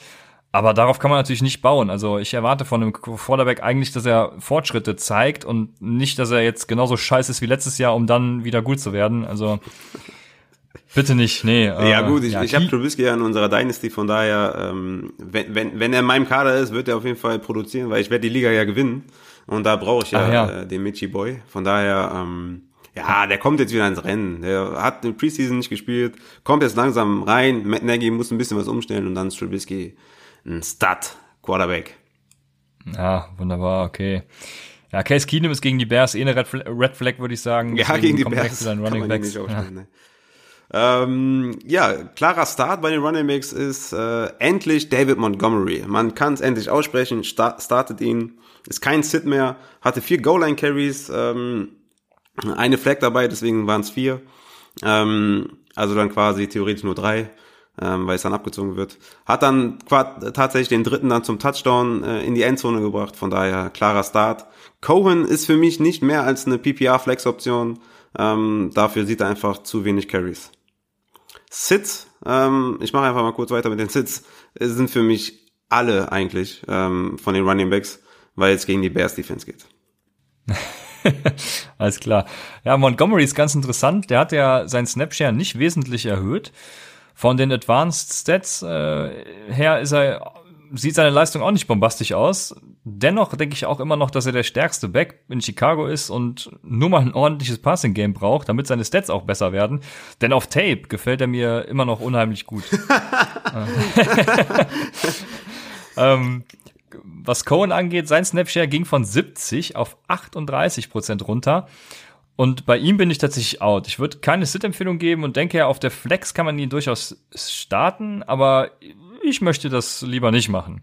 Aber darauf kann man natürlich nicht bauen. Also ich erwarte von einem Quarterback eigentlich, dass er Fortschritte zeigt und nicht, dass er jetzt genauso scheiße ist wie letztes Jahr, um dann wieder gut zu werden. Also bitte nicht, nee. Ja äh, gut, ich, ja, ich habe Trubisky ja in unserer Dynasty, von daher, ähm, wenn, wenn, wenn er in meinem Kader ist, wird er auf jeden Fall produzieren, weil ich werde die Liga ja gewinnen. Und da brauche ich ja, ja. Äh, den Michi Boy. Von daher, ähm, ja, der kommt jetzt wieder ins Rennen. Der hat den Preseason nicht gespielt, kommt jetzt langsam rein. Matt Nagy muss ein bisschen was umstellen und dann ist Trubisky ein Stud Quarterback. Ja, wunderbar, okay. Ja, Case Keenum ist gegen die Bears eh eine Red, Flag, Red Flag würde ich sagen. Ja, gegen die Bears. Running Backs. Ja. Ne? Ähm, ja, klarer Start bei den Running Backs ist äh, endlich David Montgomery. Man kann es endlich aussprechen, start, startet ihn, ist kein Sit mehr, hatte vier Goal-Line-Carries, ähm, eine Flag dabei, deswegen waren es vier. Ähm, also dann quasi theoretisch nur drei, ähm, weil es dann abgezogen wird. Hat dann tatsächlich den dritten dann zum Touchdown äh, in die Endzone gebracht, von daher klarer Start. Cohen ist für mich nicht mehr als eine PPR-Flex-Option. Ähm, dafür sieht er einfach zu wenig Carries. Sits, ähm, ich mache einfach mal kurz weiter mit den Sits, sind für mich alle eigentlich ähm, von den Running Backs, weil es gegen die Bears Defense geht. Alles klar. Ja, Montgomery ist ganz interessant. Der hat ja seinen Snapshare nicht wesentlich erhöht. Von den Advanced Stats äh, her ist er sieht seine Leistung auch nicht bombastisch aus. Dennoch denke ich auch immer noch, dass er der stärkste Back in Chicago ist und nur mal ein ordentliches Passing-Game braucht, damit seine Stats auch besser werden. Denn auf Tape gefällt er mir immer noch unheimlich gut. ähm, was Cohen angeht, sein Snapshare ging von 70 auf 38 Prozent runter. Und bei ihm bin ich tatsächlich out. Ich würde keine Sit-Empfehlung geben und denke, auf der Flex kann man ihn durchaus starten, aber ich möchte das lieber nicht machen.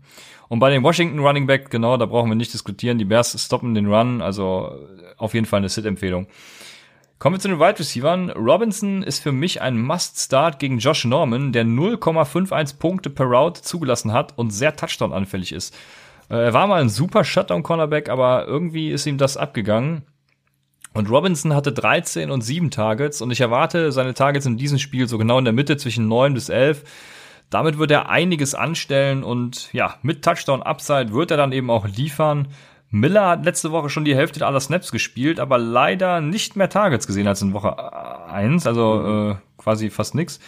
Und bei den Washington Running Back, genau, da brauchen wir nicht diskutieren. Die Bears stoppen den Run, also auf jeden Fall eine Sit-Empfehlung. Kommen wir zu den Wide Receivers. Robinson ist für mich ein Must-Start gegen Josh Norman, der 0,51 Punkte per Route zugelassen hat und sehr Touchdown-anfällig ist. Äh, er war mal ein super Shutdown-Cornerback, aber irgendwie ist ihm das abgegangen. Und Robinson hatte 13 und 7 Targets und ich erwarte seine Targets in diesem Spiel so genau in der Mitte zwischen 9 bis 11. Damit wird er einiges anstellen und ja, mit Touchdown Upside wird er dann eben auch liefern. Miller hat letzte Woche schon die Hälfte aller Snaps gespielt, aber leider nicht mehr Targets gesehen als in Woche 1, also äh, quasi fast nix.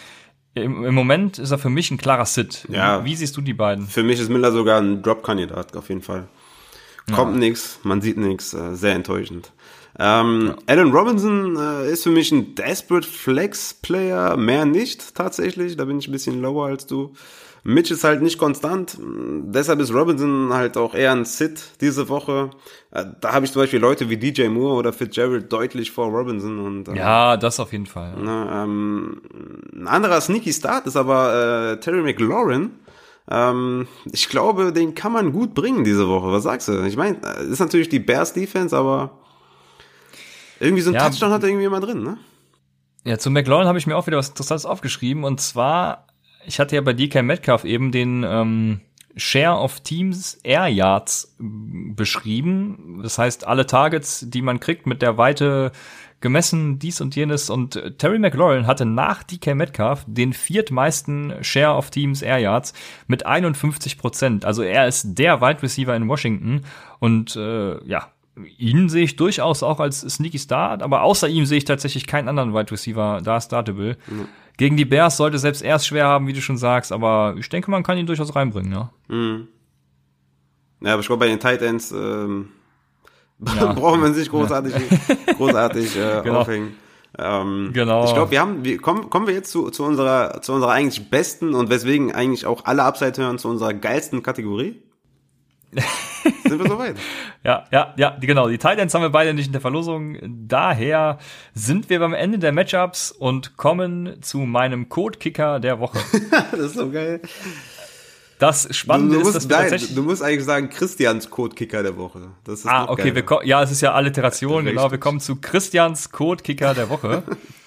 Im, Im, Moment ist er für mich ein klarer Sit. Ja, Wie siehst du die beiden? Für mich ist Miller sogar ein Drop-Kandidat, auf jeden Fall. Kommt ja. nix, man sieht nix, äh, sehr enttäuschend. Ähm. Alan Robinson äh, ist für mich ein Desperate Flex Player, mehr nicht tatsächlich. Da bin ich ein bisschen lower als du. Mitch ist halt nicht konstant, deshalb ist Robinson halt auch eher ein Sit diese Woche. Äh, da habe ich zum Beispiel Leute wie DJ Moore oder Fitzgerald deutlich vor Robinson. Und, ähm, ja, das auf jeden Fall. Na, ähm, ein anderer Sneaky Start ist aber äh, Terry McLaurin. Ähm, ich glaube, den kann man gut bringen diese Woche. Was sagst du? Ich meine, äh, ist natürlich die Bears Defense, aber irgendwie so ein ja, Touchdown hat er irgendwie immer drin, ne? Ja, zu McLaurin habe ich mir auch wieder was Interessantes aufgeschrieben. Und zwar, ich hatte ja bei DK Metcalf eben den ähm, Share of Teams Air Yards beschrieben. Das heißt, alle Targets, die man kriegt, mit der Weite gemessen, dies und jenes. Und Terry McLaurin hatte nach DK Metcalf den viertmeisten Share of Teams Air Yards mit 51 Prozent. Also er ist der Wide Receiver in Washington. Und äh, ja, ihn sehe ich durchaus auch als Sneaky Start, aber außer ihm sehe ich tatsächlich keinen anderen Wide Receiver da startable. Mhm. Gegen die Bears sollte selbst er es schwer haben, wie du schon sagst, aber ich denke, man kann ihn durchaus reinbringen, ja. Mhm. Ja, aber ich glaube, bei den Tight Ends ähm, ja. brauchen wir sich großartig, großartig äh, genau. aufhängen. Ähm, genau. Ich glaube, wir haben, wir, kommen, kommen wir jetzt zu, zu unserer, zu unserer eigentlich besten und weswegen eigentlich auch alle Upside hören, zu unserer geilsten Kategorie? sind wir soweit. Ja, ja, ja, genau. Die Titans haben wir beide nicht in der Verlosung. Daher sind wir beim Ende der Matchups und kommen zu meinem Code-Kicker der Woche. das ist so geil. Das Spannende du, du ist, musst, dass wir nein, tatsächlich. du musst eigentlich sagen Christians Code-Kicker der Woche. Das ist Ah, okay, geiler. wir ja, es ist ja Alliteration, genau. Wir kommen zu Christians Code-Kicker der Woche.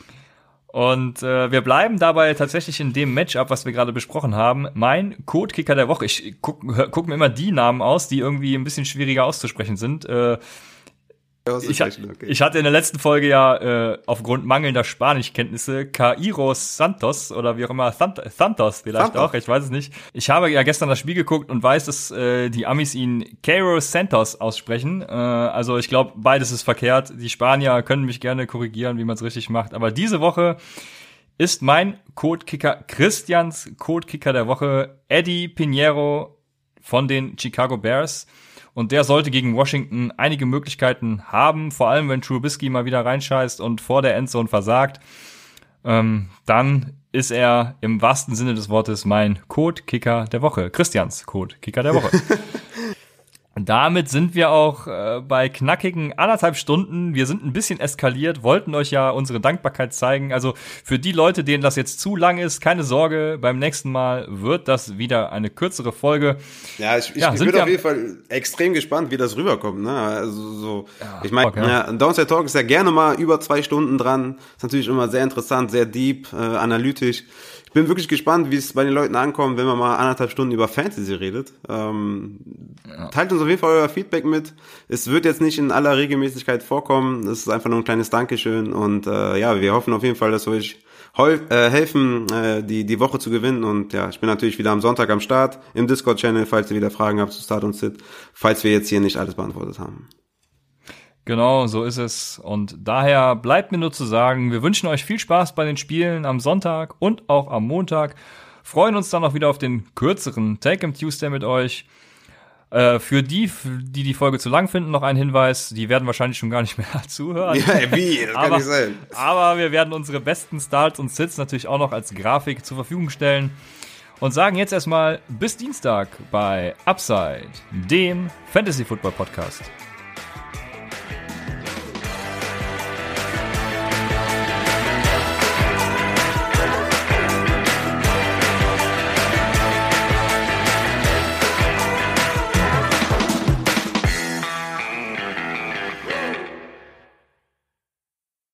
Und äh, wir bleiben dabei tatsächlich in dem Matchup, was wir gerade besprochen haben. Mein Code-Kicker der Woche. Ich guck, hör- guck mir immer die Namen aus, die irgendwie ein bisschen schwieriger auszusprechen sind. Äh, ich, okay. ich hatte in der letzten Folge ja äh, aufgrund mangelnder Spanischkenntnisse Kairos Santos oder wie auch immer Sant Santos vielleicht Santos. auch, ich weiß es nicht. Ich habe ja gestern das Spiel geguckt und weiß, dass äh, die Amis ihn Kairos Santos aussprechen. Äh, also ich glaube, beides ist verkehrt. Die Spanier können mich gerne korrigieren, wie man es richtig macht. Aber diese Woche ist mein Codekicker Christians Codekicker der Woche Eddie Pinheiro von den Chicago Bears. Und der sollte gegen Washington einige Möglichkeiten haben, vor allem wenn Trubisky mal wieder reinscheißt und vor der Endzone versagt. Ähm, dann ist er im wahrsten Sinne des Wortes mein Code-Kicker der Woche. Christians Code-Kicker der Woche. Und Damit sind wir auch äh, bei knackigen anderthalb Stunden. Wir sind ein bisschen eskaliert, wollten euch ja unsere Dankbarkeit zeigen. Also für die Leute, denen das jetzt zu lang ist, keine Sorge, beim nächsten Mal wird das wieder eine kürzere Folge. Ja, ich, ich, Ja, bin auf jeden Fall extrem gespannt, wie das rüberkommt. Ne? Also so, ich meine, ja. ja, Downside Talk ist ja gerne mal über zwei Stunden dran. Ist natürlich immer sehr interessant, sehr deep, äh, analytisch. Ich bin wirklich gespannt, wie es bei den Leuten ankommt, wenn man mal anderthalb Stunden über Fantasy redet. Ähm, Teilt uns auf jeden Fall euer Feedback mit. Es wird jetzt nicht in aller Regelmäßigkeit vorkommen. Das ist einfach nur ein kleines Dankeschön. Und äh, ja, wir hoffen auf jeden Fall, dass wir euch äh, helfen, äh, die, die Woche zu gewinnen. Und ja, ich bin natürlich wieder am Sonntag am Start im Discord-Channel, falls ihr wieder Fragen habt zu Start und Sit, falls wir jetzt hier nicht alles beantwortet haben. Genau, so ist es. Und daher bleibt mir nur zu sagen, wir wünschen euch viel Spaß bei den Spielen am Sonntag und auch am Montag. Freuen uns dann auch wieder auf den kürzeren Take 'em Tuesday mit euch. Äh, für die, die die Folge zu lang finden, noch ein Hinweis. Die werden wahrscheinlich schon gar nicht mehr zuhören. Ja, wie? Das kann aber, nicht sein. aber wir werden unsere besten Starts und Sits natürlich auch noch als Grafik zur Verfügung stellen. Und sagen jetzt erstmal bis Dienstag bei Upside, dem Fantasy Football Podcast.